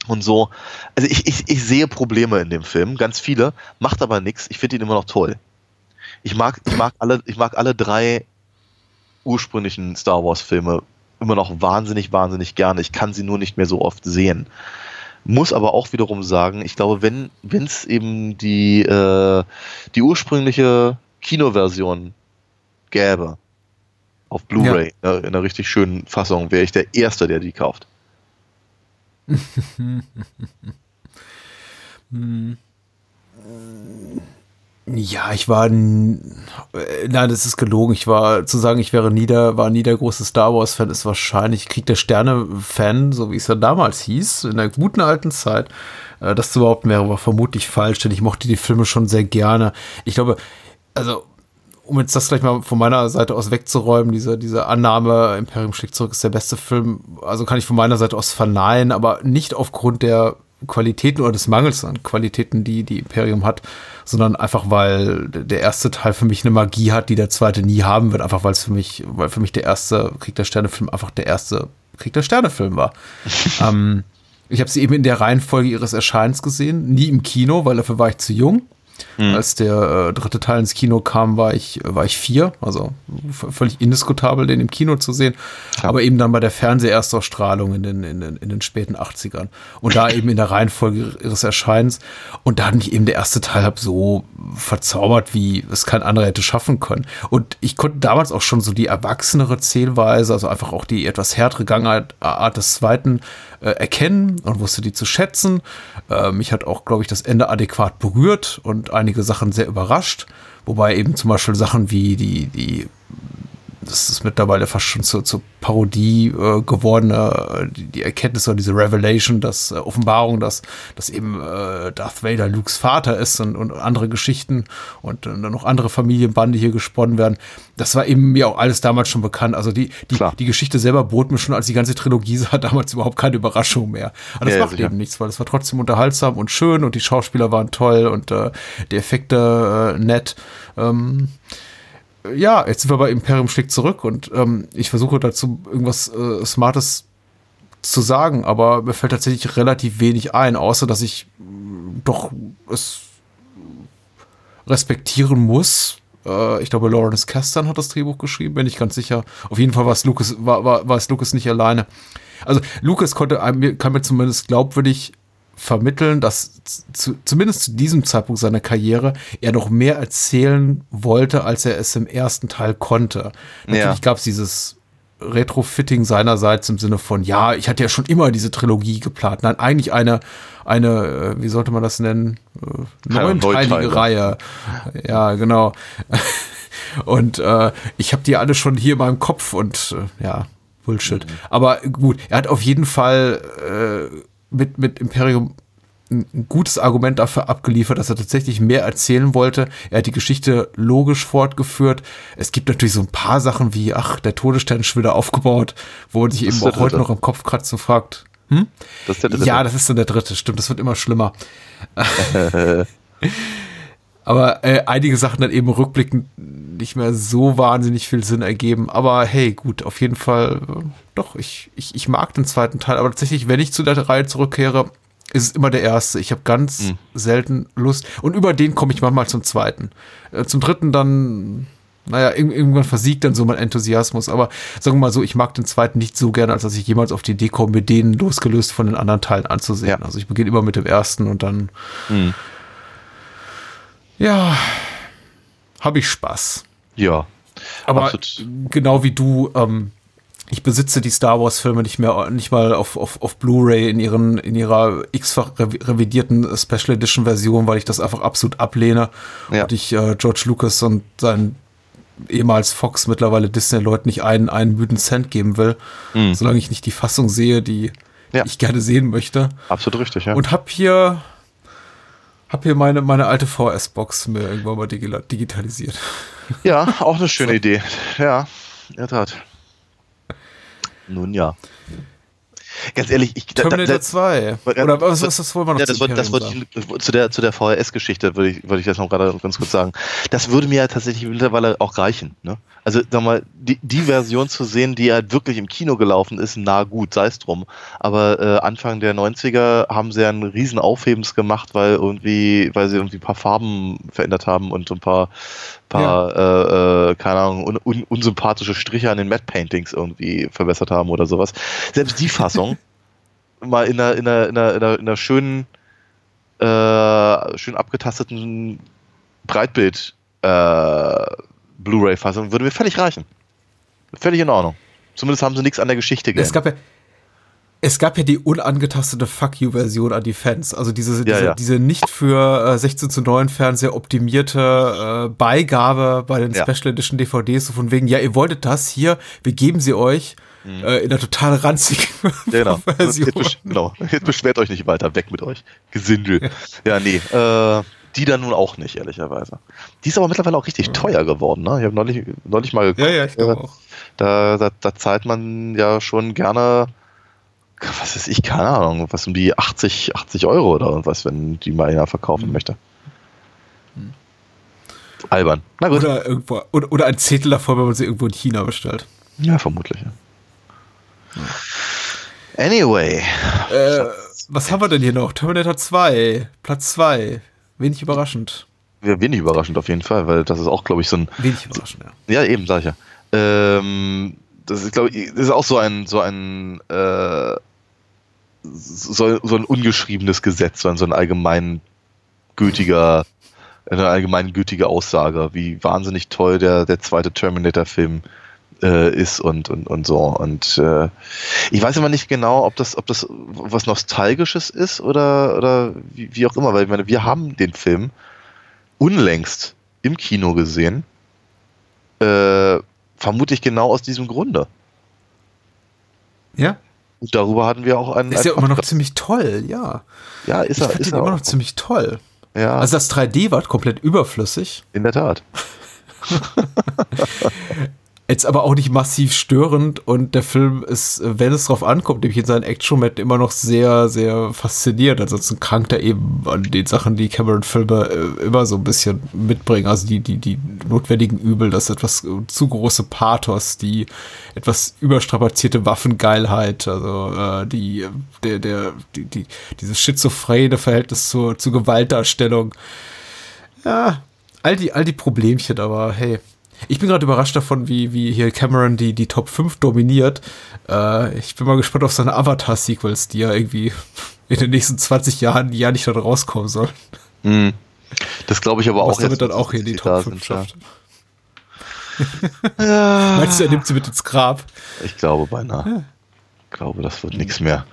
und so. Also ich, ich, ich sehe Probleme in dem Film, ganz viele, macht aber nichts. Ich finde ihn immer noch toll. Ich mag, ich mag alle, ich mag alle drei ursprünglichen Star Wars Filme immer noch wahnsinnig, wahnsinnig gerne. Ich kann sie nur nicht mehr so oft sehen. Muss aber auch wiederum sagen, ich glaube, wenn es eben die, äh, die ursprüngliche Kinoversion gäbe, auf Blu-ray, äh, in einer richtig schönen Fassung, wäre ich der Erste, der die kauft. (laughs) Ja, ich war, äh, nein, das ist gelogen. Ich war, zu sagen, ich wäre nie der, war nie der große Star Wars Fan, ist wahrscheinlich Krieg der Sterne Fan, so wie es ja damals hieß, in der guten alten Zeit. Äh, Das zu behaupten wäre aber vermutlich falsch, denn ich mochte die Filme schon sehr gerne. Ich glaube, also, um jetzt das gleich mal von meiner Seite aus wegzuräumen, diese, diese Annahme, Imperium schlägt zurück, ist der beste Film, also kann ich von meiner Seite aus verneinen, aber nicht aufgrund der Qualitäten oder des Mangels an Qualitäten, die die Imperium hat, sondern einfach, weil der erste Teil für mich eine Magie hat, die der zweite nie haben wird, einfach weil es für mich, weil für mich der erste Krieg der Sterne-Film einfach der erste Krieg der Sterne-Film war. (laughs) ähm, ich habe sie eben in der Reihenfolge ihres Erscheinens gesehen, nie im Kino, weil dafür war ich zu jung. Als der äh, dritte Teil ins Kino kam, war ich, war ich vier, also völlig indiskutabel, den im Kino zu sehen. Aber eben dann bei der Fernseherstausstrahlung in den, in, den, in den späten 80ern. Und da eben in der Reihenfolge ihres Erscheinens. Und da hat mich eben der erste Teil hab so verzaubert, wie es kein anderer hätte schaffen können. Und ich konnte damals auch schon so die erwachsenere Zählweise, also einfach auch die etwas härtere Gangart Art des zweiten äh, erkennen und wusste die zu schätzen. Äh, mich hat auch, glaube ich, das Ende adäquat berührt und einige Sachen sehr überrascht. Wobei eben zum Beispiel Sachen wie die, die das ist mittlerweile fast schon zur, zur Parodie äh, gewordene, äh, die, die Erkenntnis oder diese Revelation, dass äh, Offenbarung, dass, dass eben äh, Darth Vader Lukes Vater ist und, und andere Geschichten und äh, dann noch andere Familienbande hier gesponnen werden. Das war eben mir auch alles damals schon bekannt. Also die, die, Klar. die Geschichte selber bot mir schon, als die ganze Trilogie sah, damals überhaupt keine Überraschung mehr. Aber das Ja, ja, macht sicher. eben nichts, weil es war trotzdem unterhaltsam und schön und die Schauspieler waren toll und äh, die Effekte äh, nett. Ähm, ja, jetzt sind wir bei Imperium schlägt zurück und ähm, ich versuche dazu irgendwas äh, Smartes zu sagen, aber mir fällt tatsächlich relativ wenig ein, außer dass ich mh, doch es respektieren muss. Äh, ich glaube, Lawrence Kasdan hat das Drehbuch geschrieben, bin ich ganz sicher. Auf jeden Fall war es Lucas, war, war, war es Lucas nicht alleine. Also Lucas konnte mir- kann mir zumindest glaubwürdig vermitteln, dass zu, zumindest zu diesem Zeitpunkt seiner Karriere er noch mehr erzählen wollte, als er es im ersten Teil konnte. Natürlich Ja. gab es dieses Retrofitting seinerseits im Sinne von, ja, ich hatte ja schon immer diese Trilogie geplant. Nein, eigentlich eine, eine, äh, wie sollte man das nennen? Äh, Neunteilige. Reihe. Ja, genau. (laughs) Und äh, ich habe die alle schon hier in meinem Kopf und äh, ja, Bullshit. Aber gut, er hat auf jeden Fall äh, mit, mit Imperium ein gutes Argument dafür abgeliefert, dass er tatsächlich mehr erzählen wollte. Er hat die Geschichte logisch fortgeführt. Es gibt natürlich so ein paar Sachen wie, ach, der Todesstern ist schon wieder aufgebaut, wo man sich eben auch heute noch im Kopf kratzt und fragt, Das ist der dritte. ja, das ist dann der dritte, stimmt, das wird immer schlimmer. (laughs) (laughs) Aber äh, einige Sachen dann eben rückblickend nicht mehr so wahnsinnig viel Sinn ergeben. Aber hey, gut, auf jeden Fall, äh, doch, ich, ich, ich mag den zweiten Teil. Aber tatsächlich, wenn ich zu der Reihe zurückkehre, ist es immer der erste. Ich habe ganz selten Lust. Und über den komme ich manchmal zum zweiten. Äh, zum dritten dann, naja, irg- irgendwann versiegt dann so mein Enthusiasmus. Aber sagen wir mal so, ich mag den zweiten nicht so gerne, als dass ich jemals auf die Idee komme, mir den losgelöst von den anderen Teilen anzusehen. Ja. Also ich beginne immer mit dem ersten und dann, ja, habe ich Spaß. Ja. Aber Absolut. genau wie du, ähm, ich besitze die Star Wars Filme nicht mehr, nicht mal auf, auf, auf Blu-ray in ihren, in ihrer x-fach revi- revidierten Special Edition Version, weil ich das einfach absolut ablehne Ja. und ich äh, George Lucas und seinen ehemals Fox, mittlerweile Disney Leuten nicht einen, einen müden Cent geben will, solange ich nicht die Fassung sehe, die Ja. ich gerne sehen möchte. Absolut richtig, ja. Und hab hier, hab hier meine, meine alte VS-Box mir irgendwann mal digitalisiert. (laughs) ja, auch eine schöne Idee. Ja, in der Tat. Nun ja. Ganz ehrlich, ich da, da, Terminator da, 2. Ja, Oder was, was, was wollen wir noch ja, das wollte, das wollte ich, zu der, zu der VHS-Geschichte würde ich, würde ich das noch gerade ganz kurz sagen. Das würde mir ja tatsächlich mittlerweile auch reichen. Ne? Also, sag mal, die, die Version zu sehen, die halt wirklich im Kino gelaufen ist, na gut, sei es drum. Aber äh, Anfang der 90er haben sie ja einen riesen Aufhebens gemacht, weil irgendwie, weil sie irgendwie ein paar Farben verändert haben und ein paar, paar äh, äh, keine Ahnung, un, un, unsympathische Striche an den Matte Paintings irgendwie verbessert haben oder sowas. Selbst die Fassung (laughs) mal in einer, in einer, in einer, in einer, in einer schönen, äh, schön abgetasteten Breitbild äh, Blu-ray-Fassung würde mir völlig reichen. Völlig in Ordnung. Zumindest haben sie nichts an der Geschichte Es geändert. gab ja, es gab ja die unangetastete Fuck You-Version an die Fans. Also diese, diese, ja. diese nicht für äh, 16 zu 9 Fernseher optimierte äh, Beigabe bei den Ja. Special Edition DVDs, so von wegen, ja, ihr wolltet das hier, wir geben sie euch äh, in der total ranzigen Mhm. (laughs) Ja, genau. Version. Jetzt, besch genau. Jetzt beschwert euch nicht weiter. Weg mit euch. Gesindel. Ja, nee. Äh, die dann nun auch nicht, ehrlicherweise. Die ist aber mittlerweile auch richtig teuer geworden, ne? Ich habe neulich, neulich mal geguckt. Ja, ja, ich glaube äh, auch. Da, da, da zahlt man ja schon gerne, was weiß ich, keine Ahnung, was um die 80, 80 Euro oder irgendwas, wenn die mal einer verkaufen Mhm. möchte. Albern. Na gut. Oder irgendwo, oder, oder ein Zettel davor, wenn man sie irgendwo in China bestellt. Ja, vermutlich. Ja. Anyway. Äh, was haben wir denn hier noch? Terminator 2, Platz 2. Wenig überraschend. Ja, wenig überraschend auf jeden Fall, weil das ist auch, glaube ich, so ein. Wenig überraschend, ja. Ja, eben, sag ich ja. Ähm, das ist, glaube ich, das ist auch so ein, so ein, äh, so, so ein ungeschriebenes Gesetz, so ein, so ein allgemeingültiger, eine allgemeingültige Aussage, wie wahnsinnig toll der, der zweite Terminator-Film äh, ist und, und, und so. Und äh, ich weiß immer nicht genau, ob das, ob das was Nostalgisches ist oder, oder wie, wie auch immer, weil ich meine, wir haben den Film unlängst im Kino gesehen. Äh, vermutlich genau aus diesem Grunde. Ja? Und darüber hatten wir auch einen. Ist ja immer noch ziemlich toll, ja. Ja, ist Ich er, fand ist er immer noch ziemlich toll. Ja, Also das 3D war komplett überflüssig. in der Tat. (laughs) Jetzt aber auch nicht massiv störend und der Film ist, wenn es drauf ankommt, nämlich in seinen Action-Momenten immer noch sehr, sehr faszinierend. Ansonsten krankt er eben an den Sachen, die Cameron-Filme äh, immer so ein bisschen mitbringen. Also die, die, die notwendigen Übel, das etwas äh, zu große Pathos, die etwas überstrapazierte Waffengeilheit, also äh, die, der, der, die, die, dieses schizophrene Verhältnis zur, zur Gewaltdarstellung. Ja, all die, all die Problemchen, aber hey. Ich bin gerade überrascht davon, wie, wie hier Cameron die, die Top 5 dominiert. Äh, ich bin mal gespannt auf seine Avatar-Sequels, die ja irgendwie (laughs) in den nächsten 20 Jahren ja nicht noch rauskommen sollen. Hm. Das glaube ich aber Was auch damit dann dass auch hier in die Top 5 sind, ja. schafft. (laughs) Meinst du, er nimmt sie mit ins Grab? Ich glaube beinahe. Ich glaube, das wird nichts mehr.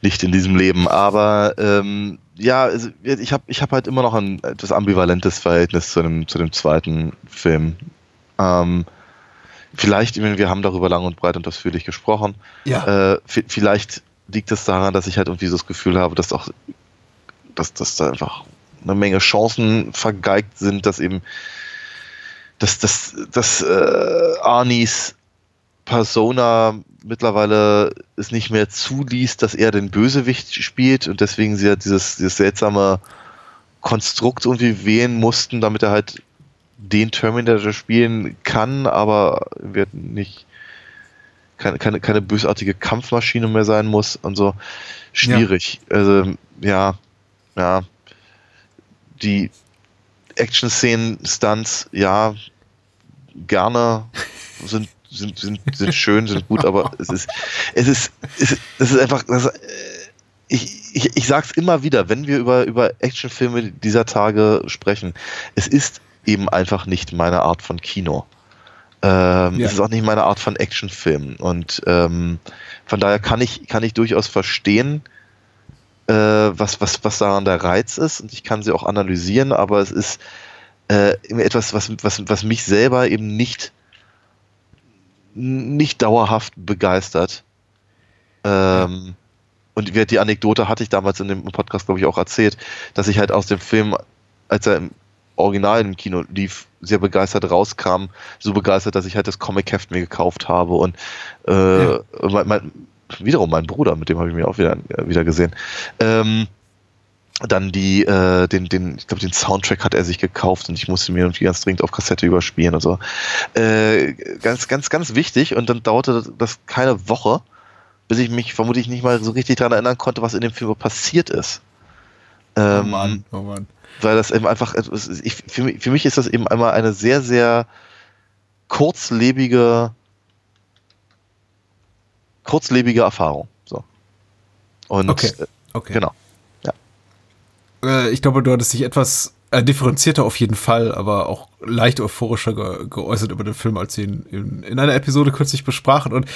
Nicht in diesem Leben. Aber ähm, ja, also, ich habe ich hab halt immer noch ein etwas ambivalentes Verhältnis zu dem, zu dem zweiten Film. Ähm, vielleicht, wir haben darüber lang und breit und ausführlich gesprochen. Ja. Äh, vielleicht liegt es daran, dass ich halt irgendwie so das Gefühl habe, dass auch, dass, dass da einfach eine Menge Chancen vergeigt sind, dass eben, dass, dass, dass äh, Arnis Persona mittlerweile es nicht mehr zuliest, dass er den Bösewicht spielt und deswegen sie ja dieses, dieses seltsame Konstrukt irgendwie wählen mussten, damit er halt den Terminator spielen kann, aber wird nicht keine, keine, keine bösartige Kampfmaschine mehr sein muss und so. Schwierig. Also, ja, ja. Die Action-Szenen, Stunts, ja, gerne (laughs) sind, sind, sind, sind schön, sind gut, aber es ist, es ist, es ist, das ist einfach, das, äh, ich, ich, ich sag's immer wieder, wenn wir über, über Actionfilme dieser Tage sprechen, es ist eben einfach nicht meine Art von Kino. Ähm, Ja. Es ist auch nicht meine Art von Actionfilm. Und ähm, von daher kann ich, kann ich durchaus verstehen, äh, was, was, was daran der Reiz ist. Und ich kann sie auch analysieren, aber es ist äh, etwas, was, was, was mich selber eben nicht, nicht dauerhaft begeistert. Ähm, Und die die Anekdote hatte ich damals in dem Podcast, glaube ich, auch erzählt, dass ich halt aus dem Film, als er im Original im Kino lief, sehr begeistert rauskam. So begeistert, dass ich halt das Comic-Heft mir gekauft habe und äh, Ja. mein, mein, wiederum mein Bruder, mit dem habe ich mich auch wieder, wieder gesehen. Ähm, dann die, äh, den, den, ich glaube, den Soundtrack hat er sich gekauft und ich musste mir irgendwie ganz dringend auf Kassette überspielen und so. Äh, ganz, ganz, ganz wichtig und dann dauerte das keine Woche, bis ich mich vermutlich nicht mal so richtig daran erinnern konnte, was in dem Film passiert ist. Oh Ähm, Mann, oh Mann. Weil das eben einfach, ich, für, mich, für mich ist das eben einmal eine sehr, sehr kurzlebige, kurzlebige Erfahrung. So. Und Okay. äh, Okay. genau. Äh, ich glaube, du hattest dich etwas äh, differenzierter auf jeden Fall, aber auch leicht euphorischer ge geäußert über den Film, als wir ihn in, in einer Episode kürzlich besprachen. Und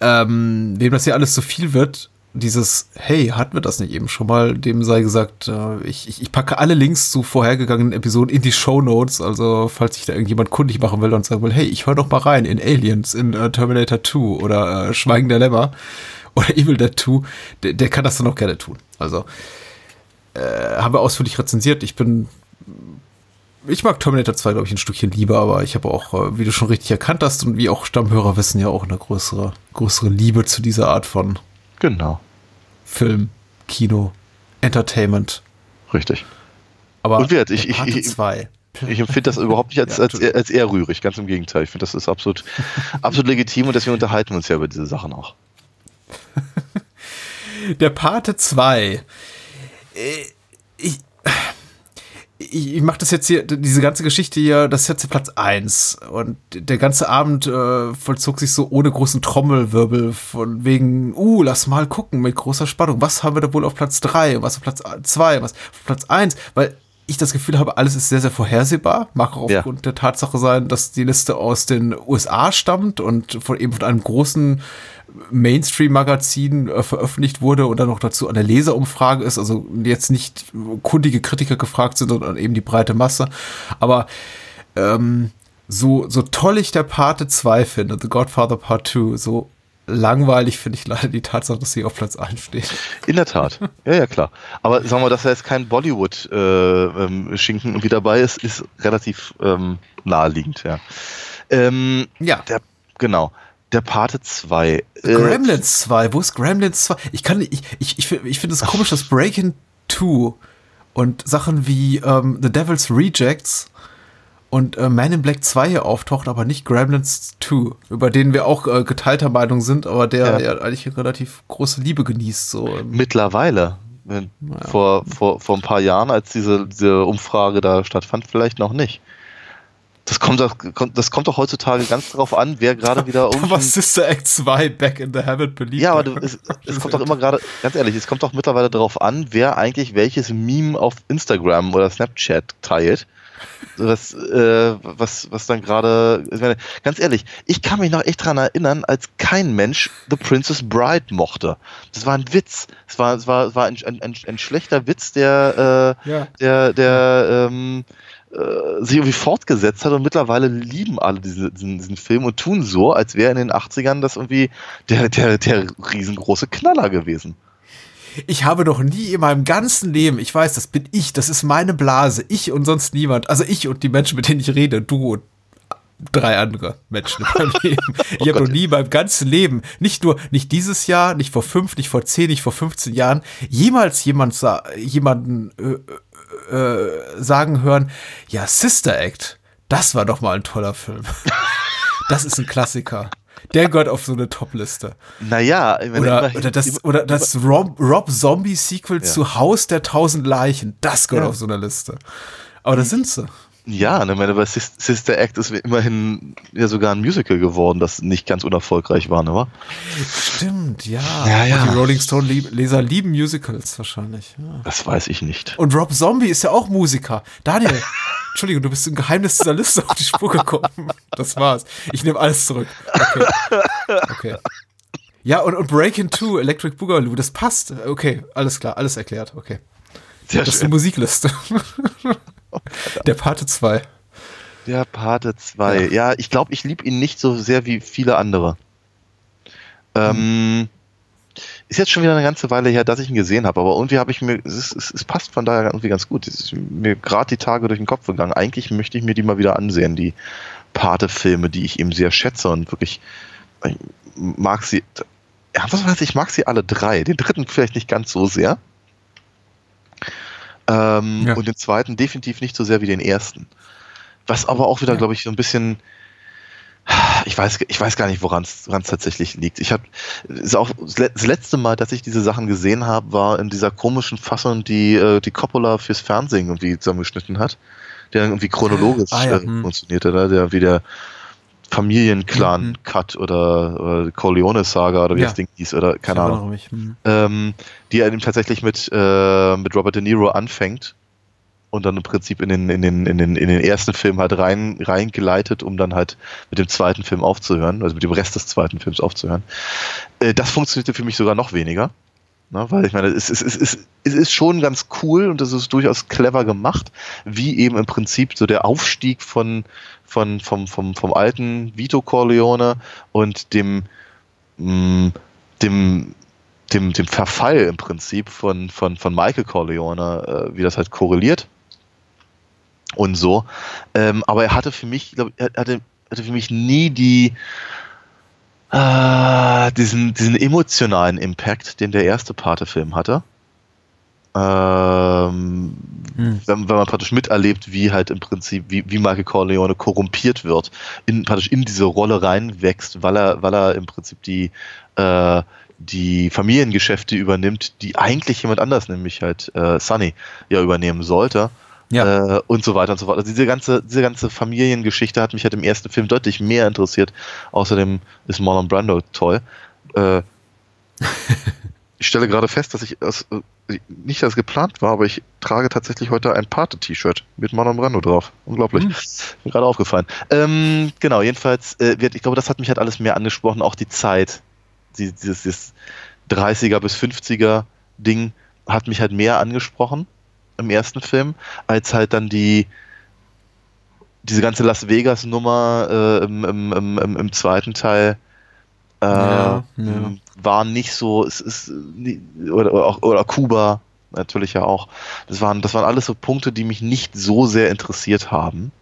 ähm, wem das hier alles zu viel wird, dieses, hey, hatten wir das nicht eben schon mal, dem sei gesagt, äh, ich, ich, ich packe alle Links zu vorhergegangenen Episoden in die Show Notes, also falls sich da irgendjemand kundig machen will und sagen will, hey, ich höre doch mal rein in Aliens, in äh, Terminator 2 oder äh, Schweigen der Lämmer (laughs) oder Evil Dead 2, der, der kann das dann auch gerne tun. Also, äh, haben wir ausführlich rezensiert. Ich bin ich mag Terminator 2, glaube ich, ein Stückchen lieber, aber ich habe auch, äh, wie du schon richtig erkannt hast und wie auch Stammhörer wissen, ja auch eine größere, größere Liebe zu dieser Art von Genau. Film, Kino, Entertainment. Richtig. Aber Und gesagt, ich- ich- ich- 2. Ich empfinde das überhaupt nicht (laughs) als, Ja, als, als eher rührig, ganz im Gegenteil. Ich finde, das ist absolut, absolut legitim und deswegen unterhalten wir uns ja über diese Sachen auch. (laughs) Der Pate 2. Äh, Ich, ich, ich mache das jetzt hier, diese ganze Geschichte hier, das ist jetzt Platz 1. Und der ganze Abend äh, vollzog sich so ohne großen Trommelwirbel von wegen, uh, lass mal gucken mit großer Spannung. Was haben wir da wohl auf Platz 3? Was auf Platz 2? Was auf Platz 1? Weil ich das Gefühl habe, alles ist sehr, sehr vorhersehbar. Mag auch Ja. aufgrund der Tatsache sein, dass die Liste aus den USA stammt und von eben von einem großen Mainstream-Magazin äh, veröffentlicht wurde und dann noch dazu eine Leserumfrage ist, also jetzt nicht kundige Kritiker gefragt sind, sondern eben die breite Masse. Aber ähm, so, so toll ich der Pate 2 finde, The Godfather Part 2, so langweilig finde ich leider die Tatsache, dass sie auf Platz 1 steht. In der Tat. Ja, ja, klar. Aber sagen wir, dass er jetzt kein Bollywood-Schinken irgendwie dabei ist, ist relativ ähm, naheliegend, ja. Ähm, Ja. Der, genau. Der Pate 2. Äh, Gremlins 2, wo ist Gremlins 2? Ich kann ich, ich, ich, ich finde es komisch, dass Breaking 2 und Sachen wie ähm, The Devil's Rejects und äh, Man in Black 2 hier auftauchen, aber nicht Gremlins 2, über den wir auch äh, geteilter Meinung sind, aber der Ja. ja, eigentlich eine relativ große Liebe genießt. So. ähm. Mittlerweile. Wenn- Vor, vor, vor ein paar Jahren, als diese, diese Umfrage da stattfand, vielleicht noch nicht. Das kommt, doch, das kommt doch heutzutage ganz drauf an, wer gerade wieder (laughs) um. war Sister Act 2 Back in the Habit beliebt. Ja, aber du, es, es kommt doch immer gerade, ganz ehrlich, es kommt doch mittlerweile darauf an, wer eigentlich welches Meme auf Instagram oder Snapchat teilt. Was, äh, was, was dann gerade, ganz ehrlich, ich kann mich noch echt dran erinnern, als kein Mensch The Princess Bride mochte. Das war ein Witz. Es war, es war, es war ein, ein, ein, ein schlechter Witz, der, äh, Ja. der, der ähm, äh, sich irgendwie fortgesetzt hat und mittlerweile lieben alle diese, diesen, diesen Film und tun so, als wäre in den 80ern das irgendwie der, der, der riesengroße Knaller gewesen. Ich habe noch nie in meinem ganzen Leben, ich weiß, das bin ich, das ist meine Blase, ich und sonst niemand, also ich und die Menschen, mit denen ich rede, du und drei andere Menschen in meinem (laughs) Leben. Ich habe Gott. noch nie in meinem ganzen Leben, nicht nur, nicht dieses Jahr, nicht vor fünf, nicht vor zehn, nicht vor 15 Jahren, jemals jemand sa jemanden äh, äh, sagen hören, ja, Sister Act, das war doch mal ein toller Film. (laughs) Das ist ein Klassiker. Der gehört auf so eine Top-Liste. Naja, meine, Oder, oder das, oder das Rob, Rob Zombie Sequel Ja. zu Haus der tausend Leichen, das gehört Ja. auf so einer Liste. Aber das sind sie. Ja, ne, meine, bei Sis- Sister Act ist immerhin ja sogar ein Musical geworden, das nicht ganz unerfolgreich war, ne? wa? Stimmt, ja. Ja, ja. Die Rolling Stone lieb, Leser lieben Musicals wahrscheinlich. Ja. Das weiß ich nicht. Und Rob Zombie ist ja auch Musiker. Daniel, (laughs) Entschuldigung, du bist im Geheimnis dieser Liste auf die Spur gekommen. Das war's. Ich nehme alles zurück. Okay. okay. Ja, und, und Breaking 2, Electric Boogaloo, das passt. Okay, alles klar, alles erklärt. Okay. Sehr Das ist eine Musikliste. (laughs) (laughs) Der Pate 2. Der Pate 2. Ja, ich glaube, ich liebe ihn nicht so sehr wie viele andere. Ähm, ist jetzt schon wieder eine ganze Weile her, dass ich ihn gesehen habe, aber irgendwie habe ich mir, es, es, es passt von daher irgendwie ganz gut. Es ist mir gerade die Tage durch den Kopf gegangen. Eigentlich möchte ich mir die mal wieder ansehen, die Pate-Filme, die ich eben sehr schätze und wirklich ich mag sie. Ja, was weiß ich, ich mag sie alle drei. Den dritten vielleicht nicht ganz so sehr. Ähm, Ja. Und den zweiten definitiv nicht so sehr wie den ersten. Was aber auch wieder, Ja. glaube ich, so ein bisschen. Ich weiß, ich weiß gar nicht, woran es tatsächlich liegt. Ich habe das le- das letzte Mal, dass ich diese Sachen gesehen habe, war in dieser komischen Fassung, die äh, die Coppola fürs Fernsehen irgendwie zusammengeschnitten hat, der irgendwie chronologisch Ah, ja, äh, hm. funktionierte, ne? der wie der Familienclan-Cut oder, oder Corleone-Saga oder wie Ja. das Ding hieß oder keine Ich Ahnung erinnere mich. Hm. ähm, die er eben tatsächlich mit, äh, mit Robert De Niro anfängt und dann im Prinzip in den, in den, in den, in den ersten Film halt rein, reingeleitet, um dann halt mit dem zweiten Film aufzuhören, also mit dem Rest des zweiten Films aufzuhören. Äh, das funktionierte für mich sogar noch weniger. Ne, weil ich meine, es, es, es, es, es ist schon ganz cool und es ist durchaus clever gemacht, wie eben im Prinzip so der Aufstieg von, von, vom, vom, vom alten Vito Corleone und dem, mh, dem, dem, dem Verfall im Prinzip von, von, von Michael Corleone, äh, wie das halt korreliert. und so. Ähm, aber er hatte für mich, glaub, er hatte, hatte für mich nie die äh, diesen, diesen emotionalen Impact, den der erste Pate-Film hatte. Ähm, wenn, wenn man praktisch miterlebt, wie halt im Prinzip, wie, wie Michael Corleone korrumpiert wird, in, praktisch in diese Rolle reinwächst, weil er, weil er im Prinzip die, äh, die Familiengeschäfte übernimmt, die eigentlich jemand anders, nämlich halt äh, Sunny, ja übernehmen sollte. Ja. Äh, und so weiter und so fort. Also diese ganze, diese ganze Familiengeschichte hat mich halt im ersten Film deutlich mehr interessiert. Außerdem ist Marlon Brando toll. Äh, (laughs) ich stelle gerade fest, dass ich das, äh, nicht als geplant war, aber ich trage tatsächlich heute ein Pate-T-Shirt mit Marlon Brando drauf. Unglaublich. Mir gerade aufgefallen. Ähm, genau, jedenfalls, äh, wird, ich glaube, das hat mich halt alles mehr angesprochen, auch die Zeit. Die, dieses, dieses 30er bis 50er Ding hat mich halt mehr angesprochen im ersten Film, als halt dann die diese ganze Las Vegas Nummer äh, im, im, im, im, zweiten Teil äh, Ja, ja. war nicht so, es ist oder, oder auch oder Kuba natürlich ja auch. Das waren das waren alles so Punkte, die mich nicht so sehr interessiert haben,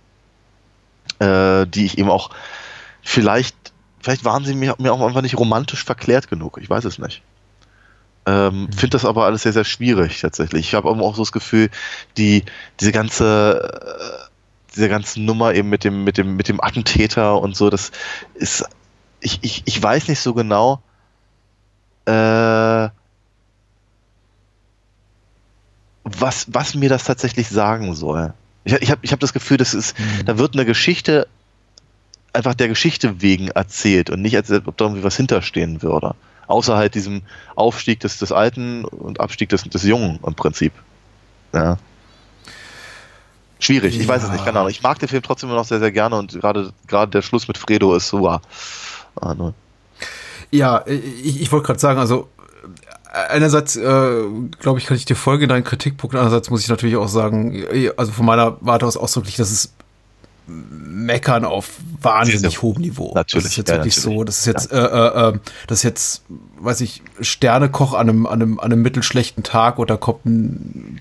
äh, die ich eben auch vielleicht vielleicht waren sie mir, mir auch einfach nicht romantisch verklärt genug. Ich weiß es nicht. Ähm, Finde das aber alles sehr, sehr schwierig tatsächlich. Ich habe auch so das Gefühl, die, diese ganze, äh, diese ganze Nummer eben mit dem, mit dem, mit dem Attentäter und so, das ist, ich, ich, ich weiß nicht so genau, äh, was, was mir das tatsächlich sagen soll. Ich, ich habe ich hab das Gefühl, das ist, da wird eine Geschichte einfach der Geschichte wegen erzählt und nicht, als ob da irgendwie was hinterstehen würde. Außer halt diesem Aufstieg des, des Alten und Abstieg des, des Jungen im Prinzip. Ja. Schwierig, ich weiß es nicht, keine Ahnung. Ich mag den Film trotzdem immer noch sehr, sehr gerne und gerade gerade der Schluss mit Fredo ist so, wow. Ah, nur. Ja, ich, ich wollte gerade sagen, also einerseits, äh, glaube ich, kann ich dir folgen in deinen Kritikpunkten, andererseits muss ich natürlich auch sagen, also von meiner Warte aus ausdrücklich, das ist Meckern auf wahnsinnig hohem Niveau. Natürlich, Das ist jetzt ja, wirklich natürlich. so, das ist jetzt, äh, äh, äh, das ist jetzt, weiß ich, Sternekoch an einem, an einem, an einem mittelschlechten Tag da kommt ein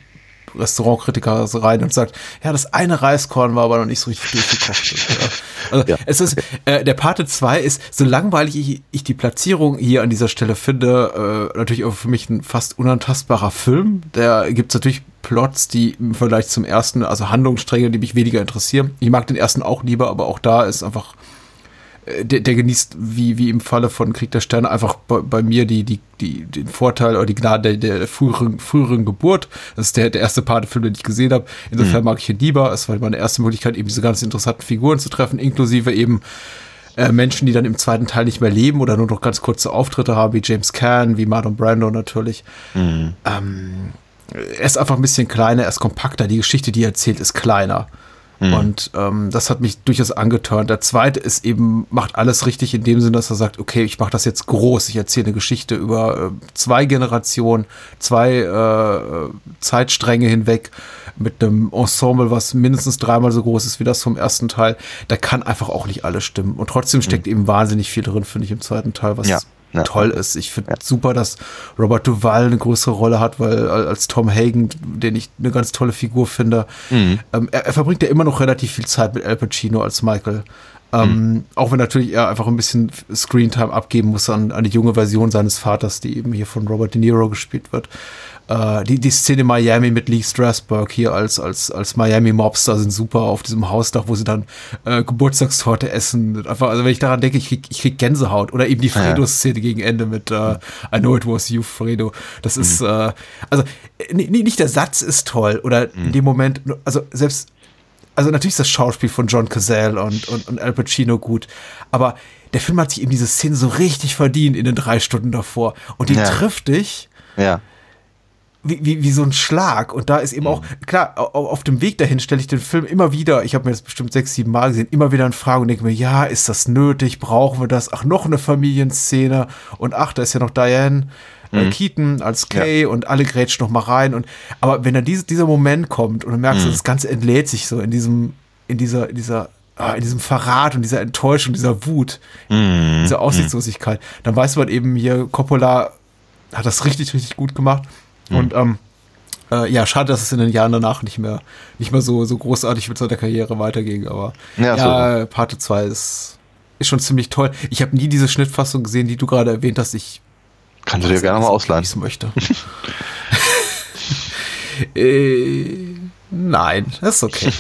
Restaurantkritiker rein und sagt, ja, das eine Reiskorn war aber noch nicht so richtig durchgekocht. Also Ja. es ist, äh, der Pate 2 ist, so langweilig ich, ich die Platzierung hier an dieser Stelle finde, äh, natürlich auch für mich ein fast unantastbarer Film. Da gibt es natürlich Plots, die im Vergleich zum ersten, also Handlungsstränge, die mich weniger interessieren. Ich mag den ersten auch lieber, aber auch da ist einfach der, der genießt, wie, wie im Falle von Krieg der Sterne, einfach bei, bei mir die, die, die, den Vorteil oder die Gnade der, der früheren, früheren Geburt. Das ist der, der erste Pate-Film, den ich gesehen habe. Insofern mag ich ihn lieber. Es war meine erste Möglichkeit, eben diese ganz interessanten Figuren zu treffen, inklusive eben äh, Menschen, die dann im zweiten Teil nicht mehr leben oder nur noch ganz kurze Auftritte haben, wie James Caan, wie Marlon Brando natürlich. Ähm, er ist einfach ein bisschen kleiner, er ist kompakter. Die Geschichte, die er erzählt, ist kleiner. Und ähm, das hat mich durchaus angeturnt. Der zweite ist eben, macht alles richtig in dem Sinne, dass er sagt, okay, ich mache das jetzt groß. Ich erzähle eine Geschichte über äh, zwei Generationen, zwei äh, Zeitstränge hinweg mit einem Ensemble, was mindestens dreimal so groß ist wie das vom ersten Teil. Da kann einfach auch nicht alles stimmen. Und trotzdem steckt eben wahnsinnig viel drin, finde ich, im zweiten Teil, was Ja, ja. toll ist. Ich finde super, dass Robert Duvall eine größere Rolle hat, weil äh, als Tom Hagen, den ich eine ganz tolle Figur finde, ähm, er, er verbringt ja immer noch relativ viel Zeit mit Al Pacino als Michael. Ähm, Auch wenn natürlich er einfach ein bisschen Screentime abgeben muss an, an die junge Version seines Vaters, die eben hier von Robert De Niro gespielt wird. Äh, die, die Szene Miami mit Lee Strasberg hier als, als, als Miami Mobster sind super auf diesem Hausdach, wo sie dann äh, Geburtstagstorte essen. Einfach, also wenn ich daran denke, ich krieg, ich krieg Gänsehaut. Oder eben die Fredo-Szene gegen Ende mit äh, I know it was you, Fredo. Das ist, äh, also äh, ni- ni- nicht der Satz ist toll oder in dem Moment, also selbst also natürlich ist das Schauspiel von John Cazale und, und, und Al Pacino gut, aber der Film hat sich eben diese Szene so richtig verdient in den drei Stunden davor. Und die Ja. trifft dich Ja. Wie, wie, wie so ein Schlag. Und da ist eben auch, klar, au- auf dem Weg dahin stelle ich den Film immer wieder, ich habe mir das bestimmt sechs, sieben Mal gesehen, immer wieder in Frage und denke mir, ja, ist das nötig? Brauchen wir das? Ach, noch eine Familienszene. Und ach, da ist ja noch Diane. äh, Keaton als Kay und alle grätschen noch mal rein und aber wenn dann diese, dieser Moment kommt und du merkst, das Ganze entlädt sich so in diesem in dieser in dieser ah, in diesem Verrat und dieser Enttäuschung, dieser Wut, dieser Aussichtslosigkeit, dann weiß man eben hier Coppola hat das richtig richtig gut gemacht und ähm, Äh, ja, schade, dass es in den Jahren danach nicht mehr, nicht mehr so, so großartig mit seiner Karriere weiterging, aber Ja, ja, Parte 2 ist, ist schon ziemlich toll. Ich habe nie diese Schnittfassung gesehen, die du gerade erwähnt hast. Ich Kannst du dir gerne mal ausleihen. ich möchte. (laughs) äh, nein, das ist okay.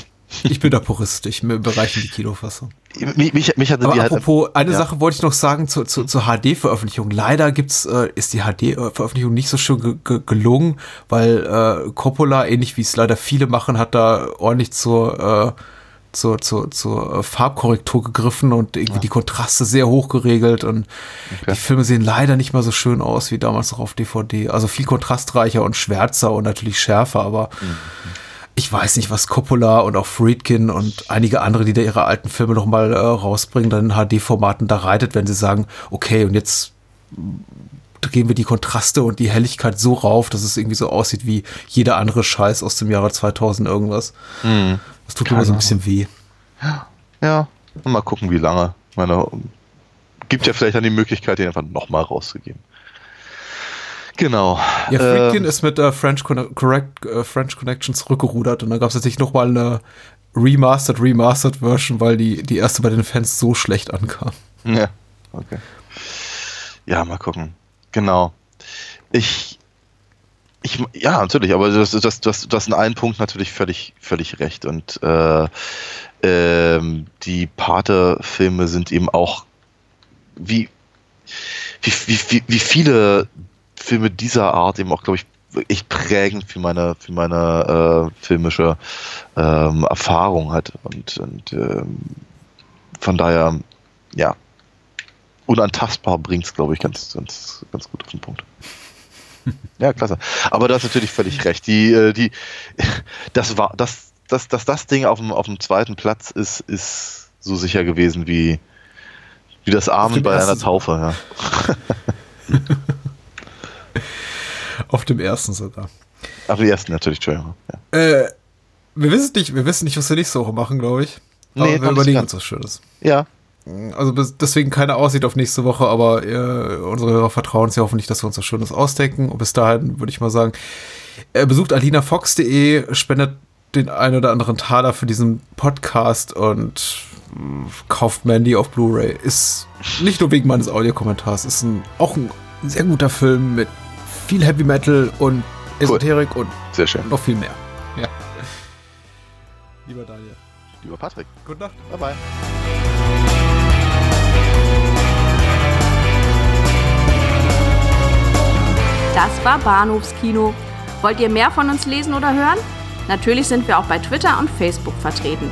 Ich bin da puristisch im Bereich die Kinofassung. Mich, mich, mich hatte Aber die halt. apropos, eine ja. Sache wollte ich noch sagen zur, zur, zur HD-Veröffentlichung. Leider gibt's, äh, ist die HD-Veröffentlichung nicht so schön ge ge gelungen, weil äh, Coppola, ähnlich wie es leider viele machen, hat da ordentlich zur, äh, zur, zur, zur Farbkorrektur gegriffen und irgendwie die Kontraste sehr hoch geregelt und die Filme sehen leider nicht mal so schön aus wie damals noch auf DVD. Also viel kontrastreicher und schwärzer und natürlich schärfer, aber ich weiß nicht, was Coppola und auch Friedkin und einige andere, die da ihre alten Filme noch mal äh, rausbringen, dann in HD-Formaten da reitet, wenn sie sagen, okay, und jetzt drehen wir die Kontraste und die Helligkeit so rauf, dass es irgendwie so aussieht wie jeder andere Scheiß aus dem Jahre 2000 irgendwas. Das tut mir immer so ein bisschen weh. Ja, mal gucken, wie lange. Ich meine, gibt ja vielleicht dann die Möglichkeit, den einfach nochmal rauszugeben. Genau. Ja, Friedkin Ähm, ist mit äh, French, Conne- Correct, äh, French Connection zurückgerudert und dann gab es jetzt nicht noch mal eine Remastered, Remastered Version, weil die, die erste bei den Fans so schlecht ankam. Ja, okay. Ja, mal gucken. Genau. Ich, ich, ja, natürlich, aber das, das, das, das in einem Punkt natürlich völlig, völlig recht. Und äh, ähm, die Pate-Filme sind eben auch wie, wie, wie, wie viele Filme dieser Art eben auch, glaube ich, echt prägend für meine, für meine äh, filmische ähm, Erfahrung hat. Und, und ähm, von daher, ja, unantastbar bringt es, glaube ich, ganz, ganz, ganz gut auf den Punkt. (laughs) Ja, klasse. Aber du hast natürlich völlig recht. Die, äh, die, das war, das, das, dass das Ding auf dem, auf dem zweiten Platz ist, ist so sicher gewesen wie, wie das Amen dem bei einer Taufe. Ja. (laughs) (laughs) Auf dem ersten sogar. Aber die ersten natürlich, Entschuldigung. Ja. Äh, wir wissen nicht, wir wissen nicht, was wir nächste Woche machen, glaube ich. Aber Nee, wir überlegen uns was Schönes. ja, Also deswegen keine Aussicht auf nächste Woche, aber äh, unsere Hörer vertrauen uns ja hoffentlich, dass wir uns was Schönes ausdenken. Und bis dahin würde ich mal sagen, äh, besucht alinafox.de, spendet den ein oder anderen Taler für diesen Podcast und mh, kauft Mandy auf Blu-ray. Ist nicht nur wegen meines Audiokommentars, ist ein, auch ein sehr guter Film mit viel Heavy Metal und Esoterik und sehr schön. noch viel mehr. Ja. Lieber Daniel. Lieber Patrick, Gute Nacht. bye bye. Das war Bahnhofskino. Wollt ihr mehr von uns lesen oder hören? Natürlich sind wir auch bei Twitter und Facebook vertreten.